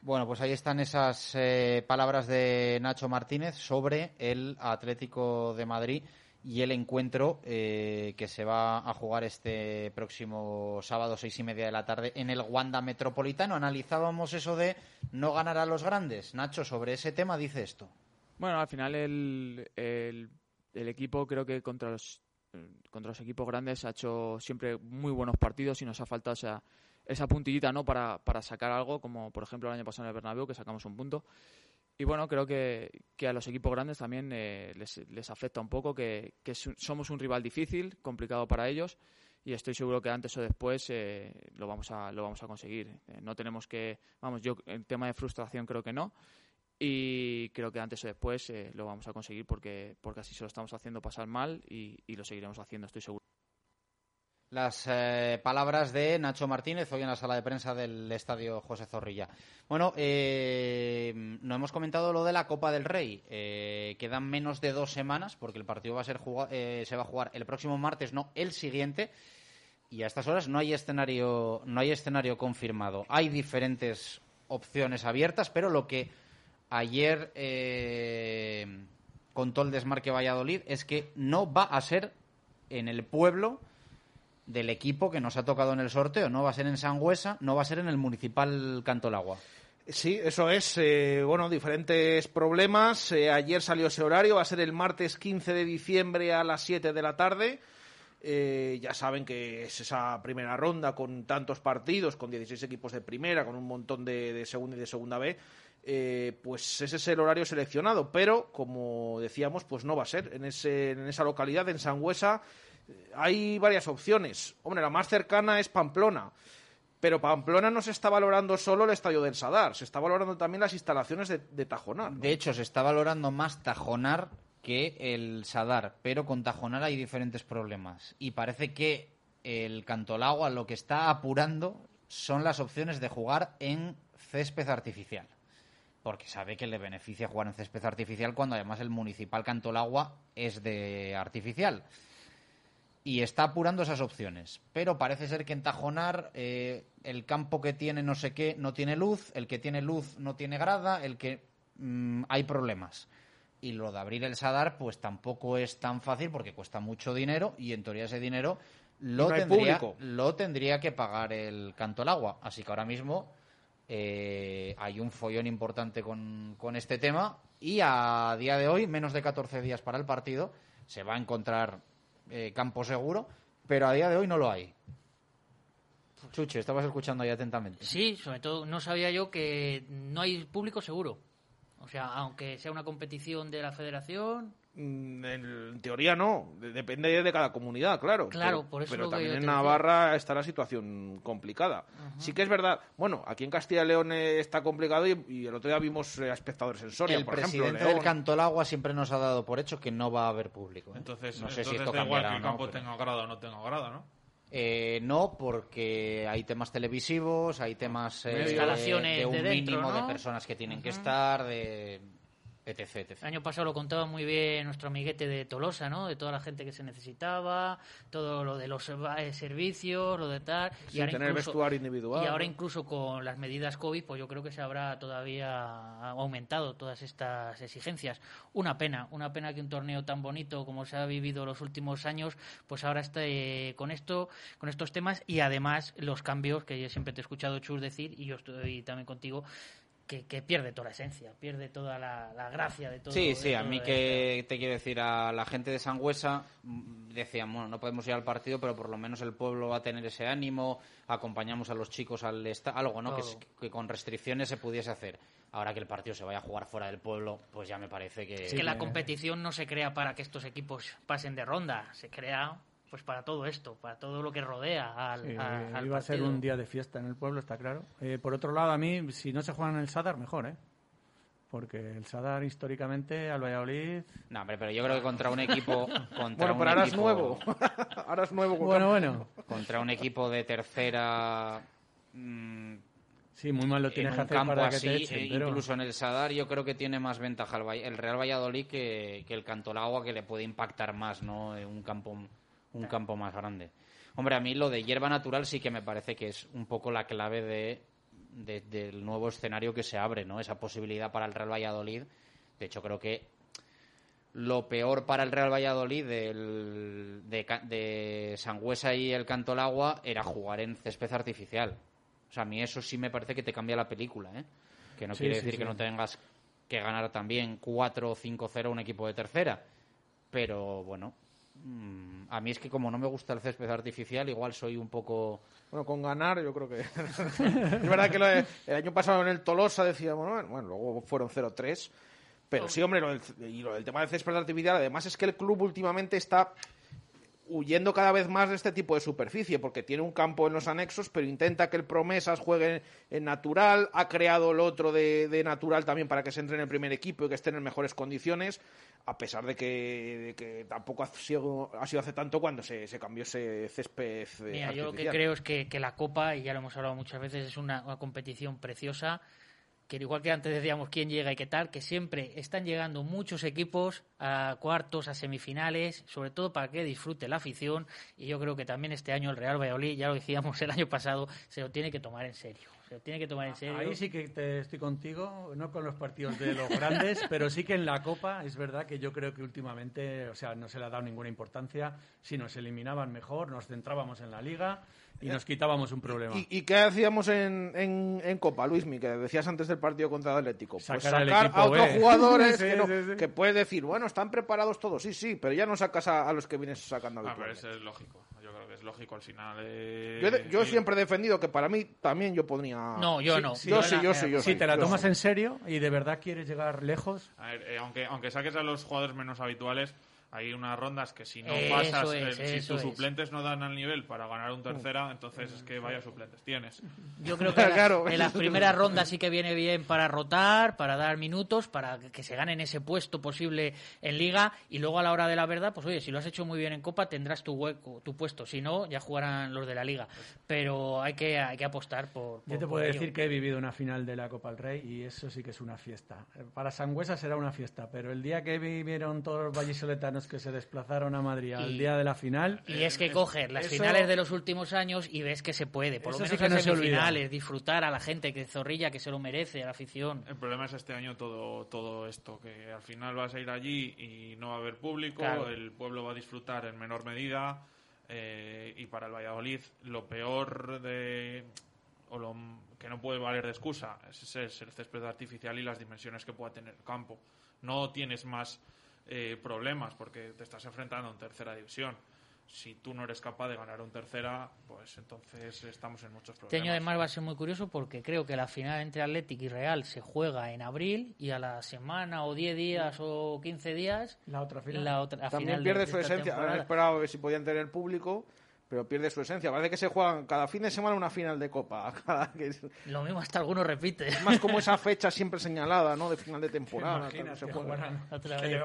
Bueno, pues ahí están esas eh, palabras de Nacho Martínez sobre el Atlético de Madrid y el encuentro eh, que se va a jugar este próximo sábado, seis y media de la tarde, en el Wanda Metropolitano. Analizábamos eso de no ganar a los grandes. Nacho, sobre ese tema dice esto. Bueno, al final el, el, el equipo creo que contra los contra los equipos grandes ha hecho siempre muy buenos partidos y nos ha faltado esa, esa puntillita no para, para sacar algo, como por ejemplo el año pasado en el Bernabéu que sacamos un punto. Y bueno, creo que, que a los equipos grandes también eh, les, les afecta un poco, que, que somos un rival difícil, complicado para ellos, y estoy seguro que antes o después eh, lo, vamos a, lo vamos a conseguir. Eh, no tenemos que, vamos, yo en tema de frustración creo que no, y creo que antes o después eh, lo vamos a conseguir porque, porque así se lo estamos haciendo pasar mal y lo seguiremos haciendo, estoy seguro. Las eh, palabras de Nacho Martínez hoy en la sala de prensa del estadio José Zorrilla. Bueno, eh, no hemos comentado lo de la Copa del Rey. Eh, quedan menos de dos semanas porque el partido va a ser eh, se va a jugar el próximo martes, no el siguiente. Y a estas horas no hay escenario, no hay escenario confirmado. Hay diferentes opciones abiertas, pero lo que ayer eh, contó el Desmarque Valladolid es que no va a ser en el pueblo del equipo que nos ha tocado en el sorteo, no va a ser en Sangüesa, no va a ser en el municipal Cantolagua. Sí, eso es. eh, bueno, diferentes problemas. Eh, ayer salió ese horario, va a ser el martes 15 de diciembre a las 7 de la tarde. Eh, ya saben que es esa primera ronda con tantos partidos, con 16 equipos de primera, con un montón de, de segunda y de segunda B. pues ese es el horario seleccionado, pero como decíamos, pues no va a ser. En, ese, en esa localidad, en Sangüesa, hay varias opciones. Hombre, la más cercana es Pamplona. Pero Pamplona no se está valorando solo el estadio del Sadar, se está valorando también las instalaciones de, de Tajonar. De hecho, se está valorando más Tajonar que el Sadar, pero con Tajonar hay diferentes problemas. Y parece que el Cantolagua lo que está apurando son las opciones de jugar en césped artificial. Porque sabe que le beneficia jugar en césped artificial cuando además el municipal Cantolagua es de artificial. Y está apurando esas opciones. Pero parece ser que en Tajonar eh, el campo que tiene no sé qué no tiene luz, el que tiene luz no tiene grada, el que mm, hay problemas. Y lo de abrir el Sadar, pues tampoco es tan fácil porque cuesta mucho dinero y en teoría ese dinero lo, no tendría, lo tendría que pagar el canto al agua. Así que ahora mismo eh, hay un follón importante con, con este tema y a día de hoy, menos de 14 días para el partido, se va a encontrar eh, campo seguro, pero a día de hoy no lo hay. Chuche, estabas escuchando ahí atentamente. Sí, sobre todo no sabía yo que no hay público seguro. O sea, aunque sea una competición de la federación, Mm, En teoría no, de- depende de cada comunidad, claro. Claro, pero, por eso Pero lo que también yo en decía. Navarra está la situación complicada. Sí que es verdad, bueno, aquí en Castilla y León eh, está complicado y, y el otro día vimos eh, a espectadores en Soria, el por presidente ejemplo. del. Cantolagua siempre nos ha dado por hecho que no va a haber público. ¿eh? Entonces, no sé si esto da igual que el no, campo pero- tenga grada o no tenga grada, ¿no? Eh, no, porque hay temas televisivos, hay temas eh, de un de dentro, mínimo ¿no? de personas que tienen que estar, de etc, etc. El año pasado lo contaba muy bien nuestro amiguete de Tolosa, ¿no? De toda la gente que se necesitaba, todo lo de los eh, servicios, lo de tal. Sin tener vestuario individual, Y ahora ¿no? incluso con las medidas COVID, pues yo creo que se habrá todavía aumentado todas estas exigencias. Una pena, una pena que un torneo tan bonito como se ha vivido los últimos años, pues ahora esté con esto, con estos temas y además los cambios que yo siempre te he escuchado Chus decir y yo estoy también contigo. Que, que pierde toda la esencia, pierde toda la, la gracia de todo. Sí, de sí, a todo mí esto. que te quiero decir, a la gente de Sangüesa mm, decían, bueno, no podemos ir al partido, pero por lo menos el pueblo va a tener ese ánimo, acompañamos a los chicos al algo, ¿no? Que, que con restricciones se pudiese hacer. Ahora que el partido se vaya a jugar fuera del pueblo, pues ya me parece que... Es que la competición no se crea para que estos equipos pasen de ronda, se crea pues para todo esto, para todo lo que rodea al, Sí, a- al iba a ser un día de fiesta en el pueblo, está claro. Eh, por otro lado, a mí, si no se juegan en el Sadar, mejor, ¿eh? Porque el Sadar, históricamente, al Valladolid... No, hombre, pero yo creo que contra un equipo... Contra Bueno, un pero ahora es equipo- nuevo. <laughs> ahora es nuevo. Bueno, bueno. Contra un equipo de tercera... mm, Sí, muy mal lo en tienes que hacer campo para que te echen, eh, pero- incluso en el Sadar, yo creo que tiene más ventaja el, Valle- el Real Valladolid que, que el Cantolagua, que le puede impactar más, ¿no? En un campo, un campo más grande. Hombre, a mí lo de hierba natural sí que me parece que es un poco la clave de, de- del nuevo escenario que se abre, ¿no? Esa posibilidad para el Real Valladolid. De hecho, creo que lo peor para el Real Valladolid del- de, de Sangüesa y el Cantolagua era jugar en césped artificial. O sea, a mí eso sí me parece que te cambia la película, ¿eh? Que no Sí, quiere decir sí. que no tengas que ganar también 4 o 5-0 a un equipo de tercera. Pero bueno, mm, a mí es que como no me gusta el césped artificial, igual soy un poco... Bueno, con ganar yo creo que... <laughs> es verdad que lo de- el año pasado en el Tolosa decíamos, bueno, bueno, luego fueron 0-3. Pero sí, hombre, lo del, y lo del tema del césped artificial, además es que el club últimamente está huyendo cada vez más de este tipo de superficie, porque tiene un campo en los anexos, pero intenta que el Promesas juegue en natural, ha creado el otro de, de natural también para que se entre en el primer equipo y que estén en mejores condiciones, a pesar de que, de que tampoco ha sido, ha sido hace tanto cuando se, se cambió ese césped eh, Mira, yo lo que creo es que, que la Copa, y ya lo hemos hablado muchas veces, es una, una competición preciosa, que igual que antes decíamos quién llega y qué tal, que siempre están llegando muchos equipos a cuartos, a semifinales, sobre todo para que disfrute la afición, y yo creo que también este año el Real Valladolid, ya lo decíamos el año pasado, se lo tiene que tomar en serio. Se tiene que tomar en serio. Ahí sí que te estoy contigo, no con los partidos de los grandes, pero sí que en la Copa es verdad que yo creo que últimamente, o sea, no se le ha dado ninguna importancia. Si nos eliminaban mejor, nos centrábamos en la Liga y nos quitábamos un problema. ¿Y, y qué hacíamos en, en, en Copa, Luismi? Que decías antes del partido contra el Atlético. Pues Sacar sacar, al equipo a otros B. jugadores <laughs> Sí, que, no- sí, sí. que puedes decir, bueno, están preparados todos, sí, sí, pero ya no sacas a, a los que vienes sacando Ah, pero habitualmente. eso es lógico. Yo creo que es lógico al final. eh, Yo, de- yo eh, siempre he defendido que para mí también yo podría... No, yo Sí, no. Yo sí, yo sí, yo Si sí, te la tomas en serio y de verdad quieres llegar lejos, A ver, eh, aunque, aunque saques a los jugadores menos habituales, hay unas rondas que si no Eso pasas, es, eh, si tus es. suplentes no dan al nivel para ganar un tercera, entonces es que vaya suplentes tienes. Yo creo que <laughs> la- Claro, en las primeras rondas sí que viene bien para rotar, para dar minutos, para que- se ganen ese puesto posible en liga y luego a la hora de la verdad, pues oye, si lo has hecho muy bien en copa tendrás tu hueco, tu puesto, si no ya jugarán los de la liga, pero hay que hay que apostar por, por- yo te puedo ello. decir que he vivido una final de la Copa del Rey y eso sí que es una fiesta. Eh, Para Sangüesa será una fiesta, pero el día que vivieron todos los vallisoletanos que se desplazaron a Madrid al Y- día de la final... Y es que coger las eso- finales de los últimos años y ves que se puede, por lo Eso sí menos que las no semifinales, disfrutar a la gente que zorrilla, que se lo merece, a la afición. El problema es este año todo, todo esto, que al final vas a ir allí y no va a haber público, Claro. el pueblo va a disfrutar en menor medida eh, y para el Valladolid lo peor de o lo que no puede valer de excusa es, es el césped artificial y las dimensiones que pueda tener el campo. No tienes más eh, problemas porque te estás enfrentando en tercera división. Si tú no eres capaz de ganar un tercera, pues entonces estamos en muchos Este problemas. año además va a ser muy curioso porque creo que la final entre Athletic y Real se juega en abril y a la semana o 10 días o 15 días la otra final, la otra También final de- pierde de su esencia. Han esperado a ver si podían tener público, pero pierde su esencia. Parece que se juegan cada fin de semana una final de Copa. <laughs> Cada- Lo mismo hasta alguno repite. es más como esa fecha siempre señalada, ¿no? De final de temporada. se? Otra vez.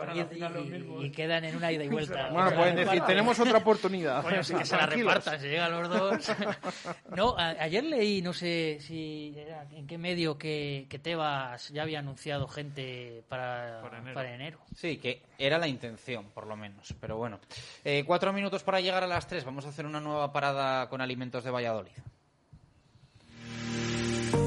Y- quedan en una ida y vuelta. <laughs> Bueno, pueden decir, tenemos otra oportunidad. Bueno, sí que se la repartan, se llegan los dos. <laughs> No, a- ayer leí, no sé si era en qué medio, que, que Tebas ya había anunciado gente para, para enero. Sí, que era la intención, por lo menos. Pero bueno. Eh, cuatro minutos para llegar a las tres. Vamos a hacer una nueva parada con alimentos de Valladolid.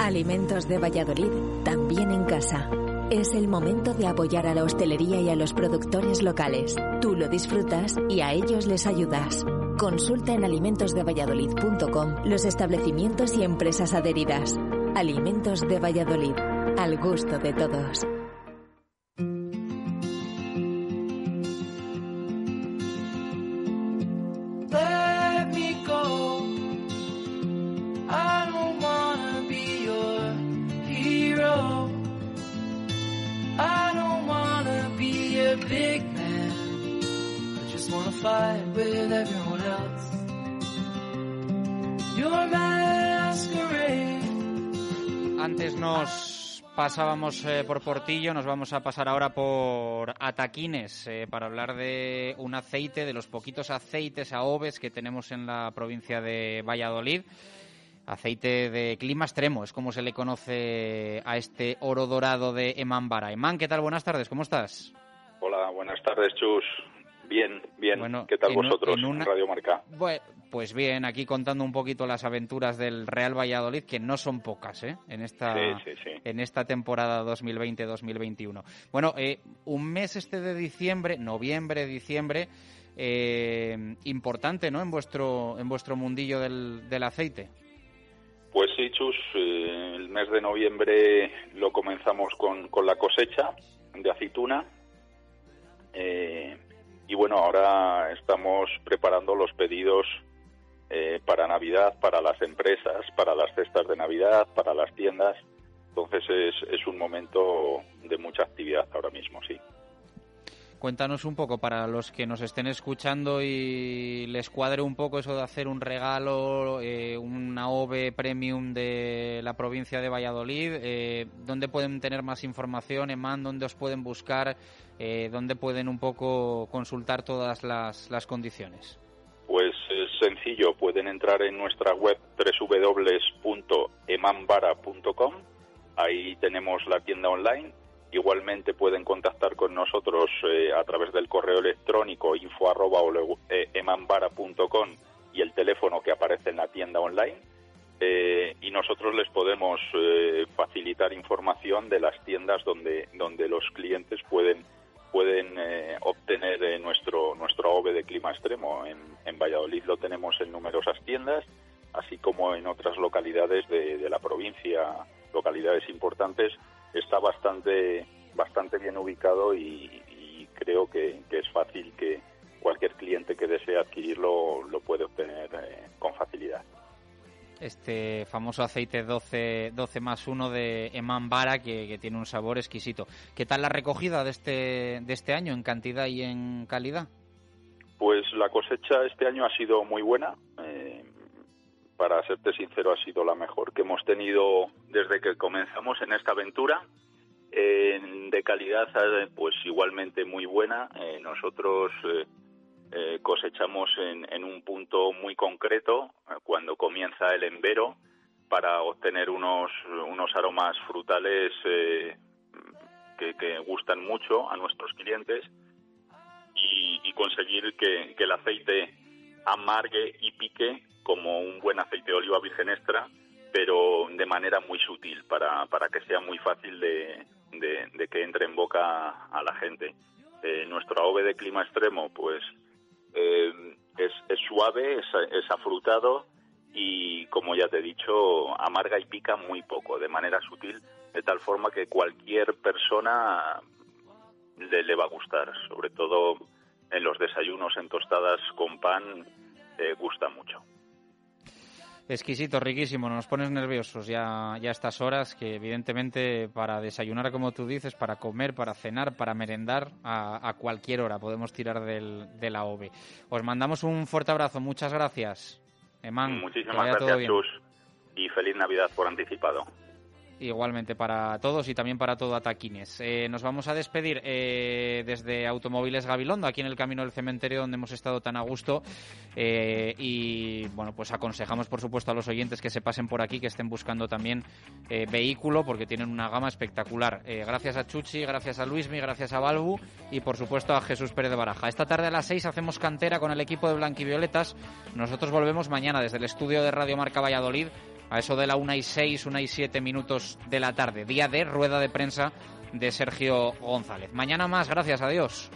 Alimentos de Valladolid, también en casa. Es el momento de apoyar a la hostelería y a los productores locales. Tú lo disfrutas y a ellos les ayudas. Consulta en alimentosdevalladolid.com los establecimientos y empresas adheridas. Alimentos de Valladolid, al gusto de todos. Fight with everyone else. Your masquerade. Antes nos pasábamos eh, por Portillo, nos vamos a pasar ahora por Ataquines eh, para hablar de un aceite, de los poquitos aceites AOVES que tenemos en la provincia de Valladolid. Aceite de clima extremo, es como se le conoce a este oro dorado de Eman Bara. Eman, ¿qué tal? Buenas tardes, ¿cómo estás? Hola, buenas tardes, Chus. Bien, bien. Bueno, ¿Qué tal en vosotros en una- Radio Marca? Bue- pues bien, aquí contando un poquito las aventuras del Real Valladolid, que no son pocas, ¿eh? En esta, Sí, sí, sí. en esta temporada 2020-2021. Bueno, eh, un mes este de diciembre, noviembre, diciembre, eh, importante, ¿no? En vuestro, en vuestro mundillo del, del aceite. Pues sí, Chus, eh, el mes de noviembre lo comenzamos con, con la cosecha de aceituna. Eh, y bueno, ahora estamos preparando los pedidos eh, para Navidad, para las empresas, para las cestas de Navidad, para las tiendas. Entonces es, es un momento de mucha actividad ahora mismo, sí. Cuéntanos un poco para los que nos estén escuchando y les cuadre un poco eso de hacer un regalo, eh, una OVE premium de la provincia de Valladolid. Eh, ¿Dónde pueden tener más información, Eman? ¿Dónde os pueden buscar? Eh, ¿Dónde pueden un poco consultar todas las, las condiciones? Pues es sencillo, pueden entrar en nuestra web www.emanvara.com, ahí tenemos la tienda online. Igualmente pueden contactar con nosotros eh, a través del correo electrónico info arroba eh, emanvara.com y el teléfono que aparece en la tienda online. eh, y nosotros les podemos facilitar información de las tiendas donde, donde los clientes pueden pueden obtener nuestro nuestro AOVE de clima extremo. En, en, Valladolid lo tenemos en numerosas tiendas, así como en otras localidades de, de la provincia, localidades importantes. Está bastante bastante bien ubicado y, y creo que, que, es fácil que cualquier cliente que desee adquirirlo lo puede obtener eh, con facilidad este famoso aceite 12, 12 más 1 de Eman Bara que, que, tiene un sabor exquisito. ¿Qué tal la recogida de este, de este año en cantidad y en calidad? Pues la cosecha este año ha sido muy buena. Eh, para serte sincero, ha sido la mejor que hemos tenido desde que comenzamos en esta aventura. Eh, de calidad, eh, pues igualmente muy buena. Eh, nosotros eh, cosechamos en, en, un punto muy concreto cuando comienza el embero para obtener unos, unos aromas frutales que, que, gustan mucho a nuestros clientes y, y conseguir que, el aceite amargue y pique como un buen aceite de oliva virgen extra, pero de manera muy sutil para, para que sea muy fácil de, de, que entre en boca a la gente. Eh, nuestro AOVE de clima extremo, pues eh, es, es, suave, es, es, afrutado y, como ya te he dicho, amarga y pica muy poco, de manera sutil, de tal forma que cualquier persona le, le va a gustar, sobre todo en los desayunos en tostadas con pan, eh, gusta mucho. Exquisito, riquísimo, nos pones nerviosos ya, ya a estas horas, que evidentemente para desayunar, como tú dices, para comer, para cenar, para merendar, a, a cualquier hora podemos tirar del, de la OVE. Os mandamos un fuerte abrazo, muchas gracias. Eman, Muchísimas gracias, Chus, y feliz Navidad por anticipado. Igualmente para todos y también para todo Ataquines. Eh, nos vamos a despedir eh, desde Automóviles Gabilondo, aquí en el camino del cementerio donde hemos estado tan a gusto. Eh, y bueno, pues aconsejamos por supuesto a los oyentes que se pasen por aquí, que estén buscando también eh, vehículo, porque tienen una gama espectacular. Eh, gracias a Chuchi, gracias a Luismi, gracias a Balbu y por supuesto a Jesús Pérez de Baraja. Esta tarde a las 6 hacemos cantera con el equipo de Blanquivioletas. Nosotros volvemos mañana desde el estudio de Radio Marca Valladolid a eso de la 1 y 6, 1 y 7 minutos de la tarde. Día de rueda de prensa de Sergio González. Mañana más, gracias, adiós.